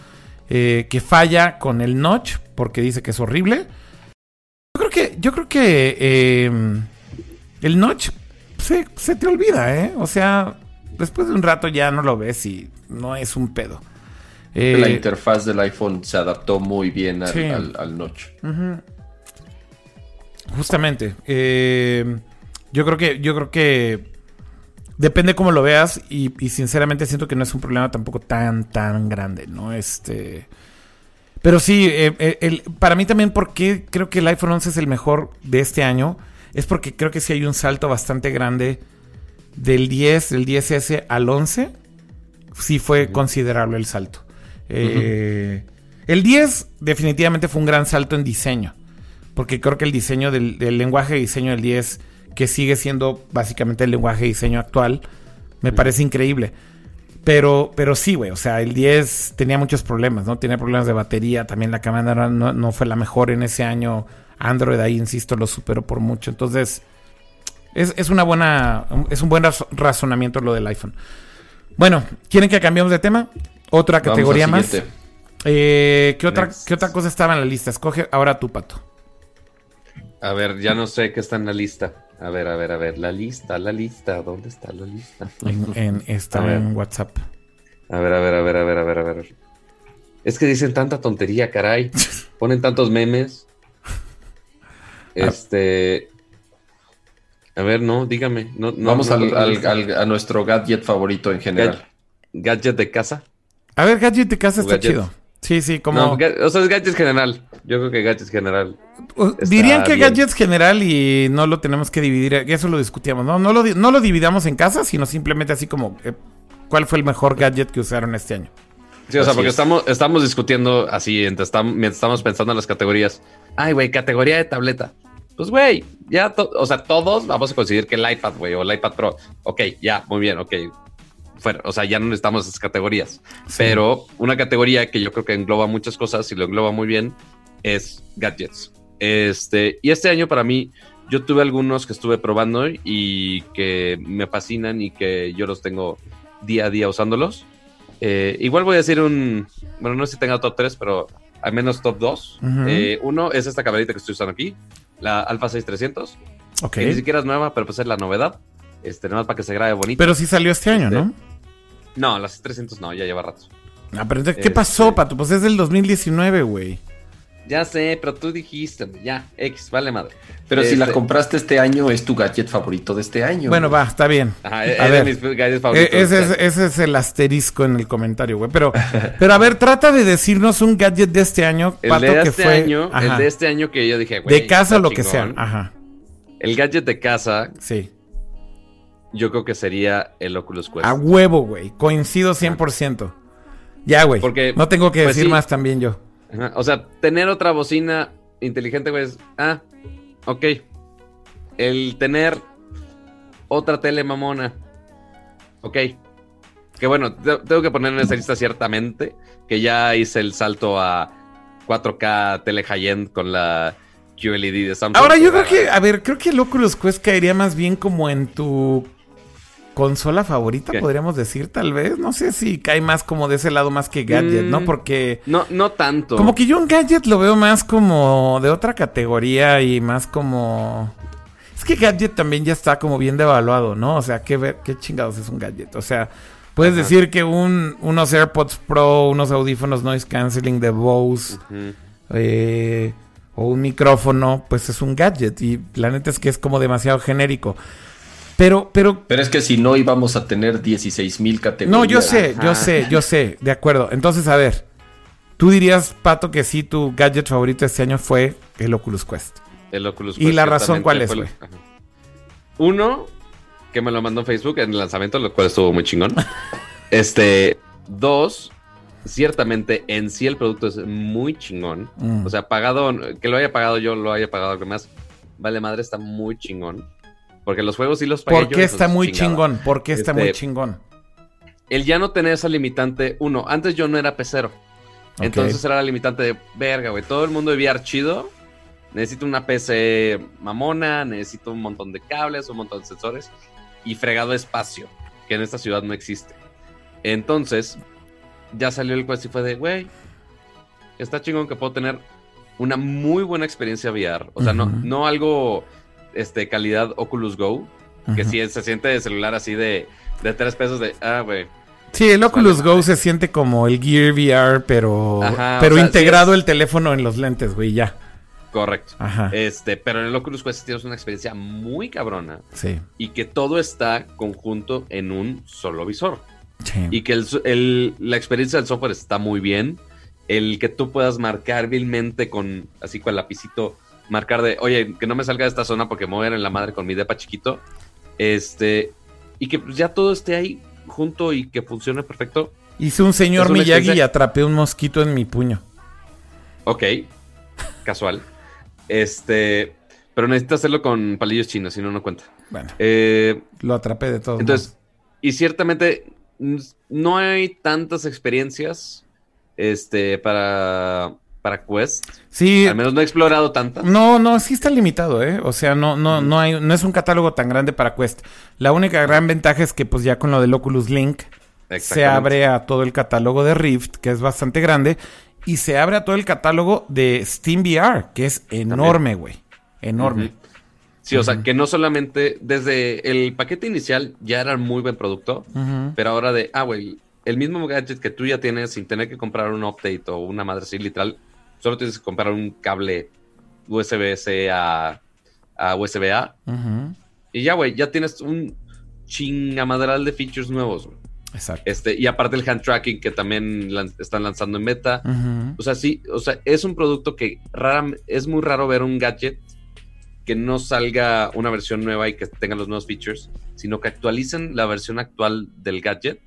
Eh, que falla con el notch porque dice que es horrible. Yo creo que, yo creo que eh, el notch se, se te olvida, ¿eh? O sea, después de un rato ya no lo ves y no es un pedo. Eh, la interfaz del iPhone se adaptó muy bien al, al, notch. Justamente. Eh, yo creo que, yo creo que depende cómo lo veas y, sinceramente siento que no es un problema tampoco tan, tan grande, ¿no? Este... Pero sí, eh, eh, para mí también porque creo que el iPhone 11 es el mejor de este año, es porque creo que sí hay un salto bastante grande del 10, del 10S al 11. Sí fue considerable el salto. el 10 definitivamente fue un gran salto en diseño, porque creo que el diseño del, del lenguaje de diseño del 10 que sigue siendo básicamente el lenguaje de diseño actual, me parece increíble. Pero, pero sí, güey, o sea, el 10 tenía muchos problemas, ¿no? Tenía problemas de batería, también la cámara no, no fue la mejor en ese año. Android ahí, insisto, lo superó por mucho. Entonces, es, una buena, es un buen razonamiento lo del iPhone. Bueno, ¿quieren que cambiemos de tema? Otra categoría más. Eh, ¿qué, otra, ¿Qué otra cosa estaba en la lista? Escoge ahora tu pato. A ver, ya no sé qué está en la lista. A ver, a ver, a ver, la lista, la lista, ¿dónde está la lista? En, está en WhatsApp. A ver, a ver, a ver, a ver, a ver, a ver. Es que dicen tanta tontería, caray. Ponen tantos memes. Este. A ver, no, dígame. No, Vamos a nuestro gadget favorito en general. ¿Gadget de casa? A ver, gadget de casa está chido. Sí, sí, como. No, o sea, es gadgets general. Yo creo que gadgets general. Dirían que gadgets general y no lo tenemos que dividir. Eso lo discutíamos, ¿no? No lo, no lo dividamos en casa, sino simplemente así como. Eh, ¿Cuál fue el mejor gadget que usaron este año? Sí, o sea, porque estamos, estamos discutiendo así mientras estamos pensando en las categorías. Ay, güey, categoría de tableta. Pues, güey, ya, o sea, todos vamos a conseguir que el iPad, güey, o el iPad Pro. Ok, ya, muy bien, ok o sea, ya no necesitamos esas categorías. Pero una categoría que yo creo que engloba muchas cosas y lo engloba muy bien es gadgets. Este, y este año para mí, yo tuve algunos que estuve probando y que me fascinan y que yo los tengo día a día usándolos. Eh, igual voy a decir un, bueno, no sé si tenga top 3, pero al menos top 2. Eh, uno es esta camarita que estoy usando aquí, la Alpha 6300. Que ni siquiera es nueva, pero pues es la novedad. Este, nada más para que se grabe bonito. Pero sí salió este año, ¿no? Este, no, las 300 no, ya lleva rato. Ah, pero ¿qué pasó, este, Pato? Pues es del 2019, güey. Ya sé, pero tú dijiste, ya, X, vale madre. Pero si la este, compraste este año, es tu gadget favorito de este año. Bueno, va, está bien. Ajá, es a ver, mis gadgets favoritos. E-, ese, es, ese, es, el asterisco en el comentario, güey. Pero, pero a ver, trata de decirnos un gadget de este año, Pato, el de este que Año, el de este año que yo dije, güey. De casa o lo que sea, ajá. El gadget de casa. Sí yo creo que sería el Oculus Quest. A huevo, güey. Coincido 100%. Ya, güey. Porque, no tengo que pues decir más también yo. O sea, tener otra bocina inteligente, güey, es... Ah, ok. El tener otra tele mamona. Ok. Que bueno, tengo que poner en esa lista ciertamente que ya hice el salto a 4K tele high-end con la QLED de Samsung. Ahora yo creo que, a ver, creo que el Oculus Quest caería más bien como en tu consola favorita, podríamos decir, tal vez. No sé si cae más como de ese lado más que Gadget, ¿no? Mm, Porque. No, no tanto. Como que yo un Gadget lo veo más como de otra categoría y más como. Es que Gadget también ya está como bien devaluado, ¿no? O sea, ¿qué, ver, qué chingados es un Gadget? O sea, puedes decir que un, unos AirPods Pro, unos audífonos noise canceling de Bose, eh, o un micrófono, pues es un Gadget. Y la neta es que es como demasiado genérico. Pero, pero. Pero es que si no íbamos a tener 16 mil categorías. No, yo sé, yo sé, yo sé, de acuerdo. Entonces, a ver. Tú dirías, Pato, que sí, tu gadget favorito este año fue el Oculus Quest. El Oculus Quest. ¿Y la razón cuál es, güey? Uno, que me lo mandó Facebook en el lanzamiento, lo cual estuvo muy chingón. este. Dos, ciertamente en sí el producto es muy chingón. Mm. O sea, pagado, que lo haya pagado yo, lo haya pagado alguien más. Vale, madre, está muy chingón. Porque los juegos sí los pagué ¿Por qué está muy chingón? ¿Por qué está muy este, chingón? El ya no tener esa limitante, uno, antes yo no era pecero. Entonces era la limitante de verga, güey. Todo el mundo de VR chido. Necesito una PC mamona, necesito un montón de cables, un montón de sensores y fregado espacio, que en esta ciudad no existe. Entonces, ya salió el Quest y fue de, güey, está chingón que puedo tener una muy buena experiencia VR. O sea, no, no algo este, calidad Oculus Go, que Ujú. sí se siente de celular así de, de tres pesos de, ah, güey. Sí, el Oculus Vale, Go vale. se siente como el Gear VR, pero, Ajá, pero o sea, integrado sí es- el teléfono en los lentes, güey, ya. Correcto. Ajá. Este, pero en el Oculus Quest tienes una experiencia muy cabrona Sí. y que todo está conjunto en un solo visor. sí. Y que el- la experiencia del software está muy bien. El que tú puedas marcar vilmente con, así con el lapicito, marcar de, oye, que no me salga de esta zona porque me voy a ir en la madre con mi depa chiquito. Este, y que pues, ya todo esté ahí junto y que funcione perfecto. Hice un señor Miyagi y atrapé un mosquito en mi puño. Ok, casual. Este, pero necesitas hacerlo con palillos chinos, si no, no cuenta. Bueno, Eh, lo atrapé de todos Entonces, y ciertamente no hay tantas experiencias este, para, para Quest. Sí, Al menos no he explorado tantas. no, no, sí está limitado, ¿eh? O sea, no, no, no hay, no es un catálogo tan grande para Quest. La única gran ventaja es que, pues, ya con lo del Oculus Link se abre a todo el catálogo de Rift, que es bastante grande, y se abre a todo el catálogo de Steam VR, que es enorme, güey. Enorme. Sí, o sea, que no solamente desde el paquete inicial ya era muy buen producto, pero ahora de, ah, güey, el mismo gadget que tú ya tienes sin tener que comprar un update o una madre así literal, solo tienes que comprar un cable USB-C a, a USB-A y ya, güey, ya tienes un chingamadral de features nuevos, güey. Exacto. Este, y aparte el hand tracking que también lan- están lanzando en beta. Ujú. O sea, sí, o sea, es un producto que rara, es muy raro ver un gadget que no salga una versión nueva y que tenga los nuevos features, sino que actualicen la versión actual del gadget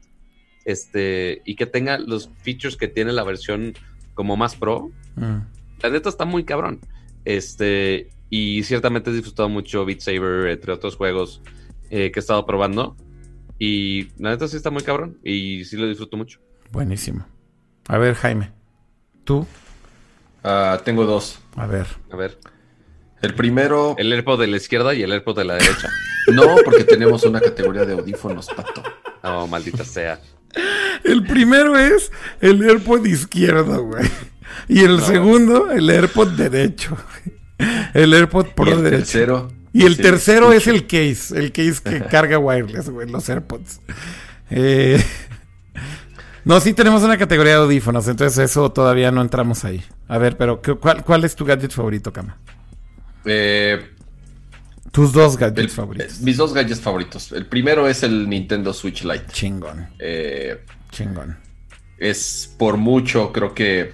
este, y que tenga los features que tiene la versión como más pro. Mm. La neta está muy cabrón. Este, y ciertamente he disfrutado mucho Beat Saber, entre otros juegos eh, que he estado probando. Y la neta sí está muy cabrón y sí lo disfruto mucho. Buenísimo. A ver, Jaime. ¿Tú? Ah, tengo dos. A ver. A ver, El primero, el AirPod de la izquierda y el AirPod de la derecha. no, porque tenemos una categoría de audífonos, pato. Oh, maldita sea. El primero es el AirPod izquierdo, güey. Y el No. segundo, el AirPod derecho. El AirPod Y Pro el derecho. tercero. Y el tercero es el case, el case que carga wireless, güey, los AirPods. Eh, No, sí tenemos una categoría de audífonos, entonces eso todavía no entramos ahí. A ver, pero ¿qué- ¿cuál, cuál es tu gadget favorito, Kama? Eh, Tus dos gadgets el- favoritos. eh, mis dos gadgets favoritos. El primero es el Nintendo Switch Lite. Chingón, Eh, chingón. es por mucho, creo que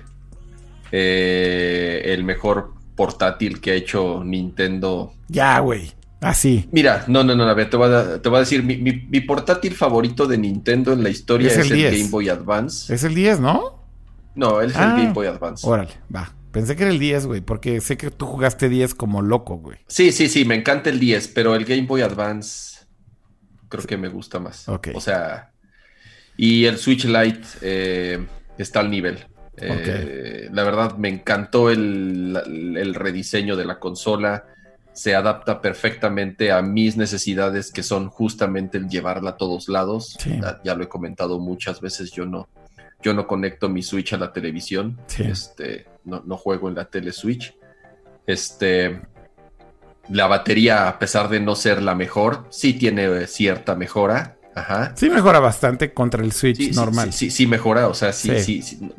eh, el mejor portátil que ha hecho Nintendo. Ya, güey. Así. Mira, no, no, no, a ver, te voy a, te voy a decir, mi, mi- mi portátil favorito de Nintendo en la historia Es es, el el, 10. Game Boy Advance. Es el 10, ¿no? No, es Ah. el Game Boy Advance. Órale, va. Pensé que era el 10, güey, porque sé que tú jugaste 10 como loco, güey. Sí, sí, sí, me encanta el 10, pero el Game Boy Advance creo que me gusta más. Ok. O sea, y el Switch Lite eh, está al nivel. Eh, La verdad, me encantó el, el rediseño de la consola. Se adapta perfectamente a mis necesidades, que son justamente el llevarla a todos lados. Sí. Ya, ya lo he comentado muchas veces, yo no, yo no conecto mi Switch a la televisión. Sí. Este, no, no juego en la tele Switch. Este, la batería, a pesar de no ser la mejor, sí tiene eh, cierta mejora. Ajá. Sí mejora bastante contra el Switch Sí, normal. Sí, sí, sí mejora, o sea, sí, Sí. sí, sí.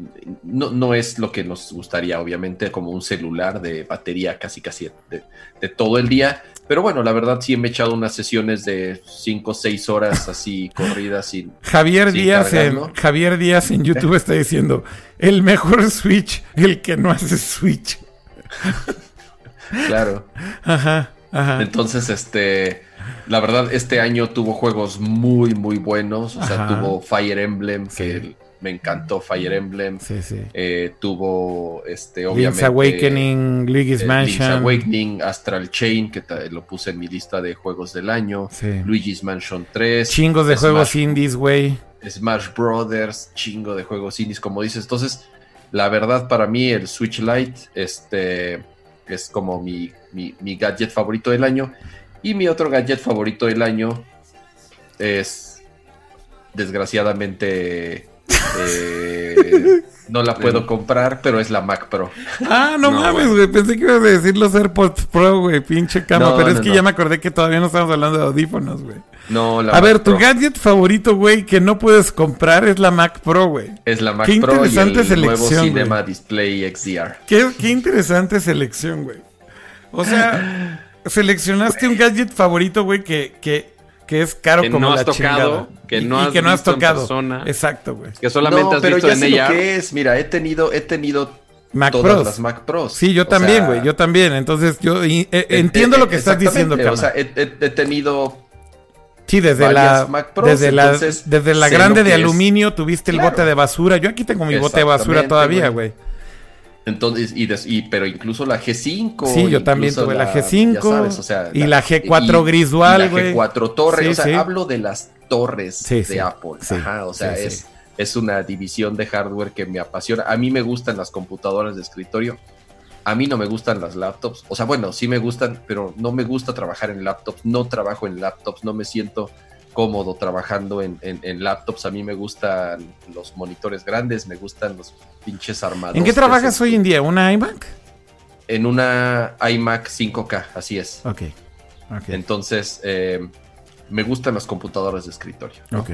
No, no es lo que nos gustaría, obviamente, como un celular de batería casi, casi de, de todo el día. Pero bueno, la verdad sí me he echado unas sesiones de 5 o 6 horas así corridas sin... Javier Sí, Díaz en. Javier Díaz en YouTube está diciendo el mejor Switch, el que no hace Switch. Claro. Ajá, ajá. Entonces, este, la verdad, este año tuvo juegos muy, muy buenos. O sea, Ajá. tuvo Fire Emblem, que Sí. Me encantó Fire Emblem. Sí, sí. Eh, tuvo, este, Link's obviamente... Awakening, Luigi's eh, Mansion. Link's Awakening, Astral Chain, que lo puse en mi lista de juegos del año. Sí. Luigi's Mansion 3. Chingos de Smash- juegos indies, güey. Smash Brothers, chingo de juegos indies, como dices. Entonces, la verdad, para mí, el Switch Lite este, es como mi, mi- mi gadget favorito del año. Y mi otro gadget favorito del año es, desgraciadamente, eh, No la puedo comprar, pero es la Mac Pro. Ah, no, No, mames, güey. Pensé que ibas a decir los AirPods Pro, güey. Pinche cama. No, pero es que no. ya me acordé que todavía no estamos hablando de audífonos, güey. No, la A Mac ver, tu gadget favorito, güey, que no puedes comprar es la Mac Pro, güey. Es la Mac Qué Pro y el interesante nuevo selección, Cinema Display XDR. Qué, qué interesante selección, güey. O sea, seleccionaste un gadget favorito, güey, que, que, que es caro Que como no la has tocado, chingada. que Y- no y has que no has visto en tocado. persona. Exacto, güey. Que solamente no, has pero visto ya en sé ella. lo que es. Mira, he tenido, he tenido Mac todas Pros. las Mac Pros. Sí, yo O también, sea, güey. Yo también. Entonces, yo y- eh, he- entiendo he- lo que estás diciendo, Cama. O sea, he, he- he tenido Sí, desde la, Mac Pros, desde, la, entonces desde la grande de aluminio tuviste el Claro. bote de basura. Yo aquí tengo mi bote de basura todavía, güey. Güey. Entonces, y, y- pero incluso la G5. Sí, yo también tuve la G5, ya sabes, o sea, y la G4 y- gris y dual, la güey. G4 torre, Sí, o sea, sí. hablo de las torres Sí, de Apple. Ajá, o sea, es, es una división de hardware que me apasiona. A mí me gustan las computadoras de escritorio. A mí no me gustan las laptops. O sea, bueno, sí me gustan, pero no me gusta trabajar en laptops. No trabajo en laptops, no me siento cómodo trabajando en, en- en laptops. A mí me gustan los monitores grandes, me gustan los pinches armados. ¿En qué trabajas hoy en día? ¿Una iMac? En una iMac 5K, así es. Ok. Ok. Entonces, eh, me gustan las computadoras de escritorio. ¿no? ok.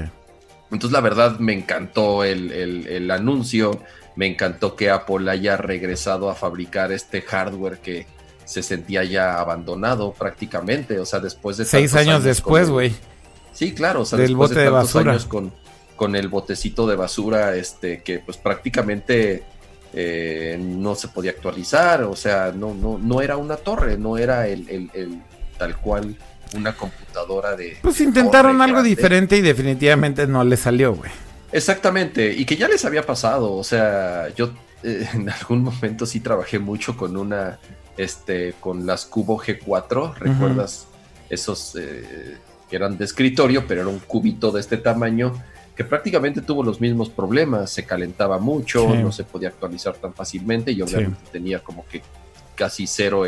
Entonces, la verdad, me encantó el, el- el anuncio. Me encantó que Apple haya regresado a fabricar este hardware que se sentía ya abandonado prácticamente. O sea, después de Seis años después, con güey. Sí, claro, o sea, Del después bote de tantos basura. años con, con el botecito de basura, este, que pues prácticamente eh, no se podía actualizar, o sea, no, no, no era una torre, no era el, el- el- tal cual una computadora de. Pues intentaron algo grande. diferente y definitivamente no le salió, güey. Exactamente, y que ya les había pasado, o sea, yo eh, en algún momento sí trabajé mucho con una, este, con las Cubo G4, ¿recuerdas? Esos eh, que eran de escritorio, pero era un cubito de este tamaño, que prácticamente tuvo los mismos problemas, se calentaba mucho, Sí. no se podía actualizar tan fácilmente y obviamente tenía como que casi cero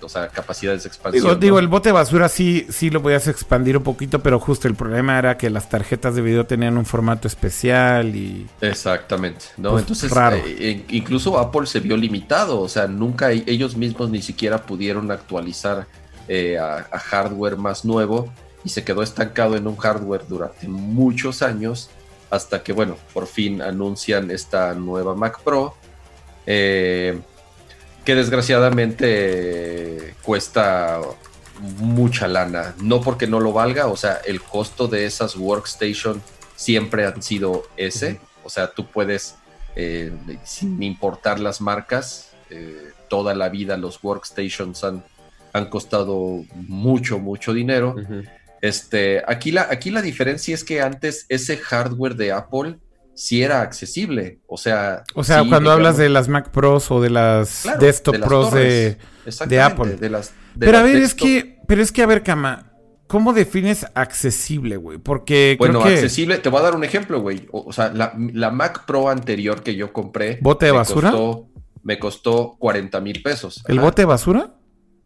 o sea, capacidades de expansión. Digo, ¿no? digo, el bote de basura sí, sí lo podías expandir un poquito, pero justo el problema era que las tarjetas de video tenían un formato especial y... Exactamente, ¿no? Pues, Entonces, raro. eh, eh, incluso Apple se vio limitado, o sea, nunca e- ellos mismos ni siquiera pudieron actualizar eh, a, a hardware más nuevo y se quedó estancado en un hardware durante muchos años hasta que, bueno, por fin anuncian esta nueva Mac Pro, eh, que desgraciadamente eh, cuesta mucha lana, no porque no lo valga, o sea, el costo de esas workstation siempre han sido ese, o sea, tú puedes, eh, sin importar las marcas, eh, toda la vida los workstations han, han costado mucho, mucho dinero. Ujú. Este, aquí la, aquí la diferencia es que antes ese hardware de Apple sí era accesible, o sea... O sea, sí, cuando hablas de las Mac Pros o de las claro, Desktop de las Pros de... Apple. de las- de Pero a ver, es que... Pero es que, a ver, Cama, ¿cómo defines accesible, güey? Porque Bueno, creo que... accesible, te voy a dar un ejemplo, güey. O, o sea, la, la Mac Pro anterior que yo compré. ¿Bote de basura? costó- me costó 40 mil pesos. ¿El Ajá. bote de basura?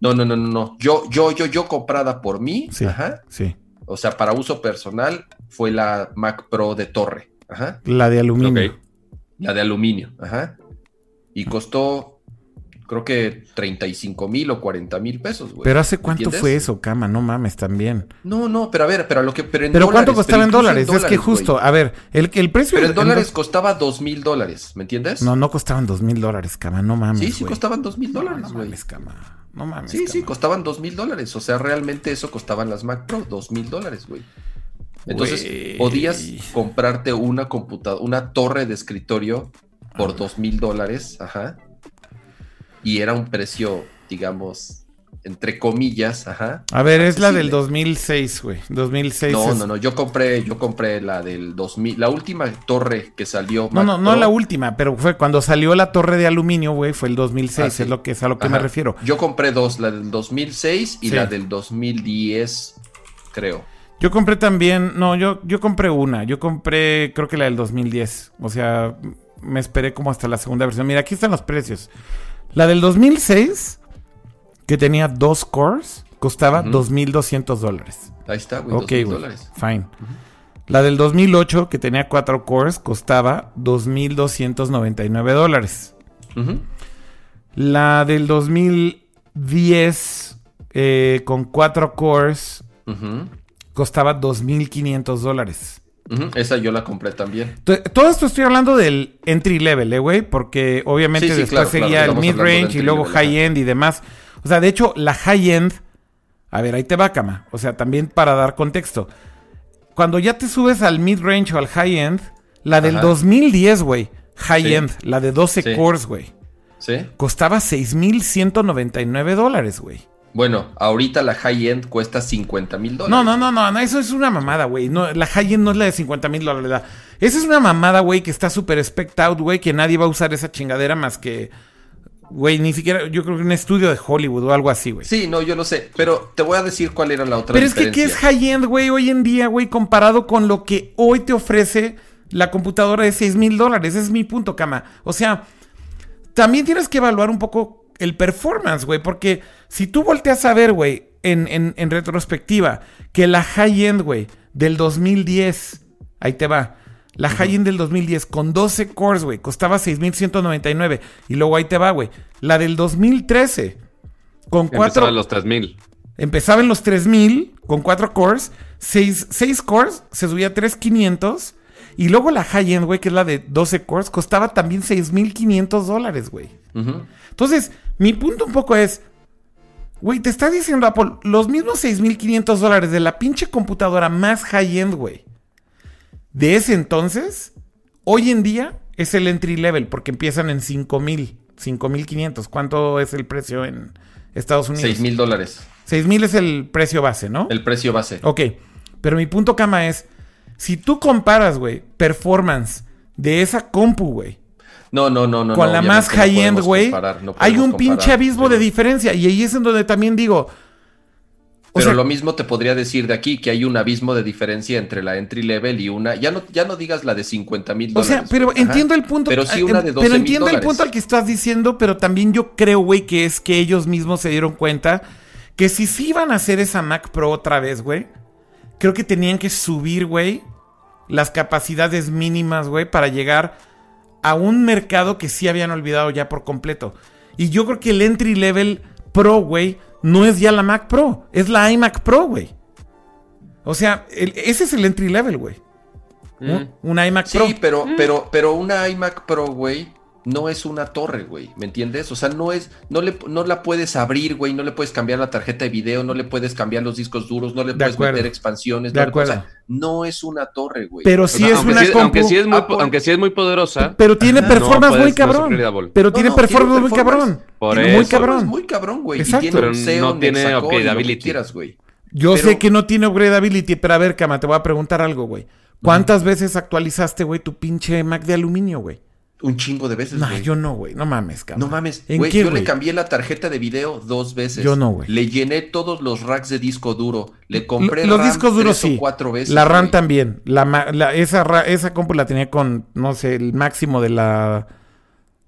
No, no, no, no, no. Yo, yo, yo, yo comprada por mí. Sí. Ajá. Sí. O sea, para uso personal fue la Mac Pro de torre. Ajá. La de aluminio. La de aluminio. Ajá. Y costó, creo que 35 mil o 40 mil pesos, güey. Pero ¿hace cuánto ¿Entiendes? fue eso, Cama? No mames, también. No, no, pero a ver, pero a lo que. Pero, en ¿Pero dólares, cuánto costaba en dólares? Es que güey. justo, a ver, el, el precio... Pero en dólares do- costaba dos mil dólares, ¿me entiendes? No, no costaban dos mil dólares, Cama. No mames, sí, sí güey. costaban dos mil No, dólares, no güey. mames, Cama. No mames, Sí, sí, costaban dos mil dólares. O sea, realmente eso costaban las Mac Pro, dos mil dólares, güey. Entonces, podías comprarte una computadora, una torre de escritorio por dos mil dólares, ajá. Y era un precio, digamos, entre comillas, ajá. A ver, es la del accesible. 2006, güey. 2006 No, es- no, no, yo compré, yo compré la del 2000, la última torre que salió. No, Mac no, no Pro. la última, pero fue cuando salió la torre de aluminio, güey, fue el 2006, Ah, sí. es lo que es a lo que me refiero. Yo compré dos, la del 2006 y Sí. la del 2010, creo. Yo compré también, no, yo, yo compré una, yo compré creo que la del 2010, o sea, me esperé como hasta la segunda versión. Mira, aquí están los precios. La del 2006, que tenía dos cores, costaba Ujú. 2.200 dólares. Ahí está, güey, Ok, 2,000 güey, dólares. fine. La del 2008, que tenía 4 cores, costaba 2.299 dólares. Ujú. La del 2010, eh, con 4 cores, costaba 2.500 dólares. Ujú. Esa yo la compré también. To- Todo esto estoy hablando del entry level, ¿eh, güey? Porque obviamente Sí, sí, después claro, claro, seguía el mid-range del y luego ajá. high-end y demás. O sea, de hecho, la high-end... A ver, ahí te va, cama. O sea, también para dar contexto. Cuando ya te subes al mid-range o al high-end, la del Ajá. 2010, güey, high-end, la de 12 Sí. cores, güey, ¿Sí? costaba 6.199 dólares, güey. Bueno, ahorita la high-end cuesta 50 mil dólares. No, no, no, no, eso es una mamada, güey. No, la high-end no es la de 50 mil dólares. la- Esa es una mamada, güey, que está súper spec out, güey, que nadie va a usar esa chingadera más que, güey, ni siquiera, yo creo que un estudio de Hollywood o algo así, güey. Sí, no, yo lo sé. Pero te voy a decir cuál era la otra Pero es que, ¿qué es high-end, güey, hoy en día, güey, comparado con lo que hoy te ofrece la computadora de 6 mil dólares? Ese es mi punto, cama. O sea, también tienes que evaluar un poco el performance, güey, porque si tú volteas a ver, güey, en, en- en retrospectiva, que la high-end, güey, del 2010, ahí te va, la high-end del 2010 con 12 cores, güey, costaba 6.199, y luego ahí te va, güey, la del 2013 con 4 Empezaba en los 3000. Empezaba en los 3000 con 4 cores. 6, cores se subía a 3500. Y luego la high-end, güey, que es la de 12 cores, costaba también 6500 dólares, güey. Entonces, mi punto un poco es, güey, te está diciendo Apple, los mismos 6500 dólares de la pinche computadora más high-end, güey. De ese entonces, hoy en día es el entry level, porque empiezan en 5000, 5500. ¿Cuánto es el precio en Estados Unidos? 6 mil dólares. 6000 es el precio base, ¿no? El precio base. Ok, pero mi punto, cama, es, si tú comparas, güey, performance de esa compu, güey, No, no, no, no. con no, la más high-end, güey, no hay un pinche comparar, abismo pero- de diferencia. Y ahí es en donde también digo, Pero sea, lo mismo te podría decir de aquí, que hay un abismo de diferencia entre la entry level y una. Ya no, ya no digas la de 50 mil o dólares. sea, pero. Ajá. entiendo el punto. Pero sí una de em, 12 Pero entiendo el punto al que estás diciendo, pero también yo creo, güey, que es que ellos mismos se dieron cuenta que si sí iban a hacer esa Mac Pro otra vez, güey, creo que tenían que subir, güey, las capacidades mínimas, güey, para llegar a un mercado que sí habían olvidado ya por completo. Y yo creo que el entry level Pro, güey, no es ya la Mac Pro, es la iMac Pro, güey. O sea, el- ese es el entry level, güey. Mm. Un, un iMac Sí, Pro. pero, pero, pero una iMac Pro, güey, no es una torre, güey. ¿Me entiendes? O sea, no es, no le, no la puedes abrir, güey, no le puedes cambiar la tarjeta de video, no le puedes cambiar los discos duros, no le De puedes acuerdo. meter expansiones. De no le- o sea, acuerdo. no es una torre, güey. Pero O sí sea, es una sí, compu- aunque, sí es muy, Apple- aunque sí es muy poderosa, Pero tiene Ajá. performance No muy cabrón. pero No, tiene no, performance muy performance. cabrón. Por tiene muy eso. performance cabrón. Muy cabrón, güey. Y Exacto. tiene Pero un no tiene hexacore y lo que upgradeability. quieras, güey. Yo Pero- sé que no tiene upgradeability, pero a ver, Cama, te voy a preguntar algo, güey. ¿Cuántas veces actualizaste, güey, tu pinche Mac de aluminio, güey? Un chingo de veces, No, güey. yo no, güey. No mames, Cama. No mames, ¿En güey, qué, yo güey? le cambié la tarjeta de video dos veces. Yo no, güey. Le llené todos los racks de disco duro. Le compré Los RAM discos duros sí. cuatro veces. la RAM güey. también. La, ma- la- esa, ra- esa compu la tenía con, no sé, el máximo de la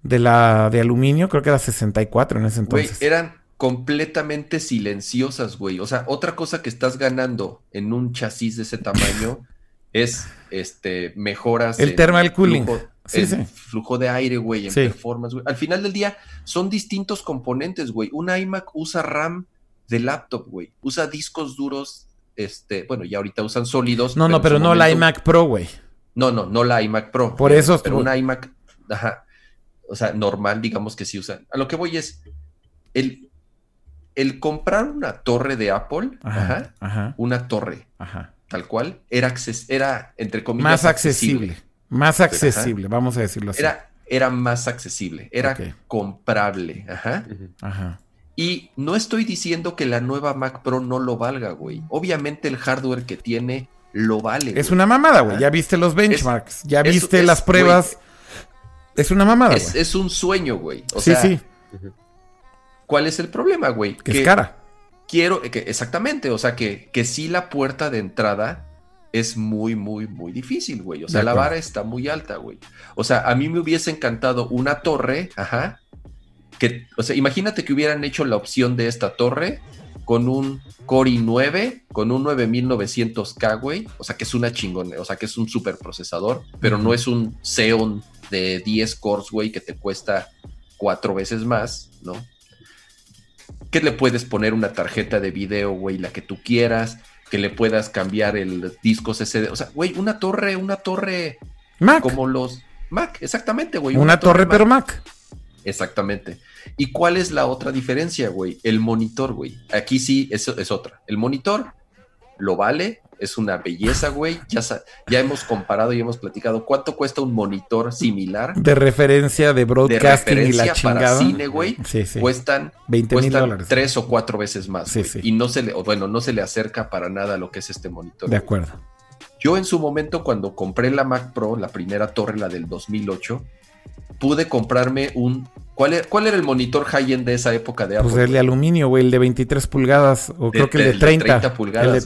de la de aluminio, creo que era 64 en ese Güey, entonces. eran completamente silenciosas, güey. O sea, otra cosa que estás ganando en un chasis de ese tamaño es este mejoras El thermal cooling. flujo, Sí, en sí. flujo de aire, güey, en Sí. performance, güey. Al final del día son distintos componentes, güey. Un iMac usa RAM de laptop, güey. Usa discos duros, este, bueno, ya ahorita usan sólidos. No, no, pero no la momento- iMac Pro, güey. No, no, no la iMac Pro. Por pero- eso Pero estuvo- una iMac, ajá. O sea, normal, digamos que sí usan. A lo que voy es, el, el comprar una torre de Apple, Ajá, ajá, ajá, una torre, ajá. Tal cual, era, acces- era entre comillas, Más accesible. Más Ajá. accesible, vamos a decirlo así. Era, era más accesible, era comprable, ajá. Ajá. Y no estoy diciendo que la nueva Mac Pro no lo valga, güey. Obviamente el hardware que tiene lo vale. Es güey. una mamada, güey. Ya viste los benchmarks, ya viste es- las pruebas. Es una mamada, es, güey. es un sueño, güey. O Sí, sea, sí, ¿cuál es el problema, güey? que es cara. Quiero, que, exactamente, o sea, que, que sí la puerta de entrada es muy, muy, muy difícil, güey. O sea, la vara está muy alta, güey. O sea, a mí me hubiese encantado una torre, ajá, que, o sea, imagínate que hubieran hecho la opción de esta torre con un Core i9, con un 9900K, güey. O sea que es una chingona, o sea que es un super procesador, pero no es un Xeon de 10 cores, güey, que te cuesta cuatro veces más, ¿no? Que le puedes poner una tarjeta de video, güey, la que tú quieras, que le puedas cambiar el disco SD. O sea, güey, una torre, una torre Mac. como los Mac, exactamente, güey. Una, torre, pero Mac. Exactamente. ¿Y cuál es la otra diferencia, güey? El monitor, güey. Aquí sí, eso es otra. El monitor lo vale, es una belleza, güey. Ya, ya hemos comparado y hemos platicado cuánto cuesta un monitor similar De referencia de de broadcasting y la referencia para chingada. cine, güey. Sí, sí. Cuestan, 20 mil cuestan dólares. tres o cuatro veces más. Sí, güey. sí. Y no se le, bueno, no se le acerca para nada a lo que es este monitor. De acuerdo. Yo en su momento, cuando compré la Mac Pro, la primera torre, la del 2008, pude comprarme un... ¿Cuál era, cuál era el monitor high-end de esa época de Apple? Pues el de aluminio, güey, el de 23 pulgadas. O De- creo que el de del de 30. 30 pulgadas, el de güey.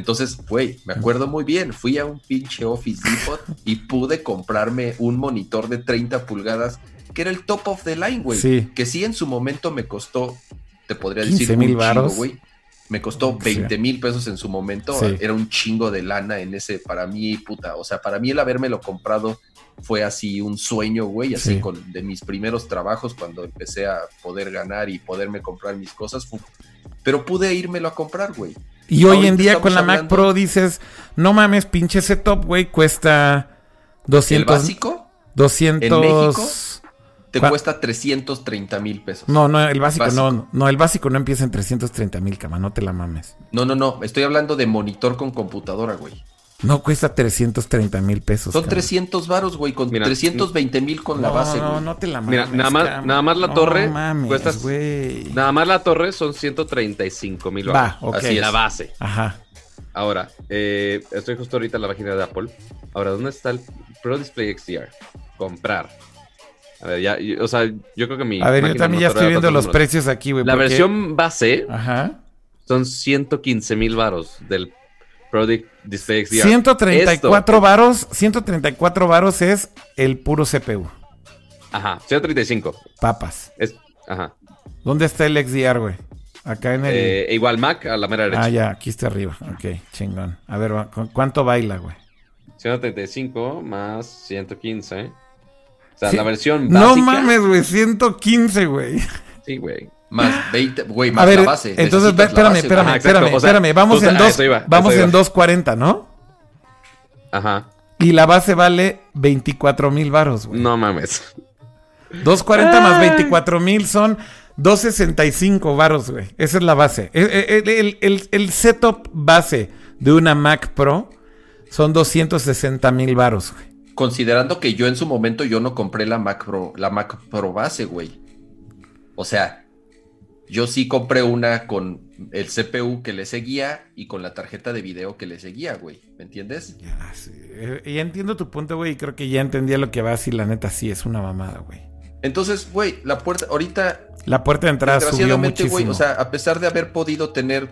30. Entonces, güey, me acuerdo muy bien, fui a un pinche Office Depot y pude comprarme un monitor de 30 pulgadas que era el top of the line, güey. Sí. Que sí en su momento me costó, te podría 15 decir, mil chingo, güey. Me costó Sí. 20 mil pesos en su momento. Sí. Era un chingo de lana en ese, para mí, puta. O sea, para mí el habérmelo comprado fue así un sueño, güey. Así Sí. con de mis primeros trabajos cuando empecé a poder ganar y poderme comprar mis cosas. Pero pude írmelo a comprar, güey. Y hoy en día con la Mac Pro dices, no mames, pinche setup, güey, cuesta El 200. básico 200. en México, te ¿Cuá- cuesta 330 mil pesos. No, no, el básico, Básico. no. No, el básico no empieza en 330 mil, cama, no te la mames. No, no, no. Estoy hablando de monitor con computadora, güey. No cuesta 330 mil pesos. Son cama. 300 varos, güey, con Mira, 320 mil con la no, base, no, güey. no te la mames. Mira, nada más- nada más la No torre mames, cuesta- güey. Nada más la torre son 135 mil Va, ok. Así es. La base. Ajá. Ahora, eh, estoy justo ahorita en la página de Apple. Ahora, ¿dónde está el Pro Display XDR? Comprar. A ver, ya, y- o sea, yo creo que mi. A ver, yo también ya no estoy viendo los números. precios aquí, güey. La porque- versión base Ajá. son 115 mil varos del Pro Di- Display XDR. 134 Esto- varos. 134 varos es el puro CPU. Ajá, 135. Papas. Es, ajá. ¿Dónde está el XDR, güey? Acá en el. Eh, igual Mac a la mera derecha. ah, ya, aquí está arriba. Ok, chingón. A ver, va- ¿cu- ¿cuánto baila, güey? 135 más 115. O sea, Sí. la versión No básica. mames, güey, 115, güey. Sí, güey. Más 20, güey, más A ver, la base. entonces, ve- espérame, base, espérame, espérame, O sea, espérame. Vamos en dos, iba, vamos en iba. 240, ¿no? Ajá. Y la base vale 24 mil varos, güey. No mames. 240 más 24 mil son 265 varos, güey. Esa es la base. El, el- el- el- el setup base de una Mac Pro son 260 mil varos, güey. Considerando que yo en su momento yo no compré la Mac Pro, la Mac Pro base, güey. O sea, yo sí compré una con el CPU que le seguía y con la tarjeta de video que le seguía, güey. ¿Me entiendes? Ya, sí. Eh, Ya entiendo tu punto, güey. y Creo que ya entendía lo que va y la neta sí es una mamada, güey. Entonces, güey, la puerta, ahorita, La puerta de entrada subió muchísimo. güey, o sea, a pesar de haber podido tener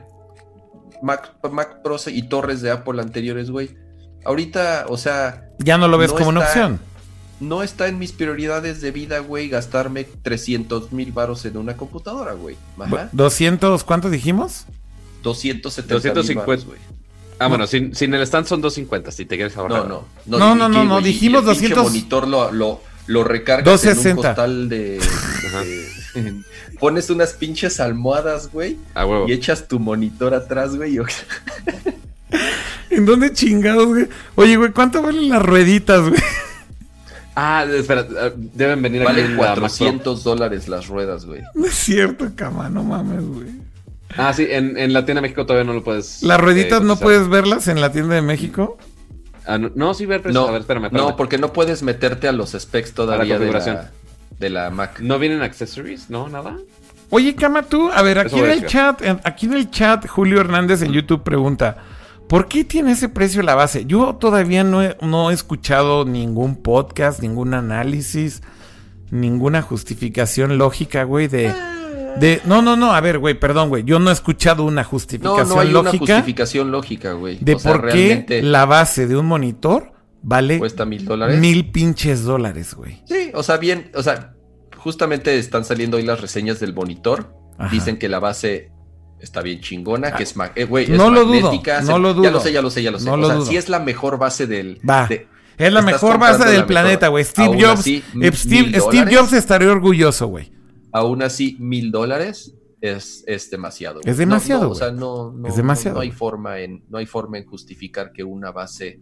Mac, Mac Pros y torres de Apple anteriores, güey, ahorita, o sea, ya no lo ves no como una opción. No está en mis prioridades de vida, güey, gastarme 300 mil varos en una computadora, güey. Ajá. 200, ¿cuánto dijimos? 270 mil 250. varos, güey. Ah, bueno, sin, sin el stand son 250, si te quieres ahorrar. No, no. No, no, no, no, dijimos el pinche 200. monitor lo, lo, lo recargas en un 260. costal de... Pones unas pinches almohadas, güey, A huevo. y echas tu monitor atrás, güey. ¿En dónde chingados, güey? Oye, güey, ¿cuánto valen las rueditas, güey? Ah, espera, ah, deben venir aquí la Mac Pro. 400 dólares las ruedas, güey. No es cierto, cama, no mames, güey. Ah, sí, en, en la tienda de México todavía no lo puedes. ¿Las rueditas eh, no puedes verlas en la tienda de México? Ah, no, no, sí, ver. No, a ver, espérame, espérame. no, porque no puedes meterte a los specs todavía de la, de la Mac. ¿No vienen accessories? ¿No? ¿Nada? Oye, Cama, tú, a ver, aquí en el chat, en- aquí en el chat, Julio Hernández en YouTube pregunta, ¿por qué tiene ese precio la base? Yo todavía no he, no he escuchado ningún podcast, ningún análisis, ninguna justificación lógica, güey, de, de... No, no, no, a ver, güey, perdón, güey, yo no he escuchado una No, justificación no hay una lógica justificación lógica, güey. de O sea, por qué la base de un monitor vale cuesta mil dólares. mil pinches dólares, güey. Sí, o sea, bien, o sea, justamente están saliendo hoy las reseñas del monitor. Ajá. Dicen que la base Está bien chingona, que es, ma- eh, es No lo dudo, magnética, no lo Ya dudo. lo sé, ya lo sé, ya lo sé. No o lo sea, dudo. sí es la mejor base del... Va. de- Es la mejor base del la planeta, güey. Steve Aún Jobs. así, eh, Steve. Jobs estaría orgulloso, güey. aún así, mil dólares es, es demasiado. Es demasiado, No, o sea, no, no, Es demasiado. No, no hay forma en, no hay forma en justificar que una base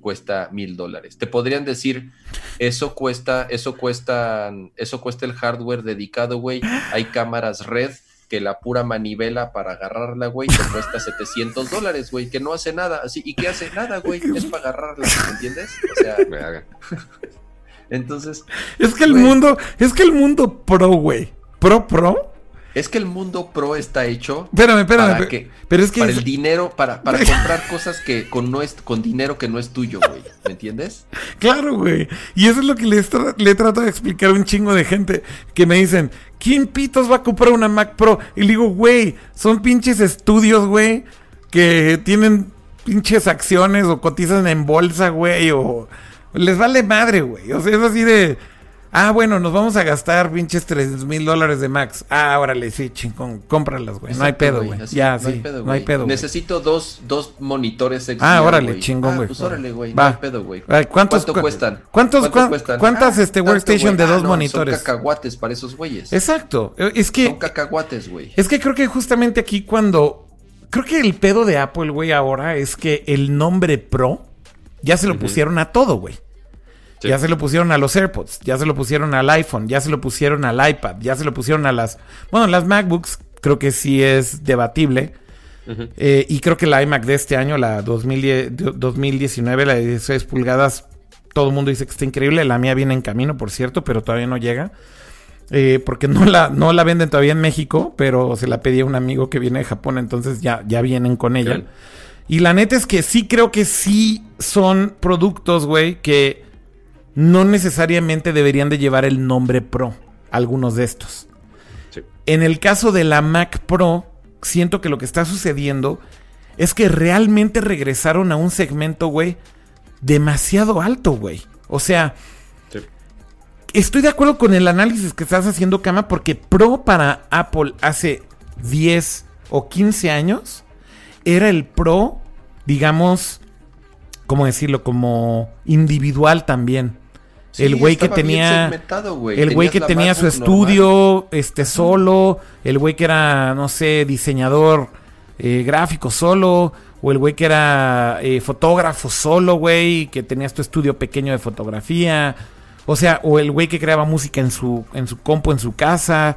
cuesta mil dólares. Te podrían decir, eso cuesta, eso cuesta, eso cuesta el hardware dedicado, güey. Hay cámaras red que la pura manivela para agarrarla, güey, te cuesta 700 dólares, güey, que no hace nada. Así, ¿Y qué hace? Nada, güey, es para agarrarla, ¿me entiendes? O sea, Verga. entonces, Es que el Güey. mundo, es que el mundo pro, güey. Pro, pro. Es que el mundo pro está hecho Espérame, espérame. para que pero es que. para el dinero, para, para comprar cosas que con, no es, con dinero que no es tuyo, güey. ¿Me entiendes? Claro, güey. Y eso es lo que le, tra- le trato de explicar a un chingo de gente que me dicen, ¿quién pitos va a comprar una Mac Pro? Y le digo, güey, son pinches estudios, güey, que tienen pinches acciones o cotizan en bolsa, güey, o les vale madre, güey. O sea, es así de, ah, bueno, nos vamos a gastar pinches 3 mil dólares de Max. Ah, órale, sí, chingón, cómpralas, güey. no hay pedo, güey. Ya, no sí, hay pedo, no hay pedo. güey. Necesito dos, dos monitores XDR, Ah, órale, chingón, Ah, güey. pues órale, güey. No hay pedo, güey. Ay, ¿cuántos ¿Cuánto cu- cuestan? ¿Cuántos, ¿Cuánto cuán- cuestan? ¿Cuántas Ah, este workstation de. Ah, dos no, monitores? Son cacahuates para esos güeyes. Exacto. Es que. Son cacahuates, güey. Es que creo que justamente aquí cuando... Creo que el pedo de Apple, güey, ahora es que el nombre Pro ya se lo pusieron a todo, güey. Sí. Ya se lo pusieron a los AirPods, ya se lo pusieron al iPhone, ya se lo pusieron al iPad, ya se lo pusieron a las... Bueno, las MacBooks creo que sí es debatible. Eh, y creo que la iMac de este año, la 2010 de- 2019, la de 16 pulgadas, todo el mundo dice que está increíble. La mía viene en camino, por cierto, pero todavía no llega. Eh, porque no la, no la venden todavía en México, pero se la pedí a un amigo que viene de Japón, entonces ya, ya vienen con ella. Bien. Y la neta es que sí creo que sí son productos, güey, que no necesariamente deberían de llevar el nombre Pro, algunos de estos. Sí. En el caso de la Mac Pro, siento que lo que está sucediendo es que realmente regresaron a un segmento, güey, demasiado alto, güey. O sea, Sí. estoy de acuerdo con el análisis que estás haciendo, Kama, porque Pro para Apple hace 10 o 15 años era el Pro, digamos, ¿cómo decirlo? Como individual también. Sí, el güey que tenía-. El güey que tenía su normal. estudio, este solo, el güey que era, no sé, diseñador eh, gráfico solo, o el güey que era eh, fotógrafo solo, güey, que tenías tu estudio pequeño de fotografía, o sea, o el güey que creaba música en su, en su compu, en su casa.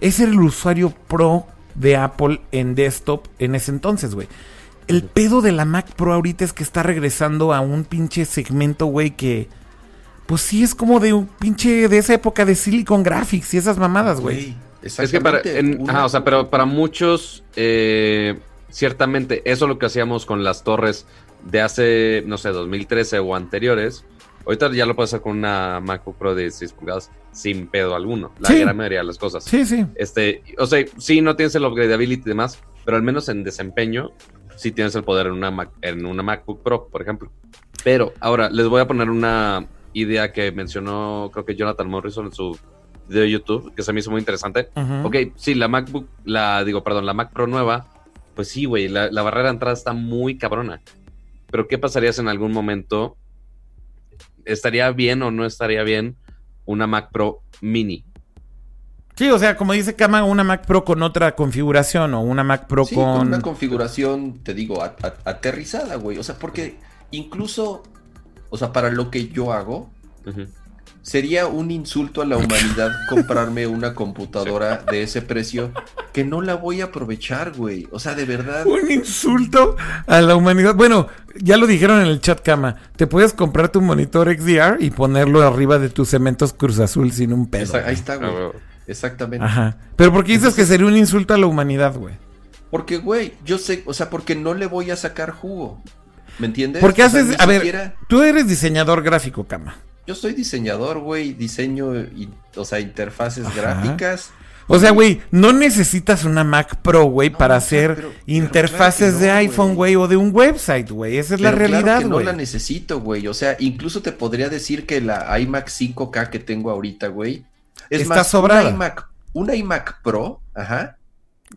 Ese era el usuario pro de Apple en desktop en ese entonces, güey. El pedo de la Mac Pro ahorita es que está regresando a un pinche segmento, güey, que... Pues sí, es como de un pinche de esa época de Silicon Graphics y esas mamadas, güey. Es que para, en- ajá, o sea, pero para muchos, eh, ciertamente, eso es lo que hacíamos con las torres de hace, no sé, 2013 o anteriores. Ahorita ya lo puedes hacer con una MacBook Pro de 16 pulgadas sin pedo alguno. La Sí. gran mayoría de las cosas. Sí, sí. Este, o sea, sí, no tienes el upgradeability y demás, pero al menos en desempeño, sí tienes el poder en una, Mac- en una MacBook Pro, por ejemplo. Pero ahora les voy a poner una idea que mencionó, creo que Jonathan Morrison en su video de YouTube, que se me hizo muy interesante. Ok, sí, la MacBook, la digo, perdón, la Mac Pro nueva, pues sí, güey, la, la barrera de entrada está muy cabrona. Pero ¿qué pasaría si en algún momento estaría bien o no estaría bien una Mac Pro mini? Sí, o sea, como dice Kama, una Mac Pro con otra configuración o una Mac Pro Sí, con... con una configuración, te digo, a- a- aterrizada, güey. O sea, porque incluso, o sea, para lo que yo hago, sería un insulto a la humanidad comprarme una computadora de ese precio que no la voy a aprovechar, güey. O sea, de verdad. Un insulto a la humanidad. Bueno, ya lo dijeron en el chat, Kama. Te puedes comprar tu monitor XDR y ponerlo arriba de tus cementos Cruz Azul sin un pedo. Esa- ahí está, Ah, güey. güey. Exactamente. Ajá. Pero ¿por qué dices que sería un insulto a la humanidad, güey? Porque, güey, yo sé, o sea, porque no le voy a sacar jugo. ¿Me entiendes? Porque O sea, haces, a ver, siquiera- tú eres diseñador gráfico, Kama. Yo soy diseñador, güey, diseño, y, o sea, interfaces Ajá. gráficas. O sea, güey, no necesitas una Mac Pro, güey, No, para o sea, hacer pero- pero interfaces claro de iPhone, güey. güey, o de un website, güey. Esa es la Pero realidad, que no güey. la necesito, güey. O sea, incluso te podría decir que la iMac 5K que tengo ahorita, güey, es Está más, sobrada. Una iMac, una iMac Pro, ajá,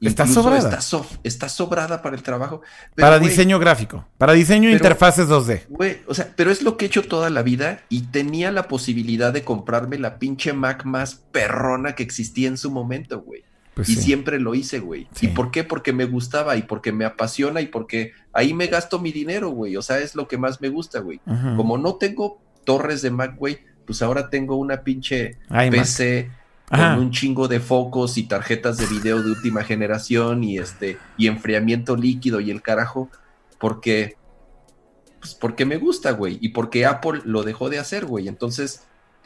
Está sobrada. Está, sof- está sobrada para el trabajo. Pero, para diseño gráfico. Para diseño pero- interfaces 2D. Güey, o sea, pero es lo que he hecho toda la vida y tenía la posibilidad de comprarme la pinche Mac más perrona que existía en su momento, güey. Pues y sí. siempre lo hice, güey. Sí. ¿Y por qué? Porque me gustaba y porque me apasiona y porque ahí me gasto mi dinero, güey. O sea, es lo que más me gusta, güey. Como no tengo torres de Mac, güey, pues ahora tengo una pinche Ay, Mac. Ajá. con un chingo de focos y tarjetas de video de última generación y este y enfriamiento líquido y el carajo porque pues porque me gusta, güey, y porque Apple lo dejó de hacer, güey. Entonces,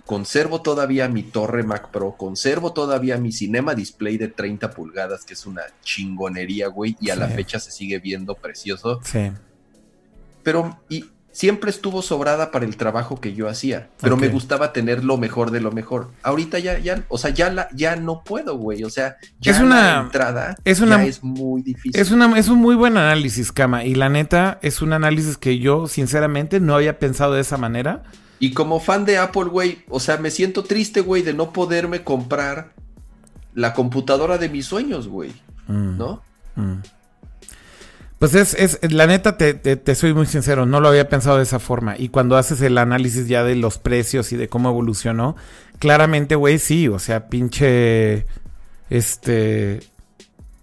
conservo todavía mi torre Mac Pro, conservo todavía mi Cinema Display de 30 pulgadas, que es una chingonería, güey, y a la fecha se sigue viendo precioso, Sí. pero y siempre estuvo sobrada para el trabajo que yo hacía, pero me gustaba tener lo mejor de lo mejor. Ahorita ya, ya, o sea, ya la, ya no puedo, güey, o sea, ya Es una- la entrada es una- ya es muy difícil. Es, una, es un muy buen análisis, Kama. Y la neta, es un análisis que yo, sinceramente, no había pensado de esa manera. Y como fan de Apple, güey, o sea, me siento triste, güey, de no poderme comprar la computadora de mis sueños, güey, Mm, ¿no? mm. Pues es, es, la neta, te, te- te soy muy sincero, no lo había pensado de esa forma. Y cuando haces el análisis ya de los precios y de cómo evolucionó, claramente, güey, sí, o sea, pinche, este,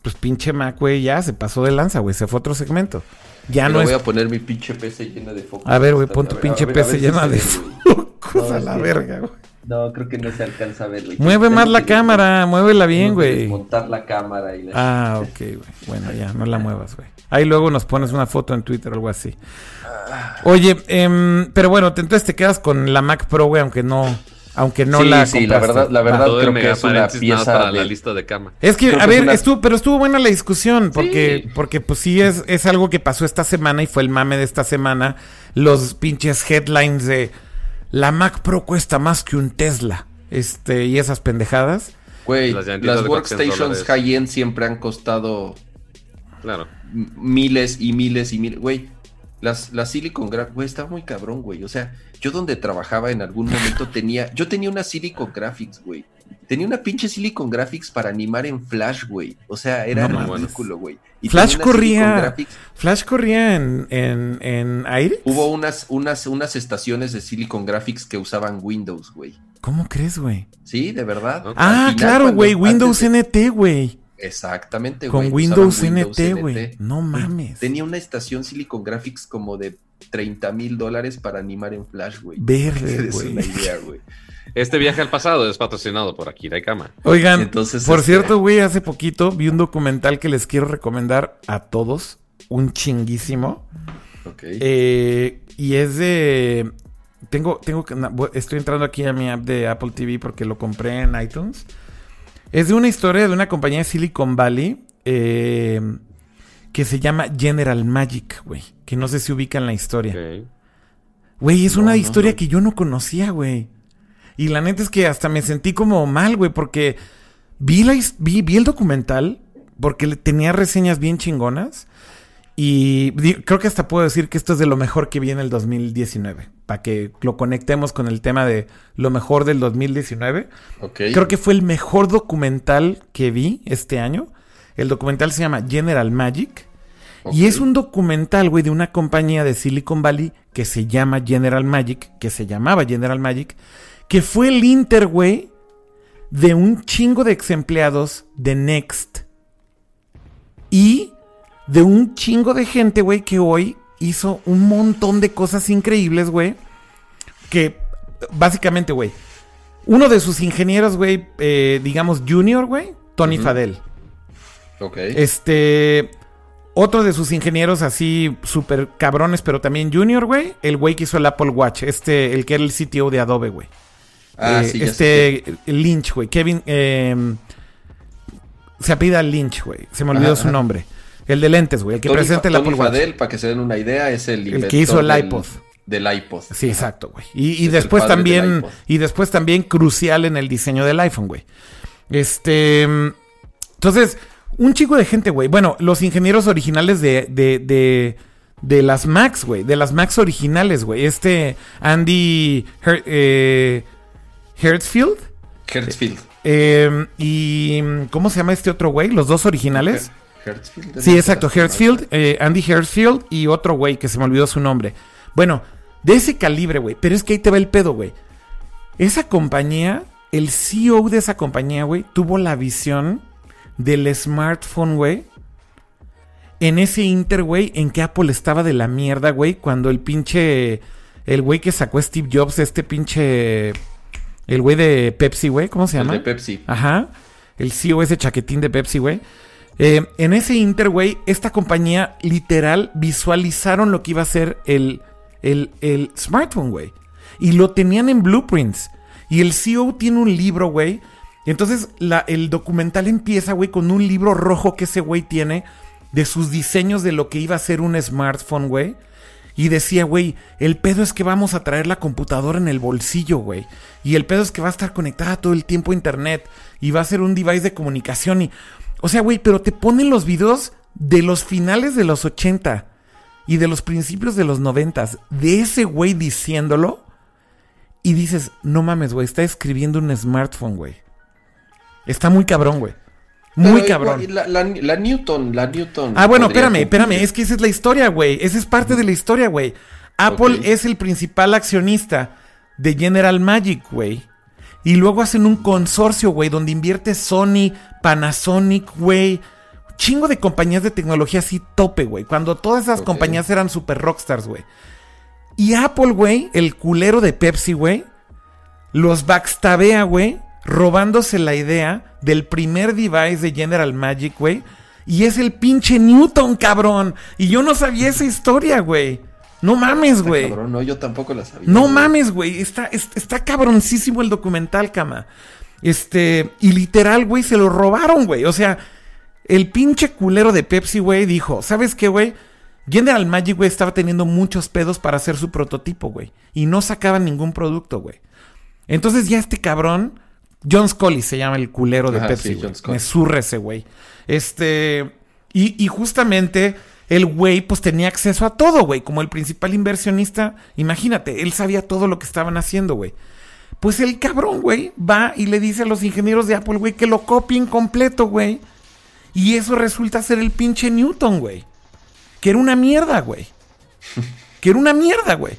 pues pinche Mac, güey, ya se pasó de lanza, güey, se fue a otro segmento. Ya Pero no voy es... a poner mi pinche PC llena de focos. A ver, güey, pon tu pinche PC llena de focos a la verga, güey. No, creo que no se alcanza a ver, güey. Mueve más la que cámara, muévela bien, güey. Desmontar la cámara y la Ah, ok, güey. Bueno, ya, no la muevas, güey. Ahí luego nos pones una foto en Twitter o algo así. Oye, em, pero bueno, te- entonces te quedas con la Mac Pro, güey, aunque no, aunque no Sí, la sí, la verdad- la verdad-. Todo creo que es una pieza para la lista de cama. Es que, creo a que es ver, una- estuvo, pero estuvo buena la discusión, porque, Sí. porque pues sí es, es algo que pasó esta semana y fue el mame de esta semana. Los pinches headlines de la Mac Pro cuesta más que un Tesla. Este, y esas pendejadas. Güey, Las llantitas las de 400 workstations high-end siempre han costado Claro. miles y miles y miles. Güey, las, las Silicon Graphics, güey, estaba muy cabrón, güey. O sea, yo donde trabajaba en algún momento tenía, yo tenía una Silicon Graphics, güey. Tenía una pinche Silicon Graphics para animar en Flash, güey. O sea, era No ridículo, güey. Y Flash corría-. Flash corría en, en, en. Hubo unas, unas, unas estaciones de Silicon Graphics que usaban Windows, güey. ¿Cómo crees, güey? Sí, de verdad. Ah, final, claro, güey. Windows de- NT, güey. Exactamente, Con güey. Windows, usaban NT, güey. No mames. Tenía una estación Silicon Graphics como de 30 mil dólares para animar en Flash, güey. Verde, Es güey. una idea, güey. Este viaje al pasado es patrocinado por Akira y Kama. Oigan, Entonces, por este- cierto, güey, hace poquito vi un documental que les quiero recomendar a todos. Un chinguísimo. Ok. Eh, y es de. Tengo, tengo que. Estoy entrando aquí a mi app de Apple TV porque lo compré en iTunes. Es de una historia de una compañía de Silicon Valley eh, que se llama General Magic, güey. Que no sé si ubican la historia. Ok. Güey, es No, una no, historia no. que yo no conocía, güey. Y la neta es que hasta me sentí como mal, güey, porque vi, la, vi, vi el documental, porque tenía reseñas bien chingonas. Y creo que hasta puedo decir que esto es de lo mejor que vi en el 2019. Para que lo conectemos con el tema de lo mejor del 2019. ok. Creo que fue el mejor documental que vi este año. El documental se llama General Magic. Y es un documental, güey, de una compañía de Silicon Valley que se llama General Magic, que se llamaba General Magic, que fue el Inter, güey, de un chingo de ex empleados de Next. Y de un chingo de gente, güey, que hoy hizo un montón de cosas increíbles, güey. Que básicamente, güey, uno de sus ingenieros, güey, eh, digamos Junior, güey, Tony Ujú. Fadel. Ok. Este. Otro de sus ingenieros así súper cabrones, pero también junior, güey. El güey que hizo el Apple Watch. Este, el que era el CTO de Adobe, güey. Ah, Eh, sí, este Lynch, güey. Kevin. eh, se apida Lynch, güey. Se me olvidó Ajá, su ajá. nombre. El de lentes, güey. El que Tony presenta el Apple Watch. Para que se den una idea, es el, El que hizo el del- iPod. Del iPod. Sí, exacto, güey. Y, y después también. Y después también crucial en el diseño del iPhone, güey. Este. mm, Entonces, un chico de gente, güey. Bueno, los ingenieros originales de. de, de de las Macs, güey. De las Macs originales, güey. Este Andy Her- eh, Hertzfield. Hertzfield. Eh, y ¿cómo se llama este otro güey? Los dos originales. Hertzfield. Sí, exacto, Hertzfield, eh, Andy Hertzfield y otro güey que se me olvidó su nombre. Bueno, de ese calibre, güey. Pero es que ahí te va el pedo, güey. Esa compañía, el CEO de esa compañía, güey, tuvo la visión del smartphone, güey. En ese inter, güey, en que Apple estaba de la mierda, güey, cuando el pinche... El güey que sacó Steve Jobs, este pinche... El güey de Pepsi, güey, ¿cómo se El llama? de Pepsi. Ajá. El CEO ese chaquetín de Pepsi, güey. Eh, en ese Inter, güey, esta compañía literal visualizaron lo que iba a ser el, el, el smartphone, güey. Y lo tenían en blueprints. Y el CEO tiene un libro, güey. Y entonces la- el documental empieza, güey, con un libro rojo que ese güey tiene de sus diseños de lo que iba a ser un smartphone, güey. Y decía, güey, el pedo es que vamos a traer la computadora en el bolsillo, güey. Y el pedo es que va a estar conectada todo el tiempo a internet. Y va a ser un device de comunicación. Y, o sea, güey, pero te ponen los videos de los finales de los 80 y de los principios de los 90 de ese güey diciéndolo. Y dices, no mames, güey, está escribiendo un smartphone, güey. Está muy cabrón, güey. Muy Pero cabrón. La, la- la Newton, la Newton. Ah, bueno, espérame, espérame. Es que esa es la historia, güey. Esa es parte de la historia, güey. Apple es el principal accionista de General Magic, güey. Y luego hacen un consorcio, güey, donde invierte Sony, Panasonic, güey. Chingo de compañías de tecnología así tope, güey. Cuando todas esas compañías eran super rockstars, güey. Y Apple, güey, el culero de Pepsi, güey, los backstabea, güey, robándose la idea del primer device de General Magic, güey. Y es el pinche Newton, cabrón. Y yo no sabía esa historia, güey. No mames, Está güey. cabrón, no, yo tampoco la sabía. No güey. mames, güey. Está, es- está cabroncísimo el documental, cama. Este, y literal, güey, se lo robaron, güey. O sea, el pinche culero de Pepsi, güey, dijo, ¿sabes qué, güey? General Magic, güey, estaba teniendo muchos pedos para hacer su prototipo, güey. Y no sacaban ningún producto, güey. Entonces ya este cabrón, John Scully se llama el culero de Ajá, Pepsi, sí. Me zurra ese güey. Este, y, y justamente el güey pues tenía acceso a todo, güey. Como el principal inversionista, imagínate, él sabía todo lo que estaban haciendo, güey. Pues el cabrón, güey, va y le dice a los ingenieros de Apple, güey, que lo copien completo, güey. Y eso resulta ser el pinche Newton, güey. Que era una mierda, güey. Que era una mierda, güey.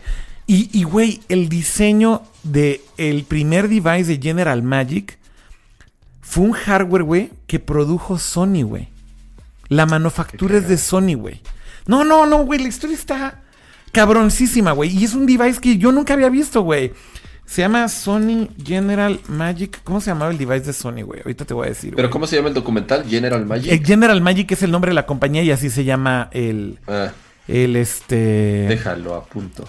Y, y, güey, el diseño de el primer device de General Magic fue un hardware, güey, que produjo Sony, güey. La manufactura es de Sony, güey. No, no, no, güey, la historia está cabroncísima, güey. Y es un device que yo nunca había visto, güey. Se llama Sony General Magic. ¿Cómo se llamaba el device de Sony, güey? Ahorita te voy a decir. Pero güey. ¿cómo se llama el documental? General Magic. El General Magic es el nombre de la compañía y así se llama el, Ah, el este. déjalo a punto.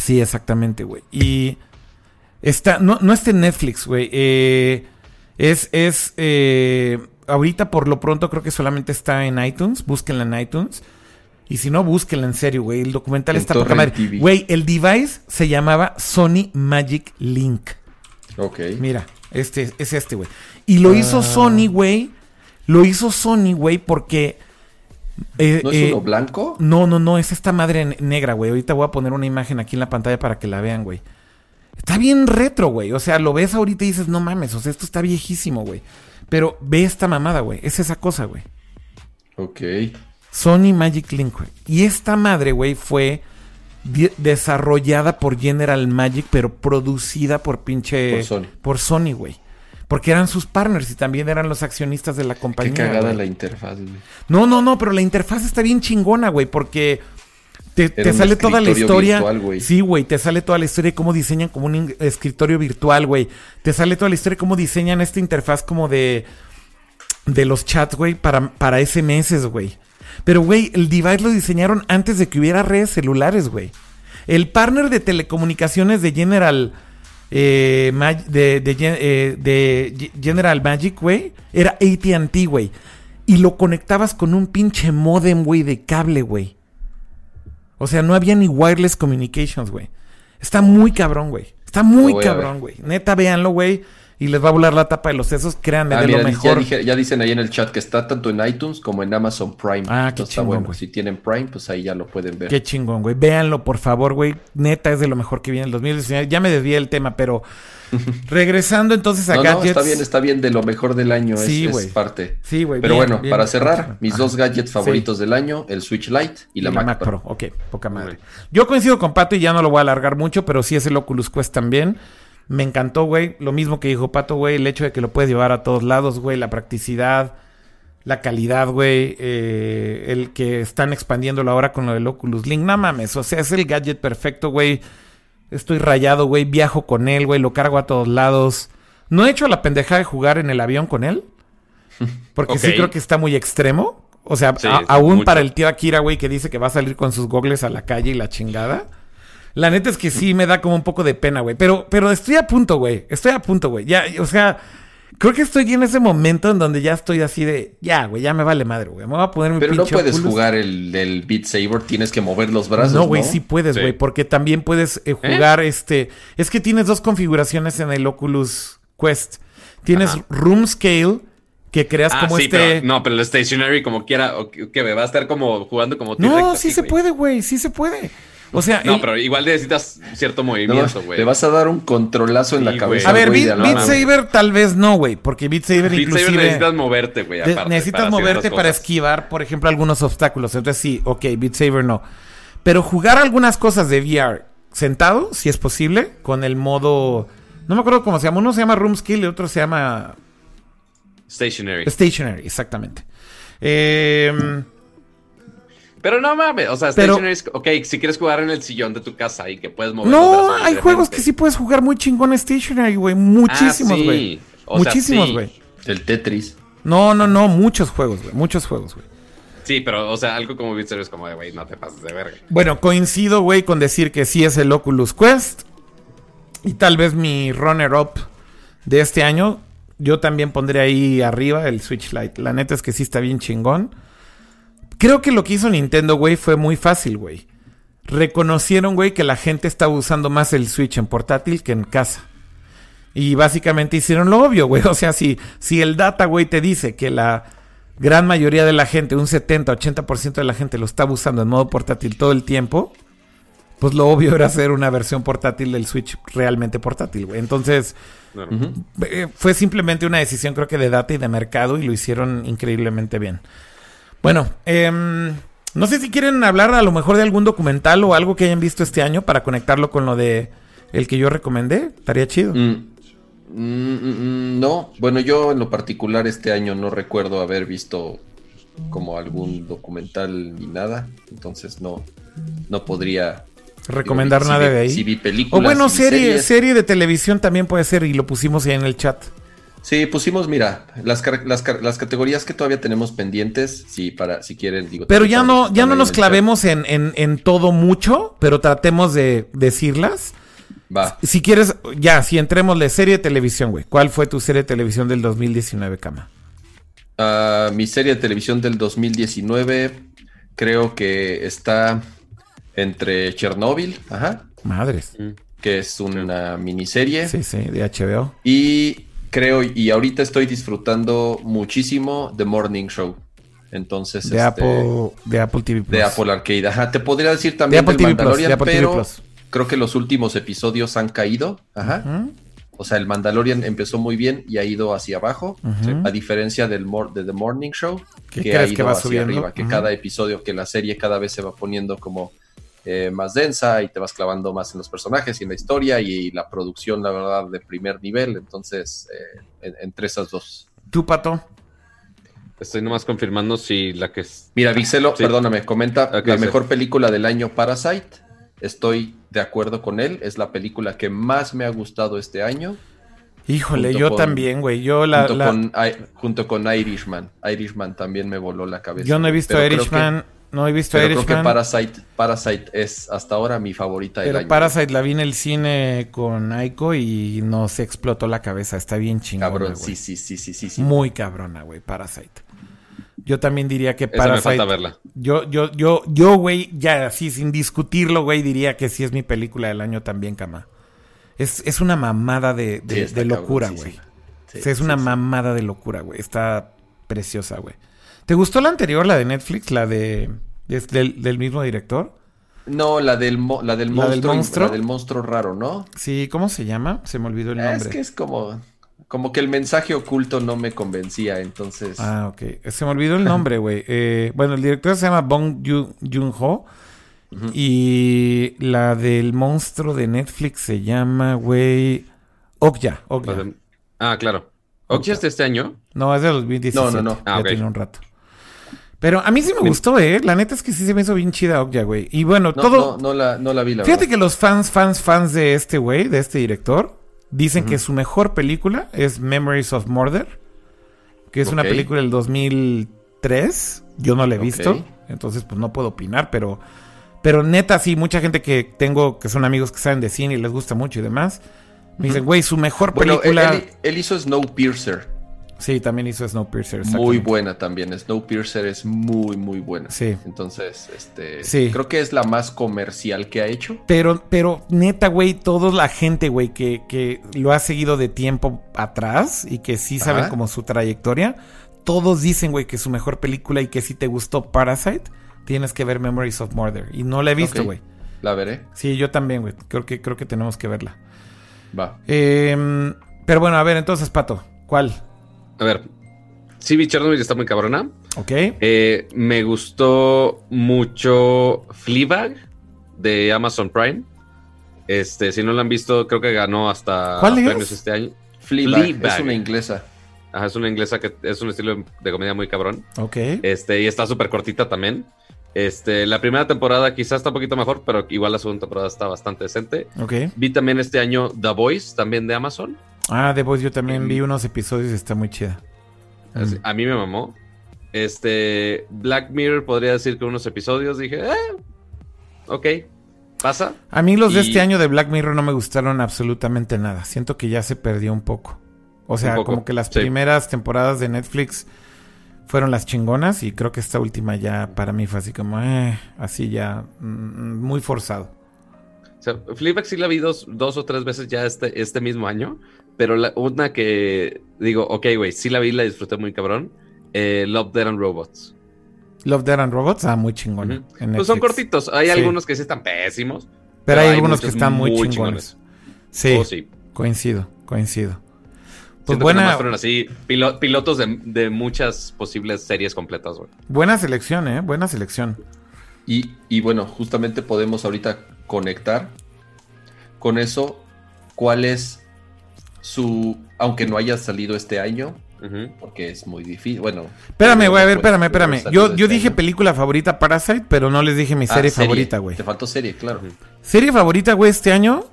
Sí, exactamente, güey. Y está, no, no está en Netflix, güey. Eh, es, es, eh, ahorita por lo pronto creo que solamente está en iTunes. Búsquenla en iTunes. Y si no, búsquenla en serio, güey. El documental En está poca madre. Güey, el device se llamaba Sony Magic Link. Ok. Mira, este es este, güey. Y lo hizo Ah. Sony, güey. Lo hizo Sony, güey, porque. Eh, ¿No es eh, uno blanco? no, no, no, es esta madre ne- negra, güey. Ahorita voy a poner una imagen aquí en la pantalla para que la vean, güey. Está bien retro, güey. O sea, lo ves ahorita y dices, no mames, o sea, esto está viejísimo, güey. Pero ve esta mamada, güey. Es esa cosa, güey. Ok. Sony Magic Link, güey. Y esta madre, güey, fue desarrollada por General Magic, pero producida por pinche... Por Sony. Por Sony, güey. Porque eran sus partners y también eran los accionistas de la Qué compañía. cagada güey. la interfaz, güey. No, no, no, pero la interfaz está bien chingona, güey, porque te, te sale toda la historia. virtual, güey. sí, güey, te sale toda la historia de cómo diseñan como un escritorio virtual, güey. Te sale toda la historia de cómo diseñan esta interfaz como de de los chats, güey, para, para SMS, güey. Pero, güey, el device lo diseñaron antes de que hubiera redes celulares, güey. El partner de telecomunicaciones de General eh, de, de eh, de Ge- General Magic, güey, era AT&T, güey. Y lo conectabas con un pinche modem, güey, de cable, güey. O sea, no había ni wireless communications, güey. Está muy cabrón, güey. Está muy cabrón, güey. Neta, véanlo, güey. Y les va a volar la tapa de los sesos, créanme, Ah, de mira, lo ya, mejor. dije- ya dicen ahí en el chat que está tanto en iTunes como en Amazon Prime. Ah, qué Entonces está chingón, bueno. güey. Si tienen Prime, pues ahí ya lo pueden ver. Qué chingón, güey. Véanlo, por favor, güey. Neta, es de lo mejor que viene el 2019. Ya me desvié del tema, pero regresando entonces a No, no, gadgets. está bien, está bien de lo mejor del año. es- Sí, es, parte. Sí, güey. Pero bien, bueno, bien, para cerrar, mis Ajá. dos gadgets favoritos del año, el Switch Lite y, la, Mac, Pro. Ok, poca madre. Yo coincido con Pato y ya no lo voy a alargar mucho, pero sí es el Oculus Quest también. Me encantó, güey. Lo mismo que dijo Pato, güey. El hecho de que lo puedes llevar a todos lados, güey. La practicidad, la calidad, güey. eh, el que están expandiéndolo ahora con lo del Oculus Link. No mames, o sea, es el gadget perfecto, güey. Estoy rayado, güey. Viajo con él, güey. Lo cargo a todos lados. No he hecho la pendejada de jugar en el avión con él. Porque sí creo que está muy extremo. O sea, sí, aún mucho. para el tío Akira, güey, que dice que va a salir con sus gogles a la calle y la chingada. La neta es que sí me da como un poco de pena, güey. Pero, pero estoy a punto, güey. Estoy a punto, güey. Ya, o sea, creo que estoy en ese momento en donde ya estoy así de, ya, güey, ya me vale madre, güey. Me voy a poner mi Pero no puedes Oculus. jugar el, el Beat Saber, tienes que mover los brazos. No, No, güey, sí puedes, Sí. güey, porque también puedes eh, jugar este. Es que tienes dos configuraciones en el Oculus Quest. Tienes Ajá. Room Scale, que creas Ah, como sí, este. pero, no, pero el stationary como quiera, o que, que va a estar como jugando como No, sí se puede, güey, sí se puede. O sea, No, el- pero igual necesitas cierto movimiento, güey. te vas a dar un controlazo en Sí, la güey. cabeza. a ver, güey, Beat. Saber tal vez no, güey, porque Beat Saber Beat inclusive Saber necesitas moverte, güey, necesitas para moverte para esquivar, por ejemplo, algunos obstáculos. Entonces sí, ok, Beat Saber no. Pero jugar algunas cosas de VR sentado, si es posible, con el modo... No me acuerdo cómo se llama. Uno se llama Room Skill y otro se llama Stationary. Stationary, exactamente. Eh, Pero no mames, o sea, Pero- Stationary es, ok, si quieres jugar en el sillón de tu casa y que puedes mover los no, brazos hay juegos que sí puedes jugar muy chingón Stationary, güey. Ah, Muchísimos, sí. güey. O sea, Muchísimos, sí. güey. El Tetris. No, no, no, muchos juegos, güey. Muchos juegos, güey. Sí, pero, o sea, algo como Beat es como de, güey, no te pases de verga. Bueno, coincido, güey, con decir que sí es el Oculus Quest. Y tal vez mi runner-up de este año. Yo también pondré ahí arriba el Switch Lite. La neta es que sí está bien chingón. Creo que lo que hizo Nintendo, güey, fue muy fácil, güey. Reconocieron, güey, que la gente estaba usando más el Switch en portátil que en casa. Y básicamente hicieron lo obvio, güey. O sea, si, si el data, güey, te dice que la gran mayoría de la gente, un 70-80% de la gente lo estaba usando en modo portátil todo el tiempo, pues lo obvio era hacer una versión portátil del Switch realmente portátil, güey. Entonces, eh, fue simplemente una decisión, creo que de data y de mercado, y lo hicieron increíblemente bien. Bueno, em, no sé si quieren hablar a lo mejor de algún documental o algo que hayan visto este año para conectarlo con lo de el que yo recomendé. Estaría chido. Mm, mm, mm, no, bueno, yo en lo particular este año no recuerdo haber visto como algún documental ni nada, entonces no, no podría Recomendar digo, nada si vi- de ahí. Si vi películas, o bueno, si serie, series. serie de televisión también puede ser y lo pusimos ahí en el chat. Sí, pusimos, mira, las, las, categorías que todavía tenemos pendientes, sí, para, si quieren, digo. Pero ya no, ya no nos clavemos en, en, en todo mucho, pero tratemos de decirlas. Va. Si quieres, ya, si entremos de serie de televisión, güey. ¿Cuál fue tu serie de televisión del 2019, Cama? Ah, mi serie de televisión del 2019 creo que está entre Chernobyl, ajá, Madres. Mm. que es una miniserie. Sí, sí, de HBO. Y creo, y ahorita estoy disfrutando muchísimo The Morning Show. Entonces, De este, Apple, de Apple TV Plus. de Apple Arcade. Ajá, te podría decir De también Apple del TV Plus. Mandalorian, De Apple pero creo que los últimos episodios han caído. Ajá. O sea, el Mandalorian empezó muy bien y ha ido hacia abajo. A diferencia del mor- de The Morning Show, ¿Qué que ha ido que va hacia subiendo? arriba, que cada episodio, que la serie cada vez se va poniendo como eh, más densa y te vas clavando más en los personajes y en la historia y la producción, la verdad, de primer nivel. Entonces, eh, en- entre esas dos. ¿Tú, Pato? Estoy nomás confirmando si la que es. Mira, Vixelo, Sí. perdóname, comenta la sí. mejor película del año Parasite. Estoy de acuerdo con él. Es la película que más me ha gustado este año. Híjole, Junto yo con- también, güey. Yo la, junto, la- Con, I- junto con Irishman. Irishman también me voló la cabeza. yo no he visto que- Irishman. No he visto Pero creo que Irishman. Parasite, Parasite es hasta ahora mi favorita del Pero año. Parasite la vi en el cine con Aiko y nos explotó la cabeza. Está bien chingona, Cabrón, sí, sí, sí, sí, sí. sí. Muy cabrona, güey, Parasite. Yo también diría que Esa me Parasite. falta verla. Yo, yo, yo, yo, güey, ya así sin discutirlo, güey, diría que sí es mi película del año también, cama. Es, es una mamada de, de- Sí, está de locura, güey. cabroncísima. O sea, es una mamada de locura, güey. Está preciosa, güey. ¿Te gustó la anterior, la de Netflix, la de, de- del, del mismo director? No, la del, mo- la del ¿La del monstruo. La del monstruo raro, ¿no? Sí, ¿cómo se llama? Se me olvidó el Es nombre. que es como. Como que el mensaje oculto no me convencía, entonces. Ah, ok. Se me olvidó el nombre, güey. Eh, bueno, el director se llama Bong Joon- Joon-ho. Y la del monstruo de Netflix se llama, güey... Okja, Okja. Ah, claro. ¿Oxy es de este año? No, es de 2017. No, no, no. Ah, ya ok. tiene un rato. Pero a mí sí me gustó, ¿eh? La neta es que sí se me hizo bien chida Okja, güey. Y bueno, no, todo... no, no la, no la vi, la Fíjate verdad. que los fans, fans, fans de este güey, de este director, dicen que su mejor película es Memories of Murder, que es una película del 2003. Yo no la he visto, entonces pues no puedo opinar, pero, pero neta, sí, mucha gente que tengo que son amigos que saben de cine y les gusta mucho y demás, me dicen, güey, su mejor Bueno, él, película. él- él hizo Snowpiercer. Sí, también hizo Snowpiercer. Muy buena también. Snowpiercer es muy, muy buena. Sí. Entonces, este. Sí. Creo que es la más comercial que ha hecho. Pero, pero neta, güey, toda la gente, güey, que, que lo ha seguido de tiempo atrás y que sí saben Ajá. como su trayectoria, todos dicen, güey, que su mejor película y que si te gustó Parasite, tienes que ver Memories of Murder. Y no la he visto, güey. La veré. Sí, yo también, güey. Creo que, creo que tenemos que verla. Va. Em, pero bueno, a ver, entonces, Pato, ¿cuál? A ver. Sí, vi Chernobyl está muy cabrona. ¿Ok? Eh, me gustó mucho Fleabag de Amazon Prime. Este, si no lo han visto, creo que ganó hasta ¿Cuál es? premios este año. Fleabag. Fleabag. Es una inglesa. Ajá, es una inglesa que es un estilo de comedia muy cabrón. Ok. Este, y está súper cortita también. Este, la primera temporada quizás está un poquito mejor, pero igual la segunda temporada está bastante decente. Ok. Vi también este año The Voice, también de Amazon. Ah, The Voice, yo también vi unos episodios y está muy chida. Así- Mm. A mí me mamó. Este, Black Mirror podría decir que unos episodios dije, eh, ok, pasa. A mí los de este año de Black Mirror no me gustaron absolutamente nada. Siento que ya se perdió un poco. O sea, poco, como que las sí. primeras temporadas de Netflix fueron las chingonas y creo que esta última ya para mí fue así como, eh, así ya, mm, muy forzado. O sea, Fleabag sí la vi dos, dos o tres veces ya este, este mismo año, pero la, una que digo, ok, güey, sí la vi, la disfruté muy cabrón. eh, Love, Dead and Robots. Love, Dead and Robots, ah, muy en Pues son cortitos. Hay Sí. algunos que sí están pésimos. Pero, pero hay, hay algunos que están muy, muy chingones. Sí, Oh, sí. coincido, coincido. Pues Siento que buena, fueron así pilo- pilotos de, de muchas posibles series completas, güey. buena selección, ¿eh? Buena selección. Y, y bueno, justamente podemos ahorita conectar con eso. ¿Cuál es su. Aunque no haya salido este año, porque es muy difícil. Bueno. Espérame, güey, a ver, espérame, espérame. Yo, yo este dije año. película favorita Parasite, pero no les dije mi Ah, serie favorita, güey. Te faltó serie, claro. Serie favorita, güey, este año.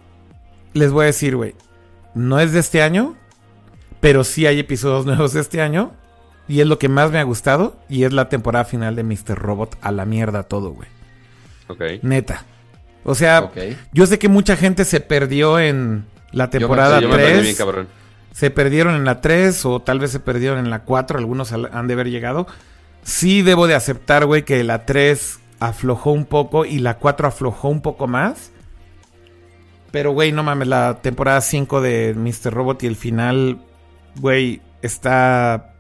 Les voy a decir, güey. No es de este año. Pero sí hay episodios nuevos de este año. Y es lo que más me ha gustado. Y es la temporada final de Mr. Robot. A la mierda todo, güey. Ok. Neta. O sea, yo sé que mucha gente se perdió en la temporada Sí, yo me perdí 3. bien, cabrón. se perdieron en la 3 o tal vez se perdieron en la 4. Algunos al- han de haber llegado. Sí debo de aceptar, güey, que la 3 aflojó un poco y la 4 aflojó un poco más. Pero, güey, no mames, la temporada 5 de Mr. Robot y el final, güey, está...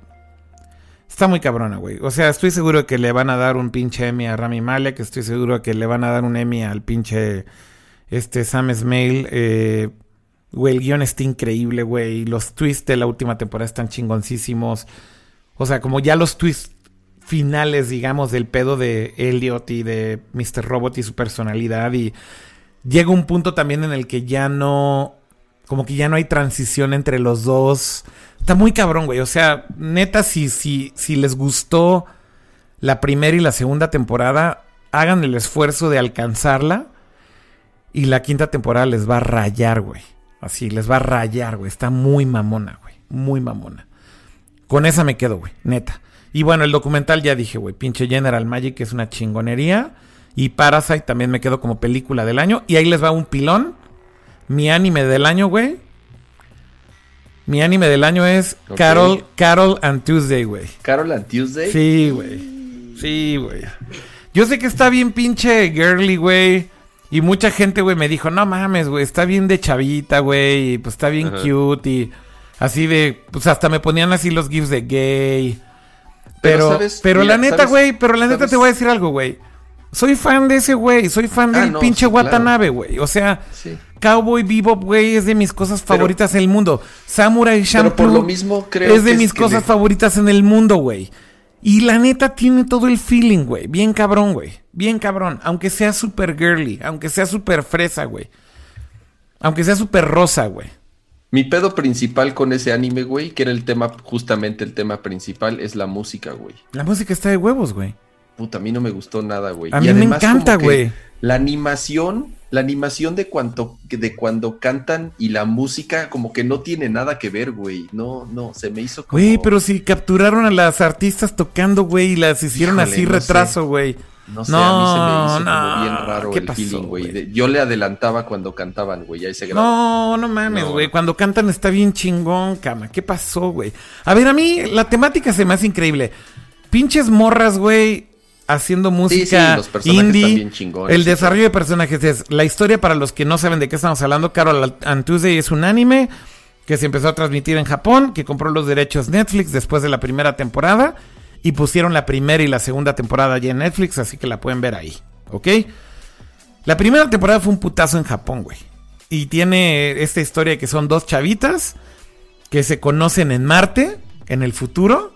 Está muy cabrona, güey. O sea, estoy seguro que le van a dar un pinche Emmy a Rami Malek. Estoy seguro que le van a dar un Emmy al pinche... Este Sam Smale. Eh, Güey, el guion está increíble, güey. Los twists de la última temporada están chingoncísimos. O sea, como ya los twists finales, digamos, del pedo de Elliot y de Mr. Robot y su personalidad. Y llega un punto también en el que ya no. Como que ya no hay transición entre los dos. Está muy cabrón, güey. O sea, neta, si, si, si les gustó la primera y la segunda temporada, hagan el esfuerzo de alcanzarla. Y la quinta temporada les va a rayar, güey. Así, les va a rayar, güey. Está muy mamona, güey. Muy mamona. Con esa me quedo, güey. Neta. Y bueno, el documental ya dije, güey. Pinche General Magic es una chingonería. Y Parasite también me quedo como película del año. Y ahí les va un pilón. Mi anime del año, güey. Mi anime del año es. Carol, Carol and Tuesday, güey. Carol and Tuesday. Sí, güey. Sí, güey. Yo sé que está bien pinche girly, güey. Y mucha gente, güey, me dijo, no mames, güey, está bien de chavita, güey. Y pues está bien Ajá. cute. Y... Así de, pues hasta me ponían así los gifs de gay. Pero, Pero, ¿sabes? pero Mira, la neta, güey, pero la neta ¿Sabes? te voy a decir algo, güey. Soy fan de ese güey, soy fan Ah, del no, pinche sí. Watanabe, güey. O sea, Sí. Cowboy Bebop, güey, es de mis cosas Pero- favoritas en el mundo. Samurai Pero Champloo por lo mismo creo es de que mis cosas le- favoritas en el mundo, güey. Y la neta tiene todo el feeling, güey. Bien cabrón, güey. Bien cabrón. Aunque sea super girly, aunque sea super fresa, güey. Aunque sea super rosa, güey. Mi pedo principal con ese anime, güey, que era el tema, justamente el tema principal, es la música, güey. La música está de huevos, güey. Puta, a mí no me gustó nada, güey. A Y mí me además, encanta, como que güey. La animación, la animación de cuando, de cuando cantan y la música, como que no tiene nada que ver, güey. No, no, se me hizo como. Güey, pero si capturaron a las artistas tocando, güey, y las hicieron Híjole, así no retraso, güey. No sé, No, a mí se me hizo no, como bien raro ¿qué el pasó, feeling, güey. Yo le adelantaba cuando cantaban, güey, a ese grado. No, no mames, No. güey. Cuando cantan está bien chingón, cama. ¿Qué pasó, güey? A ver, a mí la temática se me hace increíble. Pinches morras, güey, haciendo Sí, sí, música los personajes indie. chingones. El sí, desarrollo de personajes es la historia para los que no saben de qué estamos hablando. Carol and Tuesday es un anime que se empezó a transmitir en Japón, que compró los derechos Netflix después de la primera temporada y pusieron la primera y la segunda temporada ya en Netflix, así que la pueden ver ahí, ¿ok? La primera temporada fue un putazo en Japón, güey. Y tiene esta historia de que son dos chavitas que se conocen en Marte, en el futuro.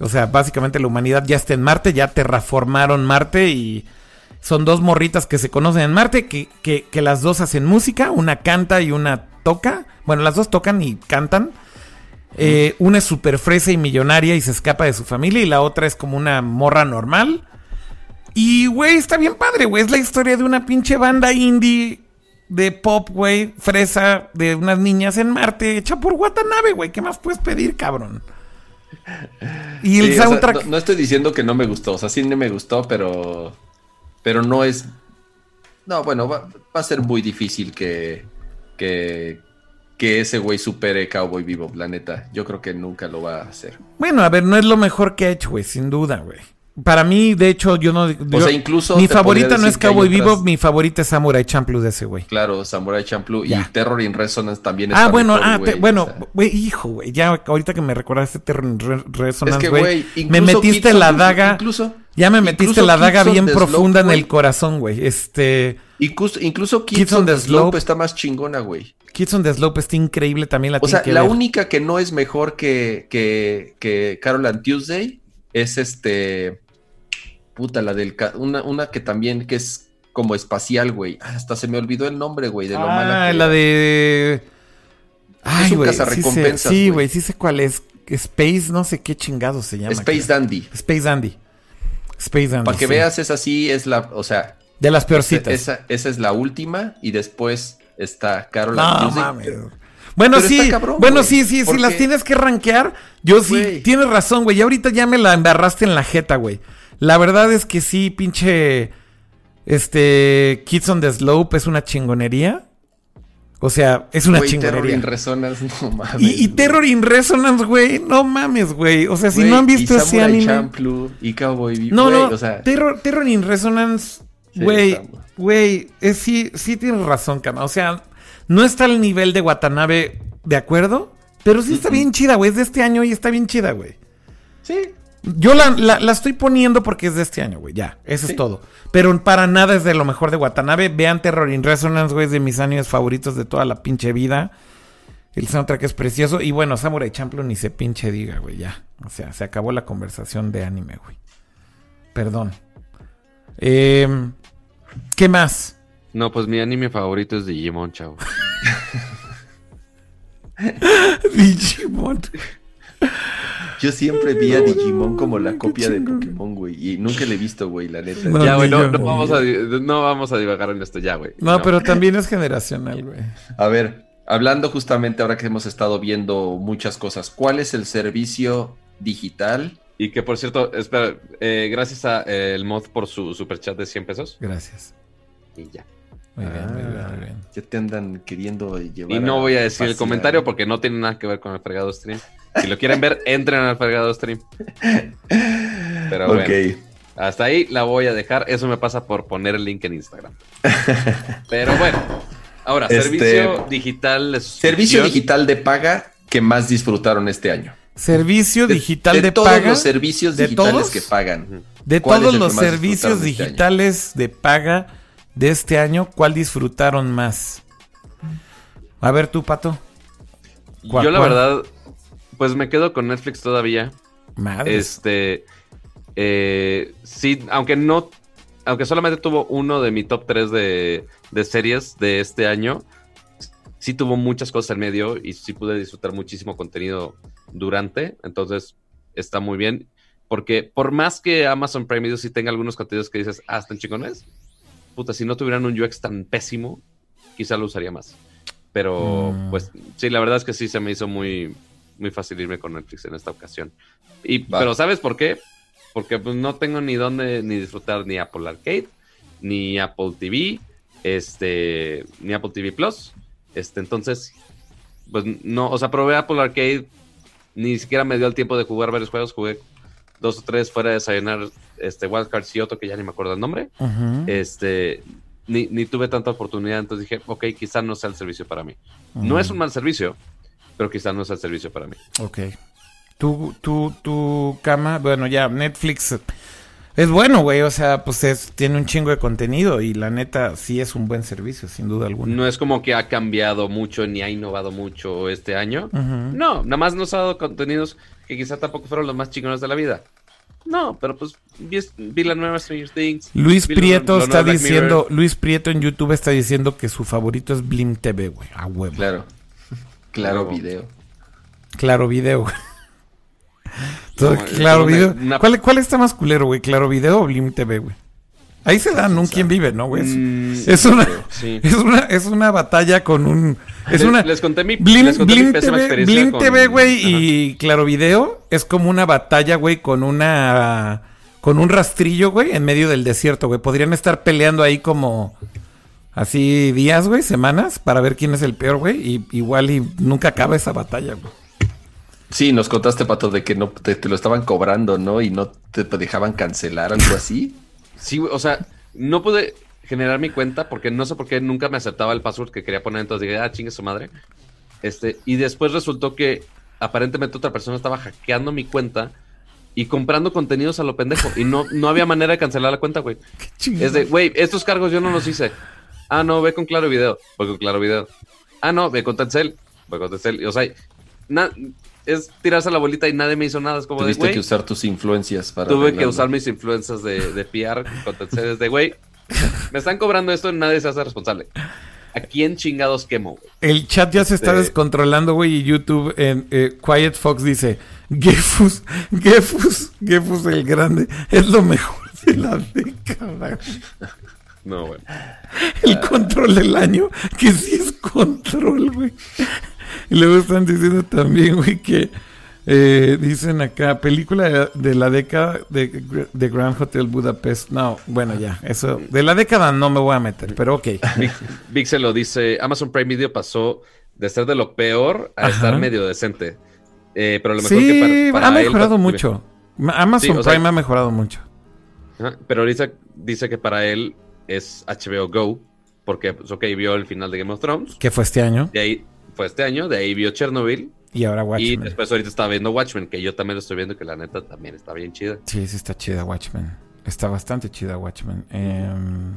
O sea, básicamente la humanidad ya está en Marte, ya terraformaron Marte y son dos morritas que se conocen en Marte, que, que- que las dos hacen música, una canta y una toca. Bueno, las dos tocan y cantan. Eh, una es súper fresa y millonaria y se escapa de su familia y la otra es como una morra normal. Y, güey, está bien padre, güey. Es la historia de una pinche banda indie de pop, güey, fresa, de unas niñas en Marte, hecha por Watanabe, güey. ¿Qué más puedes pedir, cabrón? Y el Sí, o sea, soundtrack... no, no estoy diciendo que no me gustó, o sea, sí me gustó, pero. Pero no es. No, bueno, va, va a ser muy difícil que. Que. Que ese güey supere Cowboy Vivo, la neta. Yo creo que nunca lo va a hacer. Bueno, a ver, no es lo mejor que ha hecho, güey, sin duda, güey. Para mí, de hecho, yo no... O yo- sea, incluso. mi favorita no es que hay Cowboy otras- Vivo, mi favorita es Samurai Champloo de ese güey. Claro, Samurai Champloo y Terror in Resonance también Ah, está bueno, mejor, ah, te- o bueno, sea. güey, hijo, güey, ya ahorita que me recordaste Terror in Re- Es Resonance, que, güey, güey, me incluso metiste la daga, Incluso, ya me metiste la daga bien profunda Slope, en el corazón, güey. Este, incluso, incluso Kids, Kids on on the Slope Slope. está más chingona, güey. Kids on the Slope está increíble también la O sea, que la ver. única que no es mejor que, que, que Carol and Tuesday es este. Puta, la del. Una, una que también que es como espacial, güey. Ah, Hasta se me olvidó el nombre, güey, de lo mala Ah, que la de... Ay, un güey, sí sé, cazarrecompensas, sí, güey. sí sé cuál es. Space, no sé qué chingado se llama. Space creo. Dandy. Space Dandy. Space Dandy. Para que sí. veas, esa sí es la. O sea, De las peorcitas. esa, esa es la última y después está Carol No mames. Bueno, Pero sí, cabrón, bueno, güey, sí, sí, si las tienes que rankear, yo sí, tienes razón, güey. Y ahorita ya me la embarraste en la jeta, güey. La verdad es que sí, pinche. Este. Kids on the Slope es una chingonería. O sea, es una Güey, Terror chingonería. in Resonance, no mames. Y. Terror in Resonance, güey. No mames, güey. O sea, si Güey, no han visto y ese Samurai anime. Champloo y Cowboy Bebop, No, güey, no. o sea, Terror, Terror in Resonance, Sí, güey. Güey, es- sí, sí tienes razón, Kama. O sea, no está al nivel de Watanabe, ¿de acuerdo? Pero sí está bien chida, güey. Es de este año y está bien chida, güey. sí, Yo la, la- la estoy poniendo porque es de este año, güey. Ya, eso Sí. es todo. Pero para nada es de lo mejor de Watanabe. Vean Terror in Resonance, güey. Es de mis años favoritos de toda la pinche vida. El soundtrack es precioso. Y bueno, Samurai Champloo ni se pinche diga, güey. Ya. O sea, se acabó la conversación de anime, güey. Perdón. Em, ¿Qué más? No, pues mi anime favorito es Digimon, chavo. Digimon. Yo siempre vi a Digimon como la copia de. Pokémon, güey. Y nunca le he visto, güey, la neta. No, ya, güey, no, vamos a, no vamos a divagar en esto ya, güey. No, pero también es generacional, güey. A ver, hablando justamente ahora que hemos estado viendo muchas cosas, ¿cuál es el servicio digital? Y que por cierto, espera, eh, gracias a eh, el mod por su super chat de 100 pesos. Gracias. Y ya. Muy bien, muy bien, Ah, muy bien. Ya te andan queriendo llevar. Y no voy a decir el comentario porque no tiene nada que ver con el fregado stream. Si lo quieren ver, entren al fregado stream. Pero bueno, hasta ahí la voy a dejar. Eso me pasa por poner el link en Instagram. Pero bueno, ahora, Este, servicio digital. de Servicio digital de paga que más disfrutaron este año? Servicio digital de, de todos paga. los servicios ¿De digitales todos? que pagan. De ¿Cuál es todos los servicios este digitales de paga de este año, ¿cuál disfrutaron más? A ver tú, Pato. ¿Cuál- Yo la cuál? verdad, pues me quedo con Netflix todavía. Madre. Este, eh, sí, aunque no, aunque solamente tuvo uno de mi top 3 de, de series de este año, sí tuvo muchas cosas en medio y sí pude disfrutar muchísimo contenido durante, entonces está muy bien. Porque por más que Amazon Prime Video sí tenga algunos contenidos que dices, ah, están chingones, puta, si no tuvieran un UX tan pésimo, quizá lo usaría más. Pero, Mm. pues, sí, la verdad es que sí se me hizo muy, muy fácil irme con Netflix en esta ocasión. Y, pero, ¿sabes por qué? Porque pues, no tengo ni dónde ni disfrutar ni Apple Arcade, ni Apple TV, este, ni Apple TV Plus. Este, entonces, pues no, o sea, probé Apple Arcade, ni siquiera me dio el tiempo de jugar varios juegos, jugué dos o tres fuera de desayunar este Wildcards y otro que ya ni me acuerdo el nombre. Este, ni, ni tuve tanta oportunidad, entonces dije, ok, quizá no sea el servicio para mí. No es un mal servicio, pero quizá no sea el servicio para mí. Ok. Tu, tu, tu cama, bueno, ya, Netflix es bueno, güey. O sea, pues es, tiene un chingo de contenido y la neta sí es un buen servicio, sin duda alguna. No es como que ha cambiado mucho ni ha innovado mucho este año. No, nada más nos ha dado contenidos que quizá tampoco fueron los más chingones de la vida. No, pero pues vi, vi la nueva Stranger Things. Luis Prieto lo está diciendo, Mirror. Luis Prieto en YouTube está diciendo que su favorito es Blim TV, güey. A huevo. Claro, Claro. Claro, video. video, güey. Todo- No, claro una- video. una- ¿Cuál, ¿Cuál está más culero, güey? ¿Claro video o Blim TV, güey? Ahí se dan un quién vive, ¿no, güey? Es, Mm, es una, sí. es una, es una batalla con un, es Les- una, les conté mi, Blim, les conté mi Blim pésima TV, experiencia Blim con- TV, güey, Ajá. y Claro Video es como una batalla, güey, con una, con un rastrillo, güey, en medio del desierto, güey. Podrían estar peleando ahí como así días, güey, semanas, para ver quién es el peor, güey, y igual y nunca acaba esa batalla, güey. Sí, nos contaste, Pato, de que no te, te lo estaban cobrando, ¿no? Y no te dejaban cancelar, algo así. Sí, o sea, no pude generar mi cuenta porque no sé por qué nunca me aceptaba el password que quería poner, entonces dije, ah, chingue su madre. Este, y después resultó que aparentemente otra persona estaba hackeando mi cuenta y comprando contenidos a lo pendejo y no, no había manera de cancelar la cuenta, güey. Es de, güey, estos cargos yo no los hice. Ah, no, ve con Claro Video. Voy con Claro Video. Ah, no, ve con Telcel. Voy con Telcel. Y, O sea, na- es tirarse la bolita y nadie me hizo nada. Es como de, Tuviste güey, que usar tus influencias para. tuve que usar mis influencias de, de PR con Telcel. Es de, güey, me están cobrando esto y nadie se hace responsable. ¿A quién chingados quemo, güey? El chat ya se está Este- descontrolando, güey, y YouTube en eh, Quiet Fox dice, Gefus, Gefus, Gefus el grande, es lo mejor de la década. No, güey. El control del año, que sí es control, güey. Y luego están diciendo también, güey, que eh, dicen acá, película de, de la década de, de Grand Hotel Budapest. No, bueno, ya, eso, de la década no me voy a meter, pero ok. Vic, se lo dice, Amazon Prime Video pasó de ser de lo peor a Ajá. estar medio decente. Eh, pero lo mejor Sí, que para, para ha él- mejorado mucho. Ma- Amazon Sí, o sea- Prime ha mejorado mucho. Pero ahorita dice que para él es HBO Go, porque, pues, ok, vio el final de Game of Thrones, Que fue este año. de ahí fue este año, de ahí vio Chernobyl, Y ahora y Watchmen. después ahorita está viendo Watchmen, que yo también lo estoy viendo, que la neta también está bien chida. Sí, sí está chida Watchmen. Está bastante chida Watchmen. Em,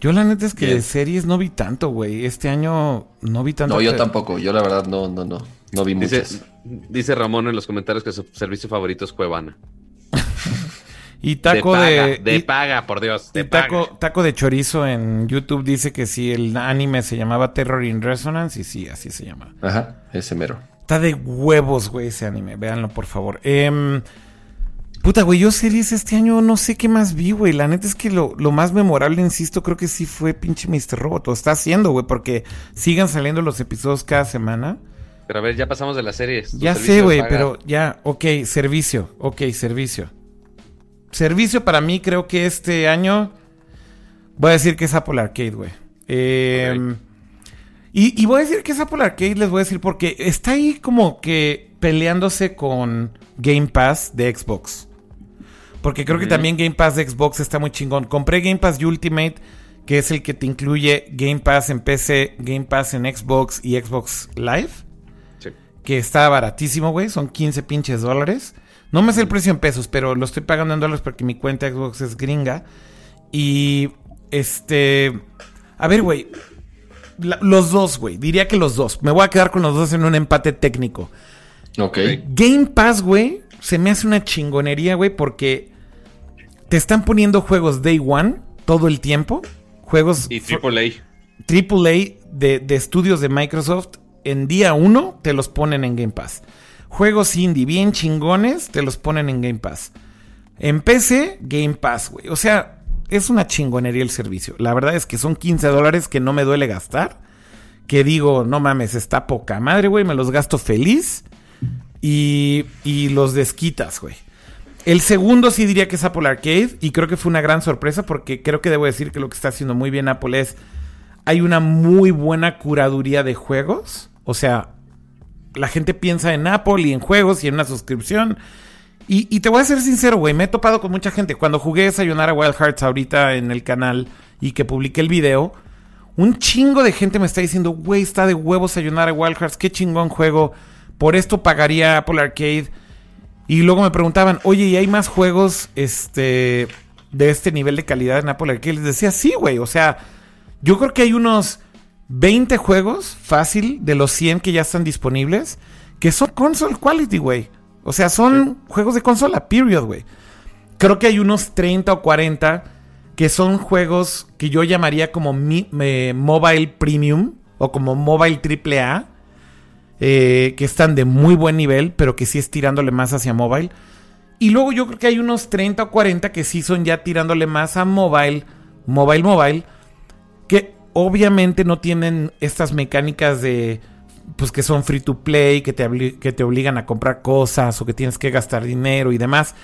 yo la neta es que de series no vi tanto, güey. Este año no vi tanto. No, yo tampoco. Yo la verdad no, no, no. No vi Dice, muchas. dice Ramón en los comentarios que su servicio favorito es Cuevana. Y taco de de... paga, de y- paga, por Dios, de taco, paga. taco de chorizo en YouTube dice que si el anime se llamaba Terror in Resonance. Y sí, así se llama. Ajá, ese mero. Está de huevos, güey, ese anime. Véanlo, por favor. Em, puta, güey, yo series este año no sé qué más vi, güey. La neta es que lo, lo más memorable, insisto, creo que sí fue pinche Mr. Robot. O está haciendo, güey, porque sigan saliendo los episodios cada semana. Pero a ver, ya pasamos de las series. Ya sé, güey, pero ya, ok, servicio, ok, servicio. Servicio para mí creo que este año voy a decir que es Apple Arcade, güey. Eh, Ok. y, y voy a decir que es Apple Arcade, les voy a decir porque está ahí como que peleándose con Game Pass de Xbox. Porque creo que también Game Pass de Xbox está muy chingón. Compré Game Pass Ultimate, que es el que te incluye Game Pass en PC, Game Pass en Xbox y Xbox Live. Sí. que está baratísimo, güey. Son 15 pinches dólares. No me sé el precio en pesos, pero lo estoy pagando en dólares porque mi cuenta Xbox es gringa. Y este. A ver, güey. Los dos, güey. Diría que los dos. Me voy a quedar con los dos en un empate técnico. Ok. Game Pass, güey, se me hace una chingonería, güey, porque te están poniendo juegos Day One todo el tiempo. Juegos. Y AAA. AAA de, de estudios de Microsoft. En día uno te los ponen en Game Pass. Juegos indie bien chingones te los ponen en Game Pass. En PC, Game Pass, güey. O sea, es una chingonería el servicio. La verdad es que son 15 dólares que no me duele gastar. Que digo, no mames, está poca madre, güey. Me los gasto feliz. Y, y los desquitas, güey. El segundo sí diría que es Apple Arcade. Y creo que fue una gran sorpresa porque creo que debo decir que lo que está haciendo muy bien Apple es... Hay una muy buena curaduría de juegos. O sea, la gente piensa en Apple y en juegos y en una suscripción. Y, te voy a ser sincero, güey, me he topado con mucha gente. Cuando jugué Desayunar a Wild Hearts ahorita en el canal y que publiqué el video, un chingo de gente me está diciendo, güey, está de huevos Ayunar a Wild Hearts, qué chingón juego. Por esto pagaría Apple Arcade. Y luego me preguntaban, oye, ¿y hay más juegos este, de este nivel de calidad en Apple Arcade? Les decía, sí, güey. O sea, yo creo que hay unos 20 juegos, fácil, de los 100 que ya están disponibles, que son console quality, güey. O sea, son juegos de consola, period, güey. Creo que hay unos 30 o 40 que son juegos que yo llamaría como mobile premium o como mobile triple A. Eh, que están de muy buen nivel, pero que sí es tirándole más hacia mobile. Y luego yo creo que hay unos 30 o 40 que sí son ya tirándole más a mobile, mobile, mobile, obviamente no tienen estas mecánicas de pues que son free to play, que te, que te obligan a comprar cosas o que tienes que gastar dinero y demás,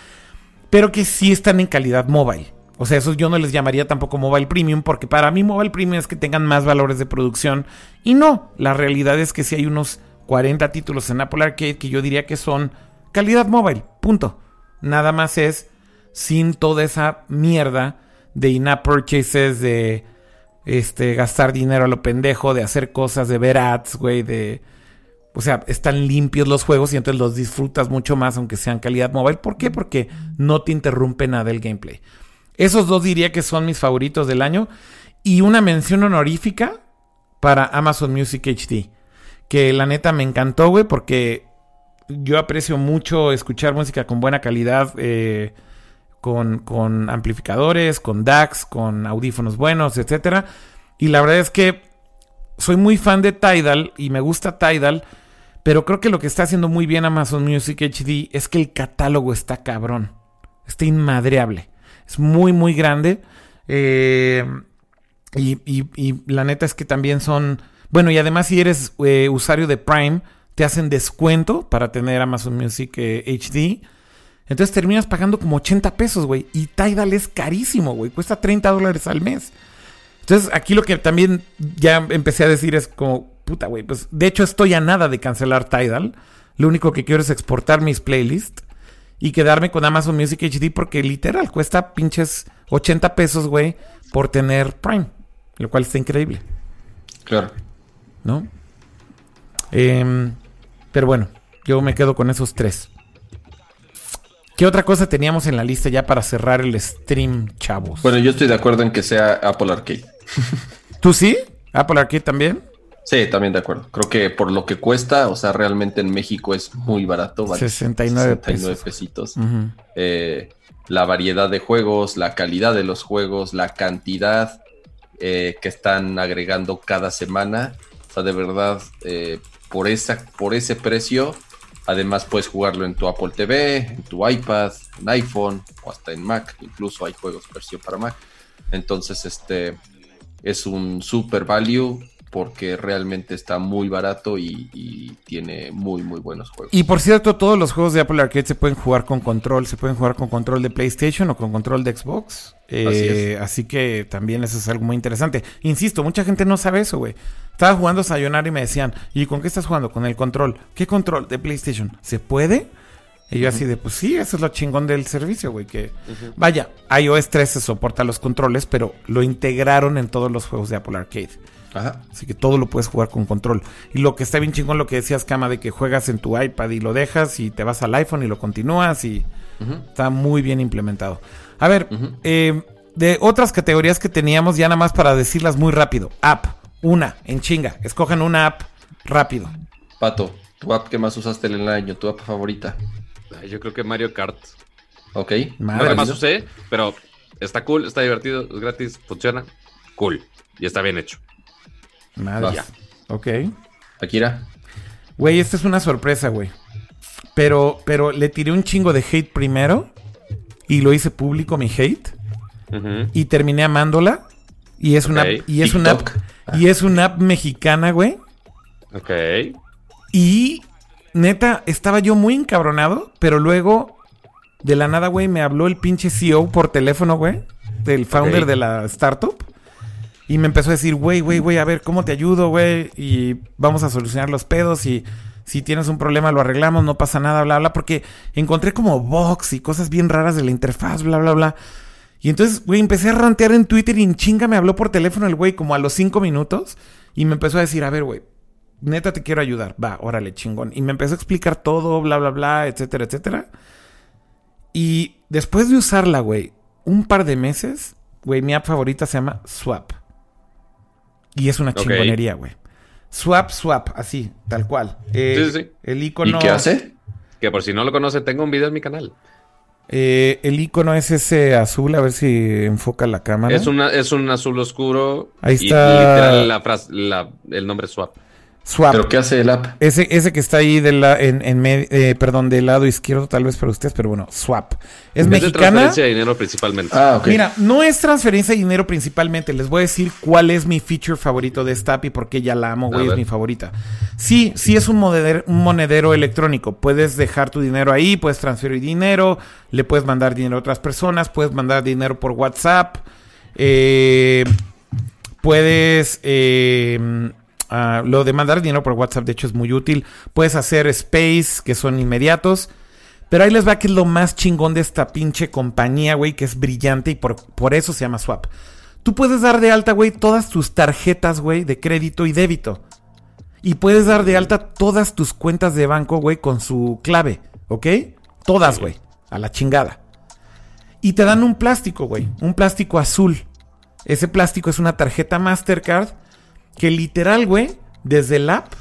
pero que sí están en calidad mobile. O sea, eso yo no les llamaría tampoco mobile premium, porque para mí mobile premium es que tengan más valores de producción. Y no, la realidad es que si hay unos 40 títulos en Apple Arcade que yo diría que son calidad mobile, punto. Nada más es sin toda esa mierda de in-app purchases, de este, gastar dinero a lo pendejo, de hacer cosas, de ver ads, güey, de... O sea, están limpios los juegos y entonces los disfrutas mucho más aunque sean calidad mobile. ¿Por qué? Porque no te interrumpe nada el gameplay. Esos dos diría que son mis favoritos del año. Y una mención honorífica para Amazon Music HD. Que la neta me encantó, güey, porque yo aprecio mucho escuchar música con buena calidad. Eh, con, amplificadores, con DAX, con audífonos buenos, etcétera. Y la verdad es que soy muy fan de Tidal y me gusta Tidal, pero creo que lo que está haciendo muy bien Amazon Music HD es que el catálogo está cabrón, está inmadreable, es muy, muy grande. Eh, y, la neta es que también son, bueno, y además si eres eh, usuario de Prime, te hacen descuento para tener Amazon Music HD. Entonces terminas pagando como 80 pesos, güey. Y Tidal es carísimo, güey. Cuesta 30 dólares al mes. Entonces aquí lo que también ya empecé a decir es como, puta, güey. Pues de hecho estoy a nada de cancelar Tidal. Lo único que quiero es exportar mis playlists y quedarme con Amazon Music HD porque literal cuesta pinches 80 pesos, güey, por tener Prime. Lo cual está increíble. Claro. ¿No? Em, pero bueno, yo me quedo con esos tres. ¿Qué otra cosa teníamos en la lista ya para cerrar el stream, chavos? Bueno, yo estoy de acuerdo en que sea Apple Arcade. ¿Tú sí? ¿Apple Arcade también? Sí, también de acuerdo. Creo que por lo que cuesta, o sea, realmente en México es muy barato. 69, 69 pesitos. Eh, la variedad de juegos, la calidad de los juegos, la cantidad eh, que están agregando cada semana. O sea, de verdad, eh, por, esa, por ese precio Además puedes jugarlo en tu Apple TV, en tu iPad, en iPhone o hasta en Mac. Incluso hay juegos versión para Mac. Entonces este es un super value porque realmente está muy barato y, tiene muy muy buenos juegos. Y por cierto, todos los juegos de Apple Arcade se pueden jugar con control, se pueden jugar con control de PlayStation o con control de Xbox. Eh, así, que también eso es algo muy interesante. Insisto, mucha gente no sabe eso, güey. Estaba jugando Sayonara y me decían, ¿y con qué estás jugando? Con el control. ¿Qué control? De PlayStation. ¿Se puede? Y yo así de, pues sí, eso es lo chingón del servicio, güey. Que vaya, iOS 13 soporta los controles, pero lo integraron en todos los juegos de Apple Arcade. Ajá. Así que todo lo puedes jugar con control. Y lo que está bien chingón, lo que decías, Cama, de que juegas en tu iPad y lo dejas y te vas al iPhone y lo continúas y está muy bien implementado. A ver, eh, de otras categorías que teníamos, ya nada más para decirlas muy rápido. App, una, en chinga. Escojan una app rápido. Pato, tu app que más usaste en el año, tu app favorita. Ay, Yo creo que Mario Kart. Ok. No Madre que más usé, pero está cool, está divertido, es gratis, funciona. Cool. Y está bien hecho. Madre. Ya. Ok. Akira. Güey, esta es una sorpresa, güey. Pero, pero le tiré un chingo de hate primero. Y lo hice público mi hate. Ujú. Y terminé amándola. Y es una, y es una, y es una app mexicana, güey. Ok. Y neta, estaba yo muy encabronado, pero luego de la nada, güey, me habló el pinche CEO por teléfono, güey, del founder de la startup. Y me empezó a decir, güey, güey, güey, a ver, ¿cómo te ayudo, güey? Y vamos a solucionar los pedos y si tienes un problema lo arreglamos, no pasa nada, bla, bla, porque encontré como box y cosas bien raras de la interfaz, bla, bla, bla. Y entonces, güey, empecé a rantear en Twitter y en chinga me habló por teléfono el güey como a los cinco minutos y me empezó a decir, a ver, güey, neta te quiero ayudar. Va, órale, chingón. Y me empezó a explicar todo, bla, bla, bla, etcétera, etcétera. Y después de usarla, güey, un par de meses, güey, mi app favorita se llama Swap. Y es una chingonería, güey. Swap, swap, así, tal cual. Eh, Sí, sí, sí. El ¿Y icono. qué hace? Que por si no lo conoce, tengo un video en mi canal. eh, el icono es ese azul, a ver si enfoca la cámara. Es, una, es un azul oscuro. Ahí y está. literal la frase, la- el nombre swap. Swap. ¿Pero qué hace el app? Ese, ese que está ahí de la, en, en med- eh, perdón, del lado izquierdo, tal vez para ustedes, pero bueno, Swap. Es Es mexicana. transferencia de dinero principalmente. Ah, ok. Mira, no es transferencia de dinero principalmente. Les voy a decir cuál es mi feature favorito de esta app y por qué ya la amo, güey, es mi favorita. Sí, sí es un monedero, un monedero electrónico. Puedes dejar tu dinero ahí, puedes transferir dinero, le puedes mandar dinero a otras personas, puedes mandar dinero por WhatsApp, eh, puedes... eh, ah, lo de mandar dinero por WhatsApp, de hecho, es muy útil. Puedes hacer space, que son inmediatos. Pero ahí les va que es lo más chingón de esta pinche compañía, güey, que es brillante y por, por eso se llama Swap. Tú puedes dar de alta, güey, todas tus tarjetas, güey, de crédito y débito. Y puedes dar de alta todas tus cuentas de banco, güey, con su clave, ¿ok? Todas, güey, a la chingada. Y te dan un plástico, güey, un plástico azul. Ese plástico es una tarjeta Mastercard que literal, güey, desde el app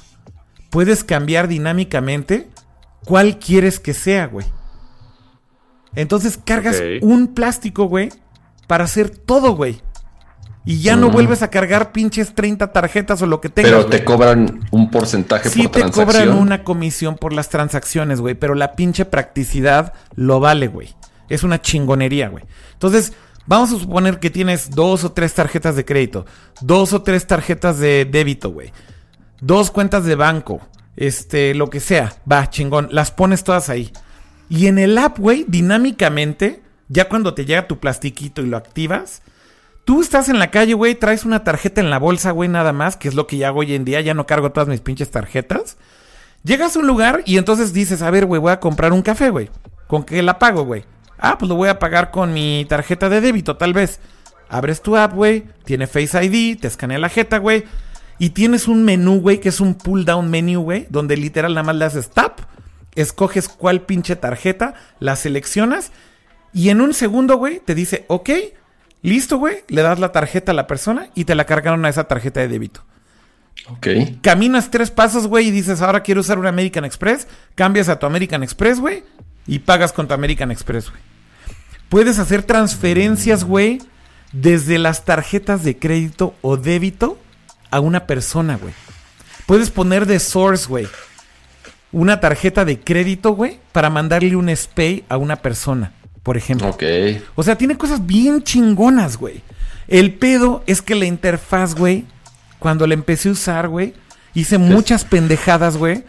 puedes cambiar dinámicamente cuál quieres que sea, güey. Entonces cargas un plástico, güey, para hacer todo, güey. Y ya no Mm. vuelves a cargar pinches 30 tarjetas o lo que tengas. Pero te cobran un porcentaje Sí por te transacción. cobran una comisión por las transacciones, güey, pero la pinche practicidad lo vale, güey. Es una chingonería, güey. Entonces, vamos a suponer que tienes dos o tres tarjetas de crédito, dos o tres tarjetas de débito, güey. Dos cuentas de banco, este, lo que sea. Va, chingón, las pones todas ahí. Y en el app, güey, dinámicamente, ya cuando te llega tu plastiquito y lo activas, Tú estás en la calle, güey, traes una tarjeta en la bolsa, güey, nada más, que es lo que ya hago hoy en día, ya no cargo todas mis pinches tarjetas. Llegas a un lugar y entonces dices, a ver, güey, voy a comprar un café, güey. ¿Con qué la pago, güey? Ah, pues lo voy a pagar con mi tarjeta de débito, tal vez. Abres tu app, güey, tiene Face ID, te escanea la jeta, güey. Y tienes un menú, güey, que es un pull down menu, güey, donde literal nada más le haces tap, escoges cuál pinche tarjeta, la seleccionas y en un segundo, güey, te dice, ok, listo, güey, le das la tarjeta a la persona y te la cargaron a esa tarjeta de débito. Ok. Caminas tres pasos, güey, y dices, ahora quiero usar un American Express, cambias a tu American Express, güey, y pagas con tu American Express, güey. Puedes hacer transferencias, güey, desde las tarjetas de crédito o débito a una persona, güey. Puedes poner de source, güey, una tarjeta de crédito, güey, para mandarle un SPAY a una persona, por ejemplo. Ok. O sea, tiene cosas bien chingonas, güey. El pedo es que la interfaz, güey, cuando la empecé a usar, güey, hice muchas pendejadas, güey,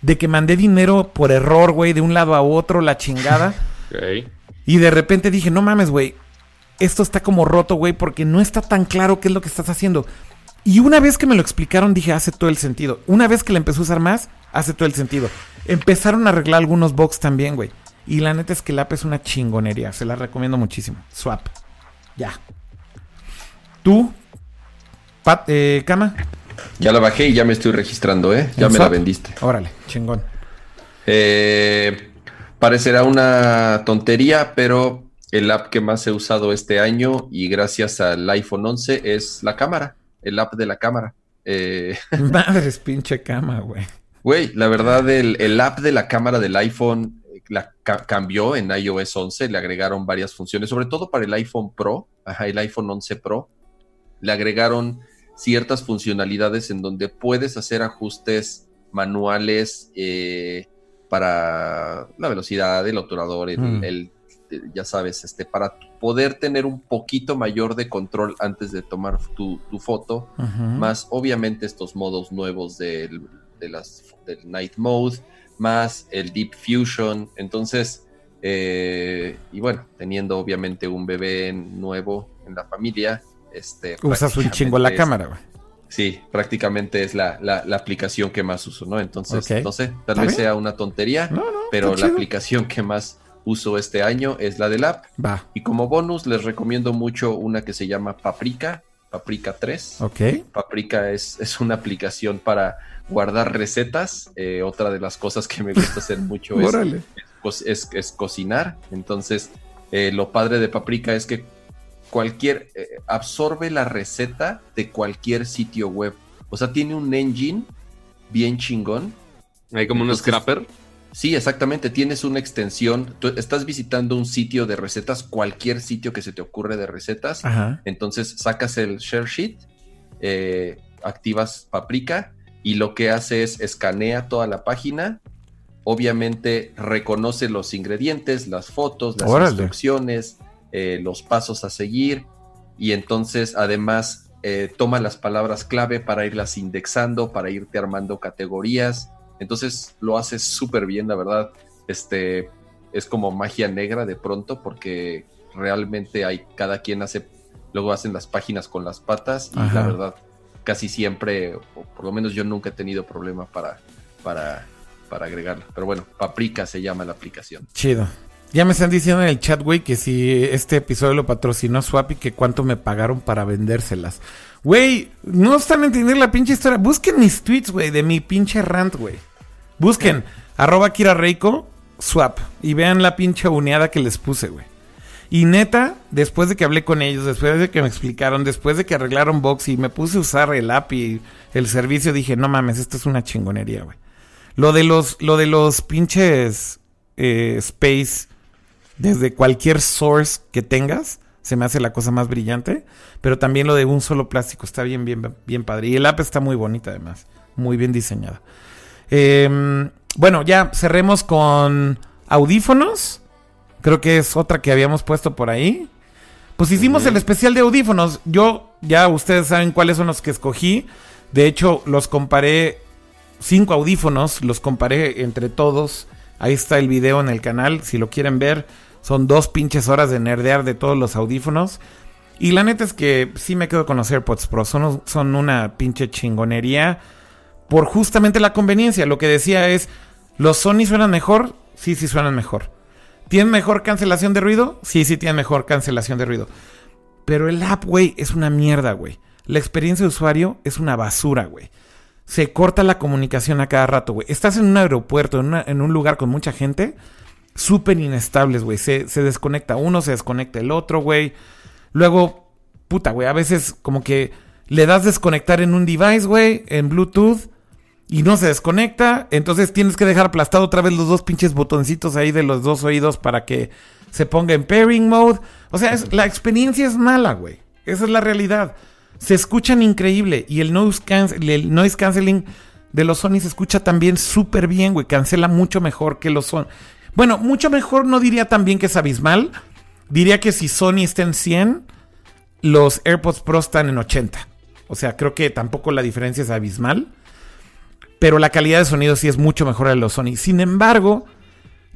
de que mandé dinero por error, güey, de un lado a otro, la chingada. Ok. Y de repente dije, no mames, güey, esto está como roto, güey, porque no está tan claro qué es lo que estás haciendo. Y una vez que me lo explicaron, dije, hace todo el sentido. Una vez que la empecé a usar más, hace todo el sentido. Empezaron a arreglar algunos bugs también, güey. Y la neta es que el app es una chingonería. Se la recomiendo muchísimo. Swap. Ya. ¿Tú? Pat, eh, Cama. Ya la bajé y ya me estoy registrando, ¿eh? Ya ¿En me la vendiste. Órale, chingón. Eh, parecerá una tontería, pero el app que más he usado este año y gracias al iPhone 11 es la cámara, el app de la cámara. Eh, Madres, pinche cama, güey. Güey, la verdad, el, el app de la cámara del iPhone eh, la ca- cambió en iOS 11, le agregaron varias funciones, sobre todo para el iPhone Pro, ajá, el iPhone 11 Pro, le agregaron ciertas funcionalidades en donde puedes hacer ajustes manuales eh, para la velocidad, el obturador, el, Mm. el- el- ya sabes, este, para poder tener un poquito mayor de control antes de tomar tu, tu foto más obviamente estos modos nuevos del, de las, del Night Mode, más el Deep Fusion. Entonces, eh, y bueno, teniendo obviamente un bebé nuevo en la familia, este, Usas un chingo la cámara, güey. Sí, prácticamente es la, la- la aplicación que más uso, ¿no? Entonces, no sé, tal ¿Está vez bien? sea una tontería, No, no. pero la chido. aplicación que más uso este año es la del app. Va, Y como bonus les recomiendo mucho una que se llama Paprika, Paprika 3. ok. Paprika es, es una aplicación para guardar recetas. Eh, otra de las cosas que me gusta hacer mucho es, es- es cocinar. Entonces, eh, lo padre de Paprika es que cualquier eh, absorbe la receta de cualquier sitio web. O sea, tiene un engine bien chingón. Hay como un scrapper. Sí, exactamente. Tienes una extensión. Tú estás visitando un sitio de recetas, cualquier sitio que se te ocurre de recetas. Ajá. Entonces sacas el share sheet, eh, activas Paprika y lo que hace es escanea toda la página. Obviamente reconoce los ingredientes, las fotos, las Órale. instrucciones, eh, los pasos a seguir y entonces además eh, toma las palabras clave para irlas indexando, para irte armando categorías. Entonces lo hace súper bien, la verdad. Este es como magia negra de pronto porque realmente hay cada quien hace luego hacen las páginas con las patas y Ajá. la verdad casi siempre o por lo menos yo nunca he tenido problema para para para agregarla pero bueno Paprika se llama la aplicación Chido. Ya me están diciendo en el chat, güey, que si este episodio lo patrocinó Swap y que cuánto me pagaron para vendérselas. Güey, no están entendiendo la pinche historia. Busquen mis tweets, güey, de mi pinche rant, güey. Busquen arroba Kira Reiko, Swap. Y vean la pinche uneada que les puse, güey. Y neta, después de que hablé con ellos, después de que me explicaron, después de que arreglaron Box y me puse a usar el app y el servicio, dije, no mames, esto es una chingonería, güey. Lo de los, lo de los pinches eh, Space, desde cualquier source que tengas, se me hace la cosa más brillante. Pero también lo de un solo plástico está bien, bien, bien padre. Y el app está muy bonita además, muy bien diseñada. Eh, bueno, ya cerremos con audífonos. Creo que es otra que habíamos puesto por ahí. Pues hicimos el especial de audífonos. Yo, ya ustedes saben cuáles son los que escogí. De hecho, los comparé. Cinco audífonos, los comparé entre todos. Ahí está el video en el canal. Si lo quieren ver, son dos pinches horas de nerdear de todos los audífonos. Y la neta es que sí me quedo con los AirPods Pro. Son, son una pinche chingonería. Por justamente la conveniencia. Lo que decía es: ¿los Sony suenan mejor? Sí, sí suenan mejor. ¿Tienen mejor cancelación de ruido? Sí, sí tienen mejor cancelación de ruido. Pero el app, güey, es una mierda, güey. La experiencia de usuario es una basura, güey. Se corta la comunicación a cada rato, güey. Estás en un aeropuerto, en, un lugar con mucha gente, súper inestables, güey. Se, se desconecta uno, se desconecta el otro, güey. Luego, puta, güey, a veces como que le das desconectar en un device, güey, en Bluetooth, y no se desconecta. Entonces tienes que dejar aplastado otra vez los dos pinches botoncitos ahí de los dos oídos para que se ponga en pairing mode. O sea, es- la experiencia es mala, güey. Esa es la realidad. Se escuchan increíble y el noise, cancel- el noise canceling de los Sony se escucha también súper bien, güey. Cancela mucho mejor que los Sony. Bueno, mucho mejor no diría también que es abismal. Diría que si Sony está en 100, los AirPods Pro están en 80. O sea, creo que tampoco la diferencia es abismal. Pero la calidad de sonido sí es mucho mejor a los Sony. Sin embargo,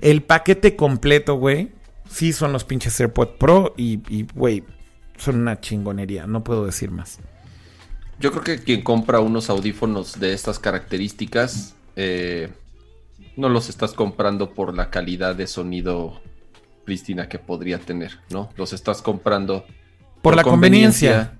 el paquete completo, güey, sí son los pinches AirPods Pro y, güey, son una chingonería. No puedo decir más. yo creo que quien compra unos audífonos de estas características eh, no los estás comprando por la calidad de sonido prístina que podría tener no los estás comprando Por la conveniencia.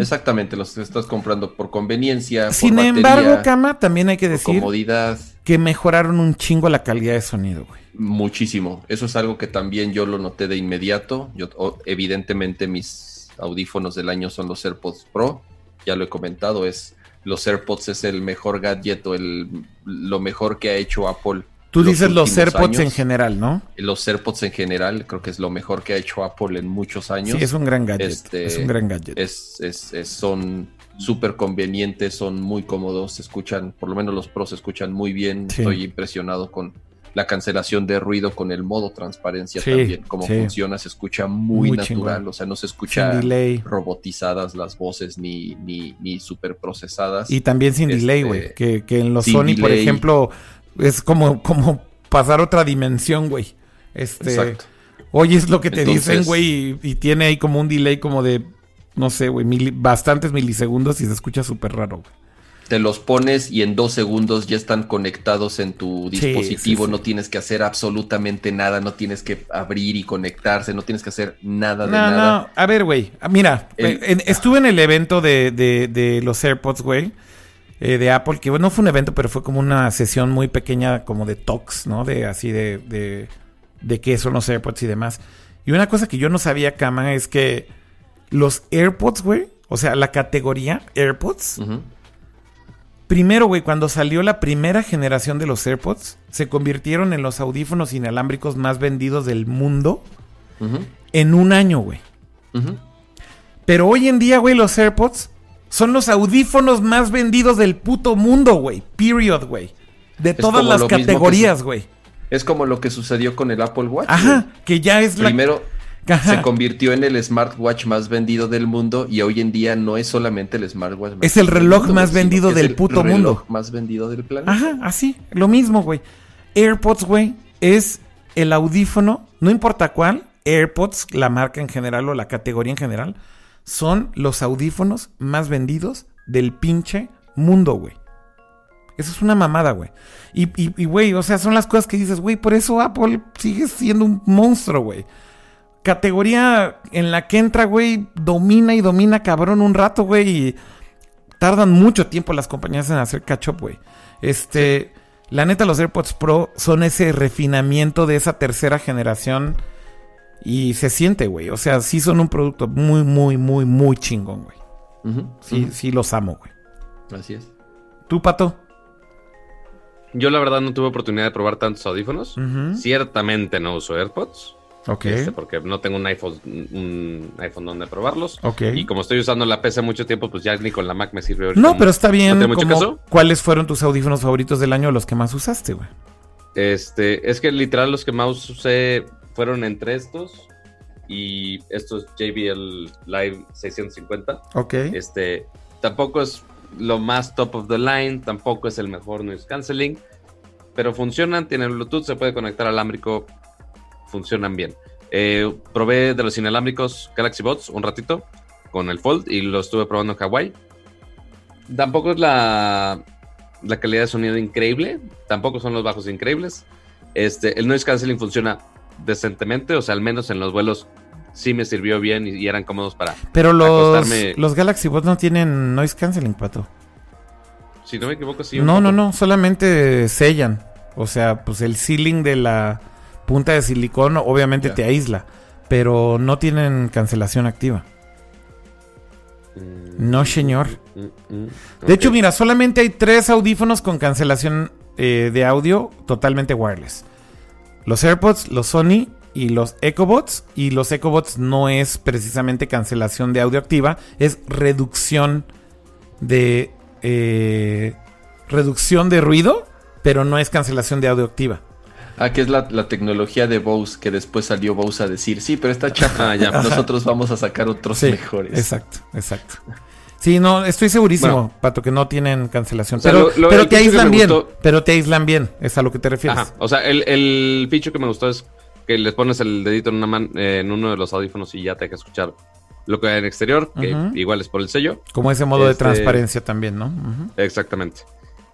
Exactamente, los estás comprando por conveniencia. por Sin batería, embargo, Kama, también hay que decir comodidad. que mejoraron un chingo la calidad de sonido, güey. Muchísimo. Eso es algo que también yo lo noté de inmediato. Yo, evidentemente, mis audífonos del año son los AirPods Pro. Ya lo he comentado, es los AirPods es el mejor gadget o el, lo mejor que ha hecho Apple. Tú los dices los AirPods en general, ¿no? Los AirPods en general, creo que es lo mejor que ha hecho Apple en muchos años. Sí, es un gran gadget. Este, es un gran gadget. es, es- es- son súper convenientes, son muy cómodos, se escuchan, por lo menos los pros se escuchan muy bien. Sí. Estoy impresionado con la cancelación de ruido, con el modo transparencia Sí, también, cómo sí. funciona, se escucha muy, Muy natural, chingón. o sea, no se escucha robotizadas las voces ni, ni, ni súper procesadas. Y también sin Este, delay, güey. Que, que en los Sony, por ejemplo, es como, como pasar otra dimensión, güey. Este, Exacto. oyes lo que te Entonces- dicen, güey, y, y tiene ahí como un delay como de, no sé, güey, mili- bastantes milisegundos y se escucha súper raro, güey. Te los pones y en dos segundos ya están conectados en tu dispositivo, sí, sí. no tienes que hacer absolutamente nada, no tienes que abrir y conectarse, no tienes que hacer nada de No, nada. no, a ver, güey. ah, Mira, El- en- estuve en el evento de, de- de los AirPods, güey. eh, de Apple, que bueno, no fue un evento, pero fue como una sesión muy pequeña, como de talks, ¿no? De así de, de, de qué son los AirPods y demás. Y una cosa que yo no sabía, Kama, es que los AirPods, güey, o sea, la categoría AirPods, Ujú. Primero, güey, cuando salió la primera generación de los AirPods, se convirtieron en los audífonos inalámbricos más vendidos del mundo en un año, güey. Pero hoy en día, güey, los AirPods son los audífonos más vendidos del puto mundo, güey. Period, güey. De todas las categorías, güey. Es como lo que sucedió con el Apple Watch. Ajá, que ya es la... Ajá. se convirtió en el smartwatch más vendido del mundo y hoy en día no es solamente el smartwatch más Es el reloj mundo, más vendido del el puto reloj mundo. más vendido del planeta. Ajá, así, lo mismo, güey. AirPods, güey, es el audífono, no importa cuál, AirPods, la marca en general o la categoría en general, son los audífonos más vendidos del pinche mundo, güey. Eso es una mamada, güey. Y, y, y, güey, o sea, son las cosas que dices, güey, por eso Apple sigue siendo un monstruo, güey. Categoría en la que entra, güey, domina y domina cabrón un rato, güey, y tardan mucho tiempo las compañías en hacer catch up, güey. Este, la neta, los AirPods Pro son ese refinamiento de esa tercera generación y se siente, güey. O sea, sí son un producto muy, muy, muy, muy chingón, güey. Sí, sí los amo, güey. Así es. ¿Tú, Pato? Yo la verdad no tuve oportunidad de probar tantos audífonos. Ciertamente no uso AirPods. Ok. este, porque no tengo un iPhone, un iPhone donde probarlos. Ok. Y como estoy usando la PC mucho tiempo, pues ya ni con la Mac me sirve ahorita. No, pero está bien. como- caso? ¿Cuáles fueron tus audífonos favoritos del año, los que más usaste, güey? Este, es que literal los que más usé fueron entre estos y estos JBL Live 650. Ok. Este, tampoco es lo más top of the line, tampoco es el mejor noise canceling, pero funcionan, tienen Bluetooth, se puede conectar alámbrico, funcionan bien. Eh, probé de los inalámbricos Galaxy Bots un ratito con el Fold y lo estuve probando en Hawaii. Tampoco es la, la calidad de sonido increíble, tampoco son los bajos increíbles. Este, el noise canceling funciona decentemente, o sea, al menos en los vuelos sí me sirvió bien y, y eran cómodos para, Pero los, acostarme- los Galaxy Buds no tienen noise canceling, Pato. si no me equivoco, sí. no, no, no. Solamente sellan. O sea, pues el sealing de la punta de silicón obviamente te aísla. Pero no tienen cancelación activa. Mm, No, señor. mm, mm, De hecho, mira, solamente hay tres audífonos con cancelación eh, de audio totalmente wireless. Los AirPods, los Sony y los EcoBots. Y los EcoBots no es precisamente cancelación de audio activa, es reducción de eh, reducción de ruido, pero no es cancelación de audio activa. Ah, que es la, la tecnología de Bose, que después salió Bose a decir, sí, pero está chafa, Ah, ya. nosotros vamos a sacar otros Sí, mejores. Exacto, exacto. Sí, no, estoy segurísimo, Bueno. Pato, que no tienen cancelación. O sea, pero lo- lo- pero te aíslan bien. gustó- Pero te aíslan bien, es a lo que te refieres. Ajá, o sea, el, el feature que me gustó es que les pones el dedito en, una man- eh, en uno de los audífonos y ya te deja escuchar lo que hay en exterior, que igual es por el sello. Como ese modo de Este- transparencia también, ¿no? Exactamente.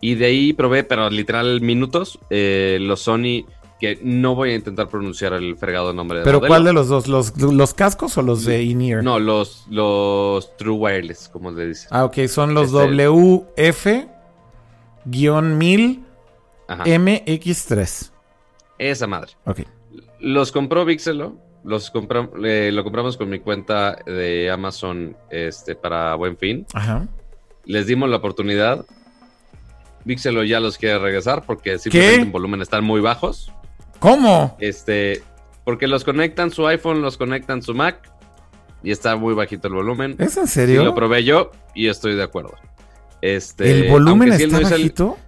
Y de ahí probé, pero literal minutos, eh, los Sony que no voy a intentar pronunciar el fregado nombre de ¿Pero modelo. cuál de los dos? ¿Los, los cascos o los de in-ear? No, los, los True Wireless, como le dicen. Ah, ok, son los Este- WF-1000 Ajá. MX3. Esa madre. Ok. Los compró Vixelo. Los compra- eh, lo compramos con mi cuenta de Amazon este, para Buen Fin. Ajá. Les dimos la oportunidad. Vixelo ya los quiere regresar porque simplemente en volumen están muy bajos. ¿Cómo? Este, porque los conectan su iPhone, los conectan su Mac y está muy bajito el volumen. ¿Es en Sí, serio? lo probé yo y estoy de acuerdo. Este, ¿El volumen aunque sí el está noise- bajito?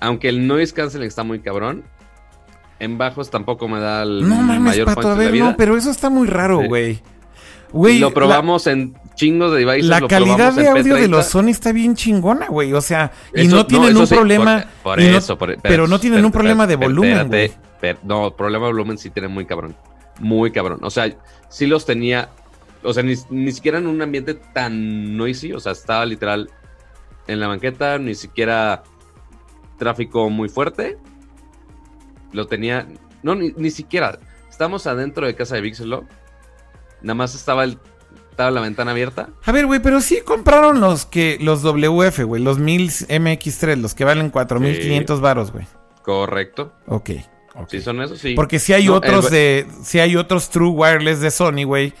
aunque el noise canceling está muy cabrón, en bajos tampoco me da el No mames, mayor Pato, a punch de la ver, vida. no, pero eso está muy raro, Sí. Güey. Lo probamos en chingos de devices. la lo calidad de audio de P30. los Sony está bien chingona, güey. O sea, y Eso- no tienen un sí, problema. Por, por y no- eso, por- pero no tienen un problema de volumen, güey. no, problema de volumen sí tiene muy cabrón. Muy cabrón. O sea, sí los tenía. O sea, ni, ni siquiera en un ambiente tan noisy. O sea, estaba literal en la banqueta, ni siquiera tráfico muy fuerte. Lo tenía. No, ni, ni siquiera. Estamos adentro de casa de Vixelo. Nada más estaba el. Estaba la ventana abierta. A ver, güey, pero sí compraron los que los WF, güey, los 1000 MX3, los que valen 4500 varos, güey. Correcto. Ok. ok. Sí, son esos, sí. Porque si hay No, otros el- de si hay otros True Wireless de Sony, güey,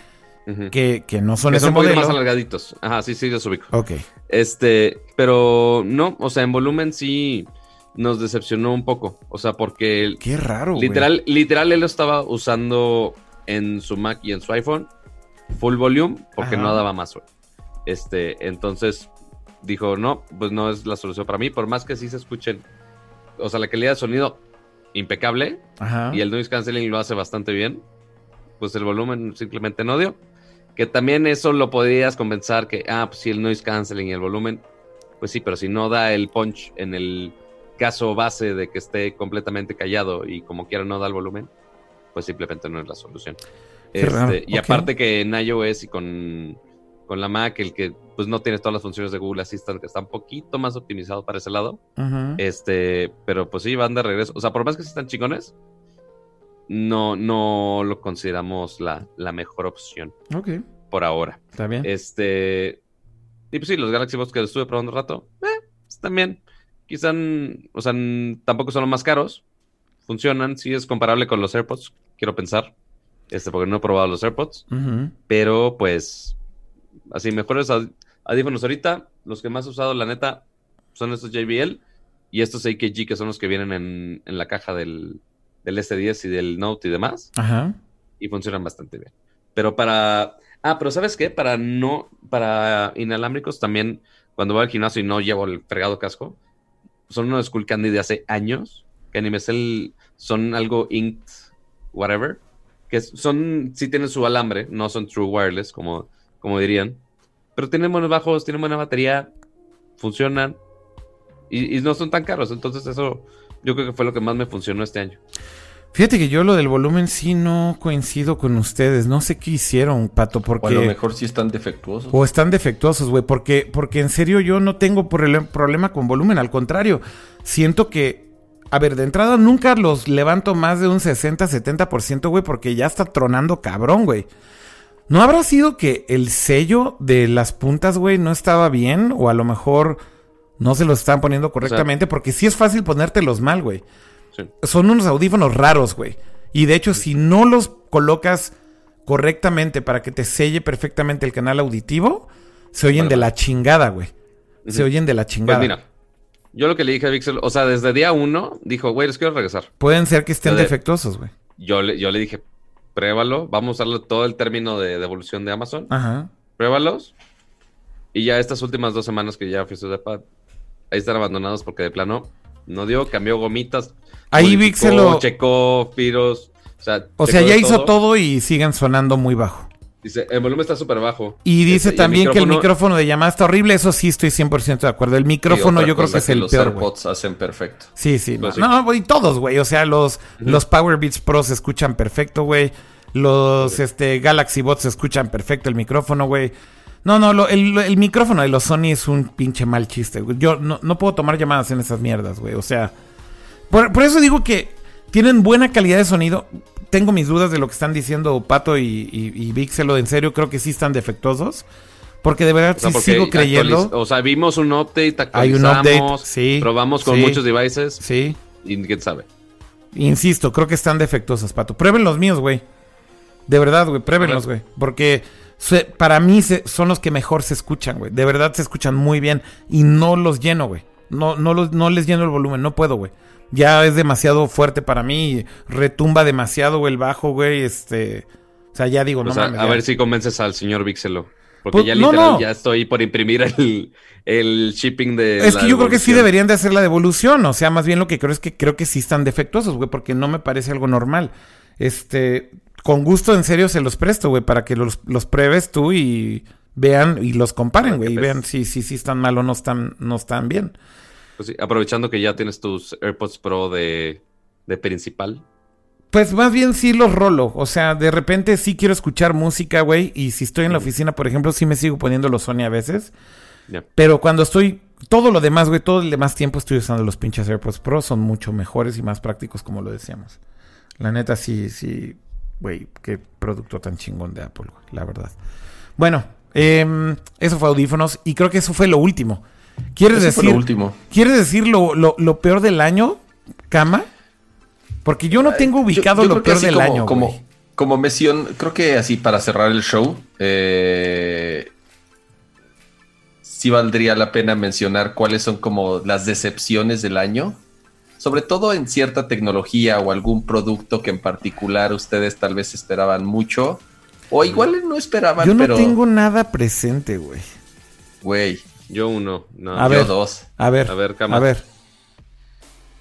que, que no son que ese son modelo. más alargaditos. Ajá, sí, sí, los ubico. Ok. Este, pero no, o sea, en volumen sí nos decepcionó un poco. O sea, porque Qué raro, güey. literal, literal él lo estaba usando en su Mac y en su iPhone full volume porque Ajá. no daba más, güey. Este, entonces dijo, no, pues no es la solución para mí, por más que sí se escuchen. O sea, la calidad de sonido impecable Ajá. y el noise canceling lo hace bastante bien, pues el volumen simplemente no dio. Que también eso lo podrías compensar que, ah, pues sí, el noise canceling y el volumen, pues sí, pero si no da el punch en el caso base de que esté completamente callado y como quiera no da el volumen, pues simplemente no es la solución. Este, y aparte que en iOS y con, con la Mac, el que pues no tiene todas las funciones de Google Assistant, que está un poquito más optimizado para ese lado, este, pero pues sí, van de regreso. O sea, por más que sí están chingones, no, no lo consideramos la, la mejor opción Ok, por ahora. está bien. Este. Y pues sí, los Galaxy Buds que estuve probando un rato, eh, están bien. Quizá, n- o sea, tampoco son los más caros. Funcionan, sí es comparable con los AirPods, quiero pensar. Este, porque no he probado los AirPods. Pero pues, así, mejores aud- audífonos ahorita. Los que más he usado, la neta, son estos JBL y estos AKG que son los que vienen en, en la caja del, del S10 y del Note y demás. Ajá. Y funcionan bastante bien. Pero para. Ah, pero ¿sabes qué? Para no. Para inalámbricos también, cuando voy al gimnasio y no llevo el fregado casco, son unos Skull Candy de hace años. Que ni me sé el- Son algo inked, whatever. Que son. Sí tienen su alambre, no son true wireless, como, como dirían. Pero tienen buenos bajos, tienen buena batería, funcionan. Y, y no son tan caros. Entonces, eso yo creo que fue lo que más me funcionó este año. Fíjate que yo lo del volumen sí no coincido con ustedes. No sé qué hicieron, Pato, porque... O a lo mejor sí están defectuosos. O están defectuosos, güey, porque, porque en serio yo no tengo problema con volumen, al contrario, siento que, a ver, de entrada nunca los levanto más de un 60-70%, güey, porque ya está tronando cabrón, güey. ¿No habrá sido que el sello de las puntas, güey, no estaba bien? O a lo mejor no se los están poniendo correctamente, porque sí es fácil ponértelos mal, güey. Sí. Son unos audífonos raros, güey. Y de hecho, si no los colocas correctamente para que te selle perfectamente el canal auditivo, se oyen de la chingada, güey. Se oyen de la Pues chingada. mira, yo lo que le dije a Vixel, o sea, desde día uno, dijo, güey, les quiero regresar. Pueden ser que estén defectuosos, güey. Yo le, yo le dije, pruébalo, vamos a usarlo todo el término de devolución de Amazon, Ajá. pruébalos. Y ya estas últimas dos semanas que ya fui su depa, ahí están abandonados porque de plano no dio, cambió gomitas. Ahí Vixel lo- Checó, Firos, o sea... O sea, ya hizo todo y siguen sonando muy bajo. Dice, el volumen está súper bajo. Y dice Este, también que el micrófono de llamada está horrible. Eso sí estoy 100% de acuerdo. El Y micrófono yo creo que es el los peor. AirPods hacen perfecto. Sí, sí. Pues no, sí. no, güey, todos, güey. O sea, los, Ujú. los Power Beats Pro se escuchan perfecto, güey. Los este, Galaxy Bots se escuchan perfecto el micrófono, güey. No, no, lo- el, el micrófono de los Sony es un pinche mal chiste, güey. Yo no, no puedo tomar llamadas en esas mierdas, güey. O sea, por, por eso digo que tienen buena calidad de sonido. Tengo mis dudas de lo que están diciendo Pato y, y, y Vixelo. En serio, creo que sí están defectuosos. Porque de verdad O sea, sí sigo creyendo. O sea, vimos un update, Hay un update, sí, probamos con sí. muchos devices Sí. y quién sabe. Insisto, creo que están defectuosos, Pato. Prueben los míos, güey. De verdad, güey, pruébenlos, güey. Porque se- para mí se- son los que mejor se escuchan, güey. De verdad se escuchan muy bien. Y no los lleno, güey. No, no, los, no les lleno el volumen, no puedo, güey. Ya es demasiado fuerte para mí. Retumba demasiado, el bajo, güey. Este. O sea, ya digo, O no sea, mames, a ya. ver si convences al señor Vixelo. Porque Pues, ya literal no. ya estoy por imprimir el, el shipping de. Es que yo creo que sí deberían de hacer la devolución. O sea, más bien lo que creo es que creo que sí están defectuosos, güey, porque no me parece algo normal. Este, con gusto, en serio, se los presto, güey, para que los, los pruebes tú y vean y los comparen, güey, y ves. vean si, si, si están mal o no están, no están bien. Pues sí, aprovechando que ya tienes tus AirPods Pro de, de principal. Pues más bien sí los rolo. O sea, de repente sí quiero escuchar música, güey. Y si estoy en la oficina, por ejemplo, sí me sigo poniendo los Sony a veces. Pero cuando estoy. Todo lo demás, güey, todo el demás tiempo estoy usando los pinches AirPods Pro. Son mucho mejores y más prácticos, como lo decíamos. La neta, sí, sí. Güey, qué producto tan chingón de Apple, güey, la verdad. Bueno, em, eso fue audífonos. Y creo que eso fue lo último. ¿Quieres Eso decir, lo último. ¿quieres decir lo, lo- lo peor del año, Cama? Porque yo no tengo ubicado yo lo peor del como, año, Como, como mención, creo que así para cerrar el show, eh, sí valdría la pena mencionar cuáles son como las decepciones del año. Sobre todo en cierta tecnología o algún producto que en particular ustedes tal vez esperaban mucho. O igual no esperaban, Yo no pero. tengo nada presente, güey. Güey, Yo uno. No. A yo ver. dos. A ver, A ver, Cama. a ver.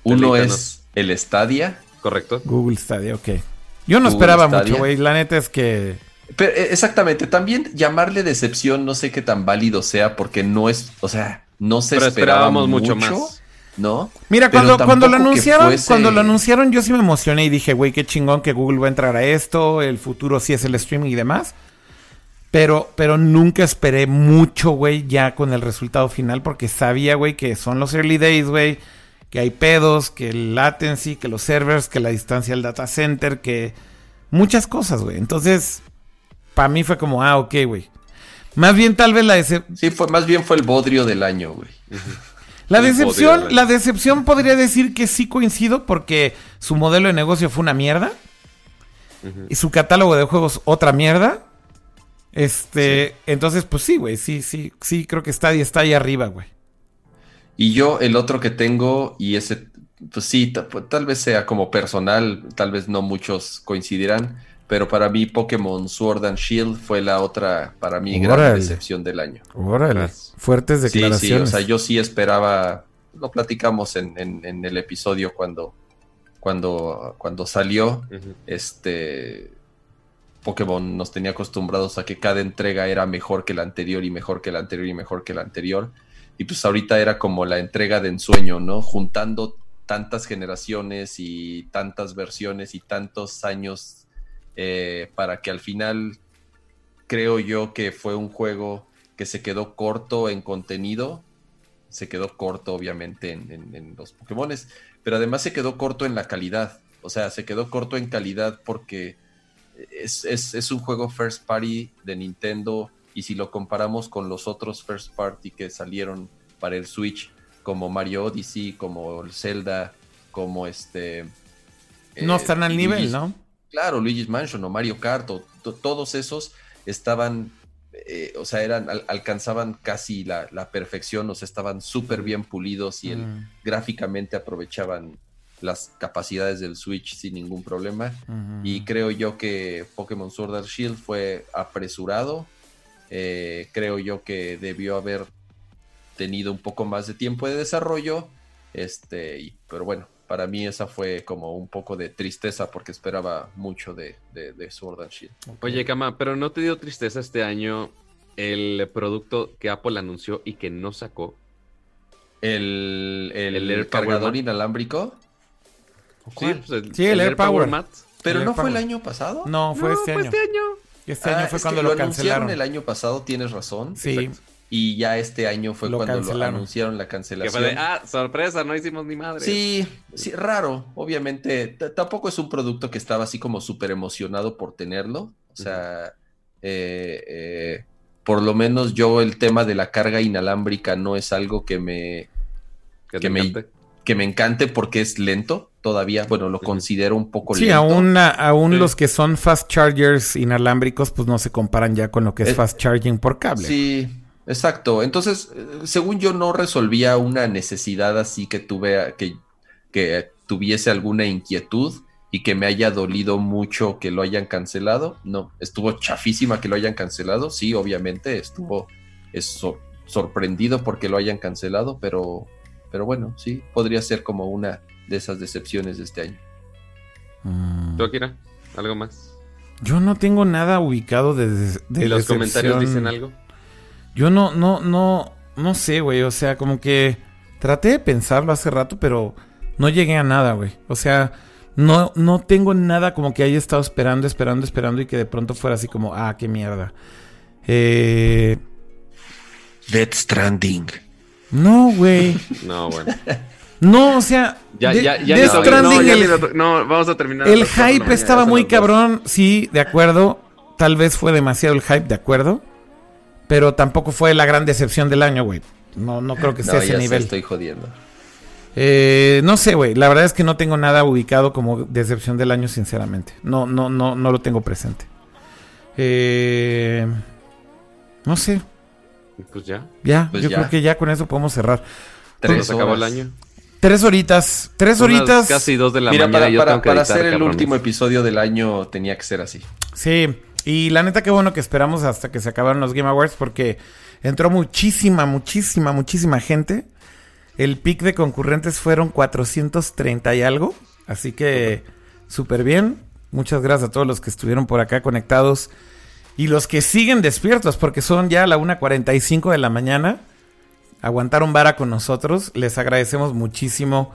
Uno es el Stadia. Correcto. Google Stadia, ok. Yo no Google esperaba Stadia. mucho, güey. La neta es que... Pero, eh, exactamente, también llamarle decepción no sé qué tan válido sea porque no es, o sea, no se Pero esperaba esperábamos mucho más. ¿no? Mira, Pero cuando, cuando lo anunciaron, fuese- cuando lo anunciaron, yo sí me emocioné y dije, güey, qué chingón que Google va a entrar a esto, el futuro sí es el streaming y demás. Pero, pero nunca esperé mucho, güey, ya con el resultado final, porque sabía, güey, que son los early days, güey, que hay pedos, que el latency, que los servers, que la distancia al data center, que muchas cosas, güey. Entonces, para mí fue como, ah, ok, güey. Más bien tal vez la, dece- Sí, fue más bien fue el bodrio del año, güey. La decepción, la decepción podría decir que sí coincido porque su modelo de negocio fue una mierda y su catálogo de juegos otra mierda. Este, entonces pues sí, güey, sí, sí, sí, creo que Stadia está ahí arriba, güey. Y yo el otro que tengo y ese pues sí, pues, tal vez sea como personal, tal vez no muchos coincidirán, pero para mí Pokémon Sword and Shield fue la otra para mí gran decepción del año. Órale, Pues, fuertes Sí, sí, declaraciones. o sea, yo sí esperaba, lo platicamos en, en- en el episodio cuando, cuando, cuando salió, este Pokémon nos tenía acostumbrados a que cada entrega era mejor que la anterior y mejor que la anterior y mejor que la anterior. Y pues ahorita era como la entrega de ensueño, ¿no? Juntando tantas generaciones y tantas versiones y tantos años eh, para que al final creo yo que fue un juego que se quedó corto en contenido, se quedó corto obviamente en, en- en los Pokémones, pero además se quedó corto en la calidad, o sea, se quedó corto en calidad porque es, es- es un juego first party de Nintendo y si lo comparamos con los otros first party que salieron para el Switch, como Mario Odyssey, como el Zelda, como este... no eh, están al nivel, ¿no? Claro, Luigi's Mansion o Mario Kart, o to- todos esos estaban, eh, o sea, eran, al- alcanzaban casi la, la perfección, o sea, estaban súper bien pulidos y el- Mm, gráficamente aprovechaban las capacidades del Switch sin ningún problema. Y creo yo que Pokémon Sword and Shield fue apresurado. Eh, creo yo que debió haber tenido un poco más de tiempo de desarrollo. Este, y- pero bueno, para mí esa fue como un poco de tristeza porque esperaba mucho de, de- de Sword and Shield. Oye, Cama, pero ¿no te dio tristeza este año el producto que Apple anunció y que no sacó? El, el, cargador inalámbrico, Sí, pues el, Sí, el Air Power. Mat. pero El no fue el año pasado. No, fue No, este fue año. este año. Este Ah, año fue es cuando que lo, anunciaron cancelaron. el año pasado, tienes razón. Sí, exacto. Y ya este año fue Lo cuando lo anunciaron la Que cancelación. fue de, ah, sorpresa, no hicimos ni madre. Sí, sí, raro, obviamente. Tampoco es un producto que estaba así como súper emocionado por tenerlo. O sea, eh, eh, por lo menos yo el tema de la carga inalámbrica no es algo que me, Que, que me- encante. Que me encante porque es lento todavía. Bueno, lo considero un poco Sí, lento. aún, a- aún Sí. los que son fast chargers inalámbricos, pues no se comparan ya con lo que es fast charging por cable. Sí, exacto. Entonces, según yo no resolvía una necesidad así que tuve, que, que tuviese alguna inquietud y que me haya dolido mucho que lo hayan cancelado. No, estuvo chafísima que lo hayan cancelado. Sí, obviamente estuvo es sor- sorprendido porque lo hayan cancelado, pero, pero bueno, sí, podría ser como una de esas decepciones de este año. Mm. ¿Tú, Akira? ¿Algo más? Yo no tengo nada ubicado de, de ¿Y los decepción. comentarios dicen algo? Yo no, no, no, no sé, güey. O sea, como que traté de pensarlo hace rato, pero no llegué a nada, güey. O sea, no, no tengo nada como que haya estado esperando, esperando, esperando y que de pronto fuera así como, ah, qué mierda. Eh, Death Stranding. No, güey. No, bueno. No, o sea, Ya, de- ya, ya. Death Stranding, no, el- vamos a terminar. El hype estaba muy cabrón, sí, de acuerdo. Tal vez fue demasiado el hype, de acuerdo. Pero tampoco fue la gran decepción del año, güey. No, no creo que sea No, ese ya nivel. estoy jodiendo. Eh, no sé, güey. La verdad es que no tengo nada ubicado como decepción del año, sinceramente. No, no, no, no lo tengo presente. Eh, no sé. Pues ya. Ya, Pues yo ya. creo que ya con eso podemos cerrar. Tres Se acabó el año. Tres horitas. Tres horitas. Casi dos de la Mira, mañana. para, yo para, tengo que para editar, hacer el cabrones. último episodio del año tenía que ser así. Sí, y la neta qué bueno que esperamos hasta que se acabaron los Game Awards porque entró muchísima, muchísima, muchísima gente. El pic de concurrentes fueron 430 y algo, así que súper bien. Muchas gracias a todos los que estuvieron por acá conectados y los que siguen despiertos porque son ya la 1.45 de la mañana. Aguantaron vara con nosotros. Les agradecemos muchísimo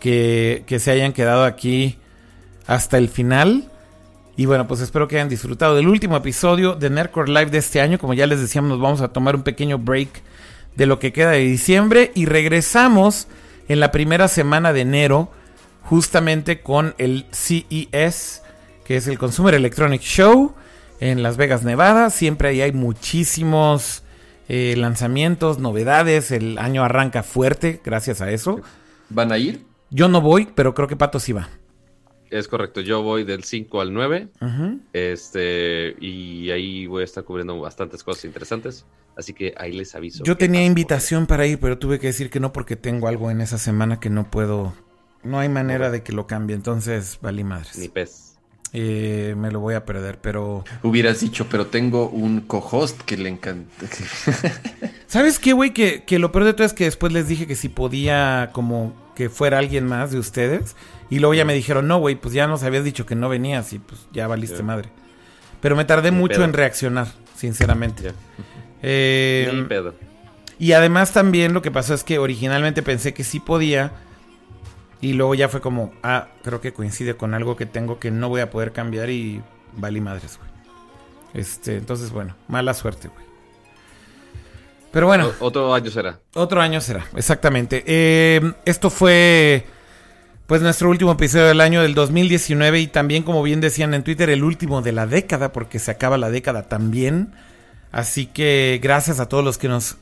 que, que se hayan quedado aquí hasta el final. Y bueno, pues espero que hayan disfrutado del último episodio de Nerdcore Live de este año. Como ya les decíamos, nos vamos a tomar un pequeño break de lo que queda de diciembre y regresamos en la primera semana de enero justamente con el CES, que es el Consumer Electronic Show en Las Vegas, Nevada. Siempre ahí hay muchísimos eh, lanzamientos, novedades. El año arranca fuerte gracias a eso. ¿Van a ir? Yo no voy, pero creo que Pato sí va. Es correcto. Yo voy del 5 al 9. Ujú. Este, y ahí voy a estar cubriendo bastantes cosas interesantes. Así que ahí les aviso. Yo tenía invitación para ir, pero tuve que decir que no porque tengo algo en esa semana que no puedo. No hay manera de que lo cambie, entonces valí porque Ni madres. pez. Eh, me lo voy a perder, pero. Hubieras dicho, pero tengo un co-host que le encanta. ¿Sabes qué, güey? Que, que lo peor de todo es que después les dije que si podía, como que fuera alguien más de ustedes. Y luego ya me dijeron, no, güey, pues ya nos habías dicho que no venías y pues ya valiste madre. Pero me tardé Ni mucho pedo. en reaccionar, sinceramente. Eh, Ni pedo. Y además también lo que pasó es que originalmente pensé que sí podía. Y luego ya fue como, ah, creo que coincide con algo que tengo que no voy a poder cambiar y valí madres, güey. Este, entonces, bueno, mala suerte, güey. Pero bueno, O- otro año será. otro año será, exactamente. Eh, esto fue, pues, nuestro último episodio del año del 2019 y también, como bien decían en Twitter, el último de la década, porque se acaba la década también. Así que gracias a todos los que nos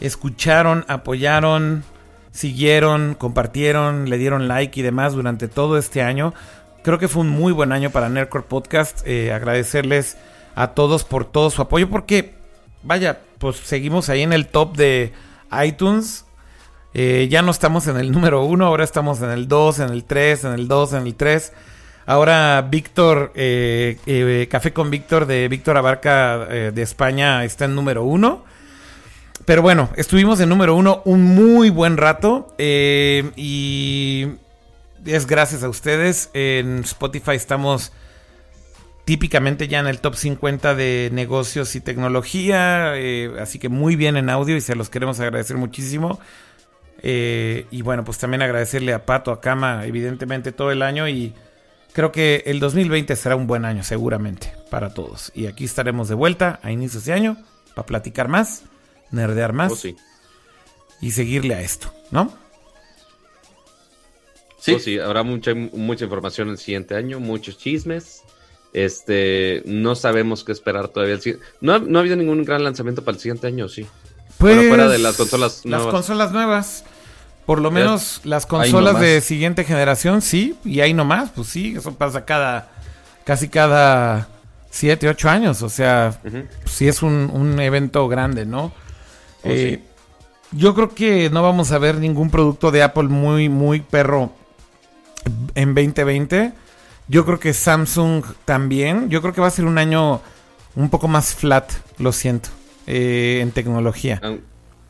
escucharon, apoyaron, siguieron, compartieron, le dieron like y demás durante todo este año. Creo que fue un muy buen año para Nerdcore Podcast. Eh, agradecerles a todos por todo su apoyo, porque, vaya, pues seguimos ahí en el top de iTunes. Eh, ya no estamos en el número uno, ahora estamos en el 2, en el 3, en el 2, en el 3. Ahora Víctor, eh, Café con Víctor de Víctor Abarca de España está en número uno. Pero bueno, estuvimos en número uno un muy buen rato eh, y es gracias a ustedes. En Spotify estamos típicamente ya en el top 50 de negocios y tecnología, eh, así que muy bien en audio y se los queremos agradecer muchísimo. Eh, y bueno, pues también agradecerle a Pato, a Cama, evidentemente todo el año y creo que el 2020 será un buen año seguramente para todos. Y aquí estaremos de vuelta a inicios de año para platicar más nerdear más Oh, sí. y seguirle a esto, ¿no? Sí, Oh, sí, habrá mucha, mucha información el siguiente año, muchos chismes. Este, no sabemos qué esperar todavía. No, ha- no ha habido ningún gran lanzamiento para el siguiente año, sí. Pues Bueno, fuera de las consolas Las nuevas. consolas nuevas. Por lo Ya. menos las consolas de siguiente generación, sí. Y ahí nomás, pues sí, eso pasa cada, casi cada 7, 8 años. O sea, Ujú. sí es un, un evento grande, ¿no? Oh, Eh, Yo creo que no vamos a ver ningún producto de Apple muy, muy perro en 2020. Yo creo que Samsung también. Yo creo que va a ser un año un poco más flat, lo siento, eh, en tecnología.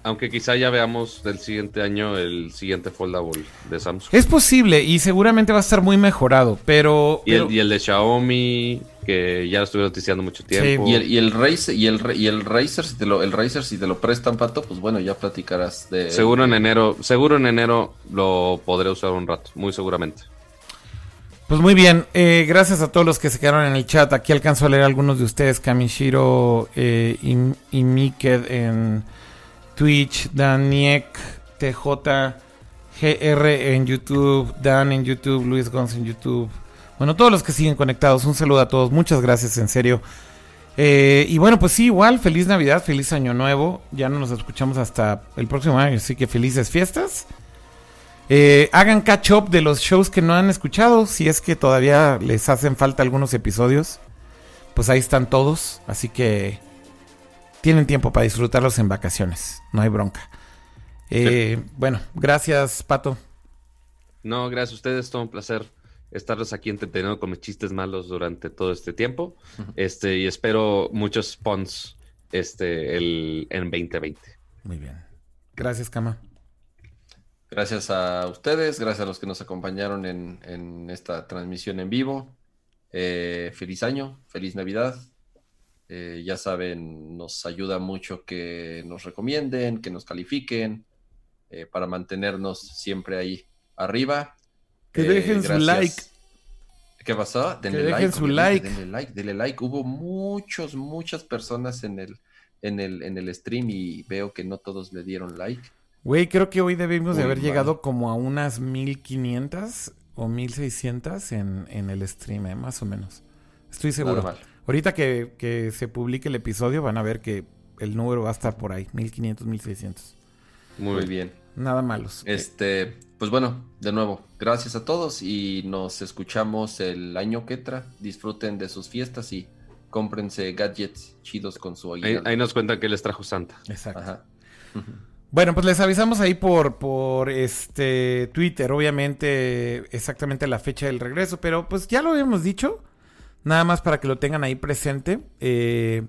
Aun- Aunque quizá ya veamos del siguiente año el siguiente foldable de Samsung. Es posible y seguramente va a estar muy mejorado, pero... Y pero- el, y el de Xiaomi, que ya lo estuvieron noticiando mucho tiempo. Y el, y el Razer, y el, y el Razer, si te lo, el Razer, si te lo prestan, Pato, pues bueno, ya platicarás de. Seguro en enero, seguro en enero lo podré usar un rato, muy seguramente. Pues muy bien, eh, gracias a todos los que se quedaron en el chat. Aquí alcanzo a leer algunos de ustedes, Kamishiro eh, y, y Miked en Twitch, Daniek, TJ, GR en YouTube, Dan en YouTube, Luis Gons en YouTube. Bueno, todos los que siguen conectados, un saludo a todos, muchas gracias, en serio. Eh, y bueno, pues sí, igual, feliz Navidad, feliz Año Nuevo. Ya no nos escuchamos hasta el próximo año, así que felices fiestas. Eh, hagan catch up de los shows que no han escuchado. Si es que todavía les hacen falta algunos episodios, pues ahí están todos. Así que tienen tiempo para disfrutarlos en vacaciones. No hay bronca. Eh, Bueno, gracias, Pato. No, gracias a ustedes, todo un placer estarlos aquí entreteniendo con mis chistes malos durante todo este tiempo. Este, y espero muchos spawns este, el, en 2020. Muy bien. Gracias, Kama. Gracias a ustedes, gracias a los que nos acompañaron en, en esta transmisión en vivo. Eh, feliz año, feliz Navidad. Eh, ya saben, nos ayuda mucho que nos recomienden, que nos califiquen, eh, para mantenernos siempre ahí arriba. Que Eh, dejen su gracias. like. ¿Qué pasó? Denle dejen like, su like. Denle like, denle like. Hubo muchos, muchas personas en el, en el, en el stream y veo que no todos le dieron like. Güey, creo que hoy debimos de haber mal. llegado como a unas 1500 o 1600 en, en el stream, eh, más o menos. Estoy seguro. Nada mal. Ahorita que, que se publique el episodio van a ver que el número va a estar por ahí, 1500, 1600. Muy, Muy bien. Nada malos. Este, pues bueno, de nuevo, gracias a todos y nos escuchamos el año que entra. Disfruten de sus fiestas y cómprense gadgets chidos con su Ahí, ahí nos cuentan que les trajo Santa. Exacto. Ajá. Bueno, pues les avisamos ahí por, por este Twitter, obviamente, exactamente la fecha del regreso, pero pues ya lo habíamos dicho, nada más para que lo tengan ahí presente. Eh,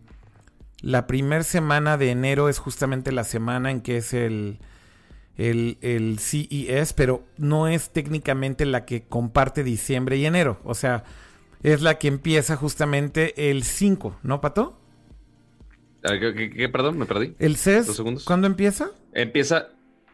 la primera semana de enero es justamente la semana en que es el, el, el CES, pero no es técnicamente la que comparte diciembre y enero, o sea, es la que empieza justamente el 5, ¿no, Pato? Ah, ¿Qué, qué- qué? perdón? ¿Me perdí? ¿El CES? Dos segundos. ¿Cuándo empieza? Empieza,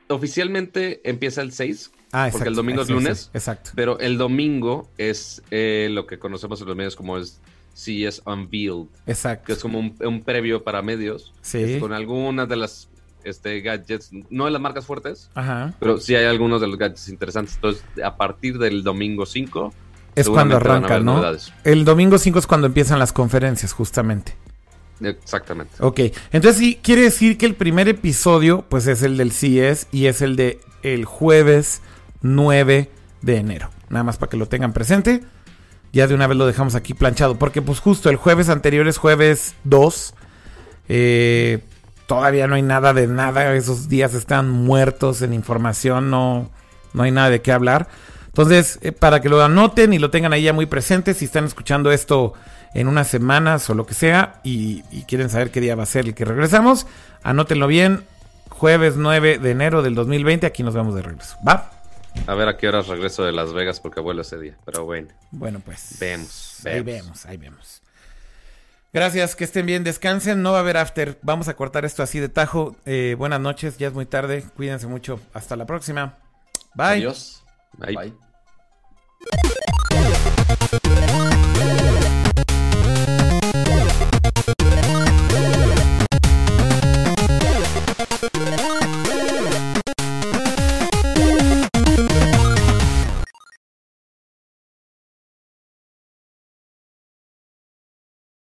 oficialmente empieza el 6, Ah, Porque el exacto, domingo es sí, lunes. Exacto. pero el domingo es eh, lo que conocemos en los medios como es CES Unveiled, Exacto. que es como un, un previo para medios, Sí. con algunas de las este, gadgets, no de las marcas fuertes, Ajá. pero sí hay algunos de los gadgets interesantes. Entonces, a partir del domingo 5, Es cuando arranca, ¿no? novedades. El domingo 5 es cuando empiezan las conferencias, justamente. Exactamente. Ok. Entonces sí, quiere decir que el primer episodio, pues es el del CES y es el de el jueves 9 de enero. Nada más para que lo tengan presente. Ya de una vez lo dejamos aquí planchado. Porque pues justo el jueves anterior es jueves 2. Eh, todavía no hay nada de nada. Esos días están muertos en información. No, no hay nada de qué hablar. Entonces, eh, para que lo anoten y lo tengan ahí ya muy presente, si están escuchando esto en unas semanas o lo que sea y, quieren saber qué día va a ser el que regresamos, anótenlo bien. Jueves 9 de enero del 2020, aquí nos vemos de regreso. ¿Va? A ver a qué horas regreso de Las Vegas porque vuelo ese día. Pero bueno, Bueno, pues. Vemos, Ahí vemos. vemos, ahí vemos. Gracias, que estén bien, descansen, no va a haber after. Vamos a cortar esto así de tajo. Eh, buenas noches, ya es muy tarde. Cuídense mucho. Hasta la próxima. Bye. Adiós. Bye. Bye.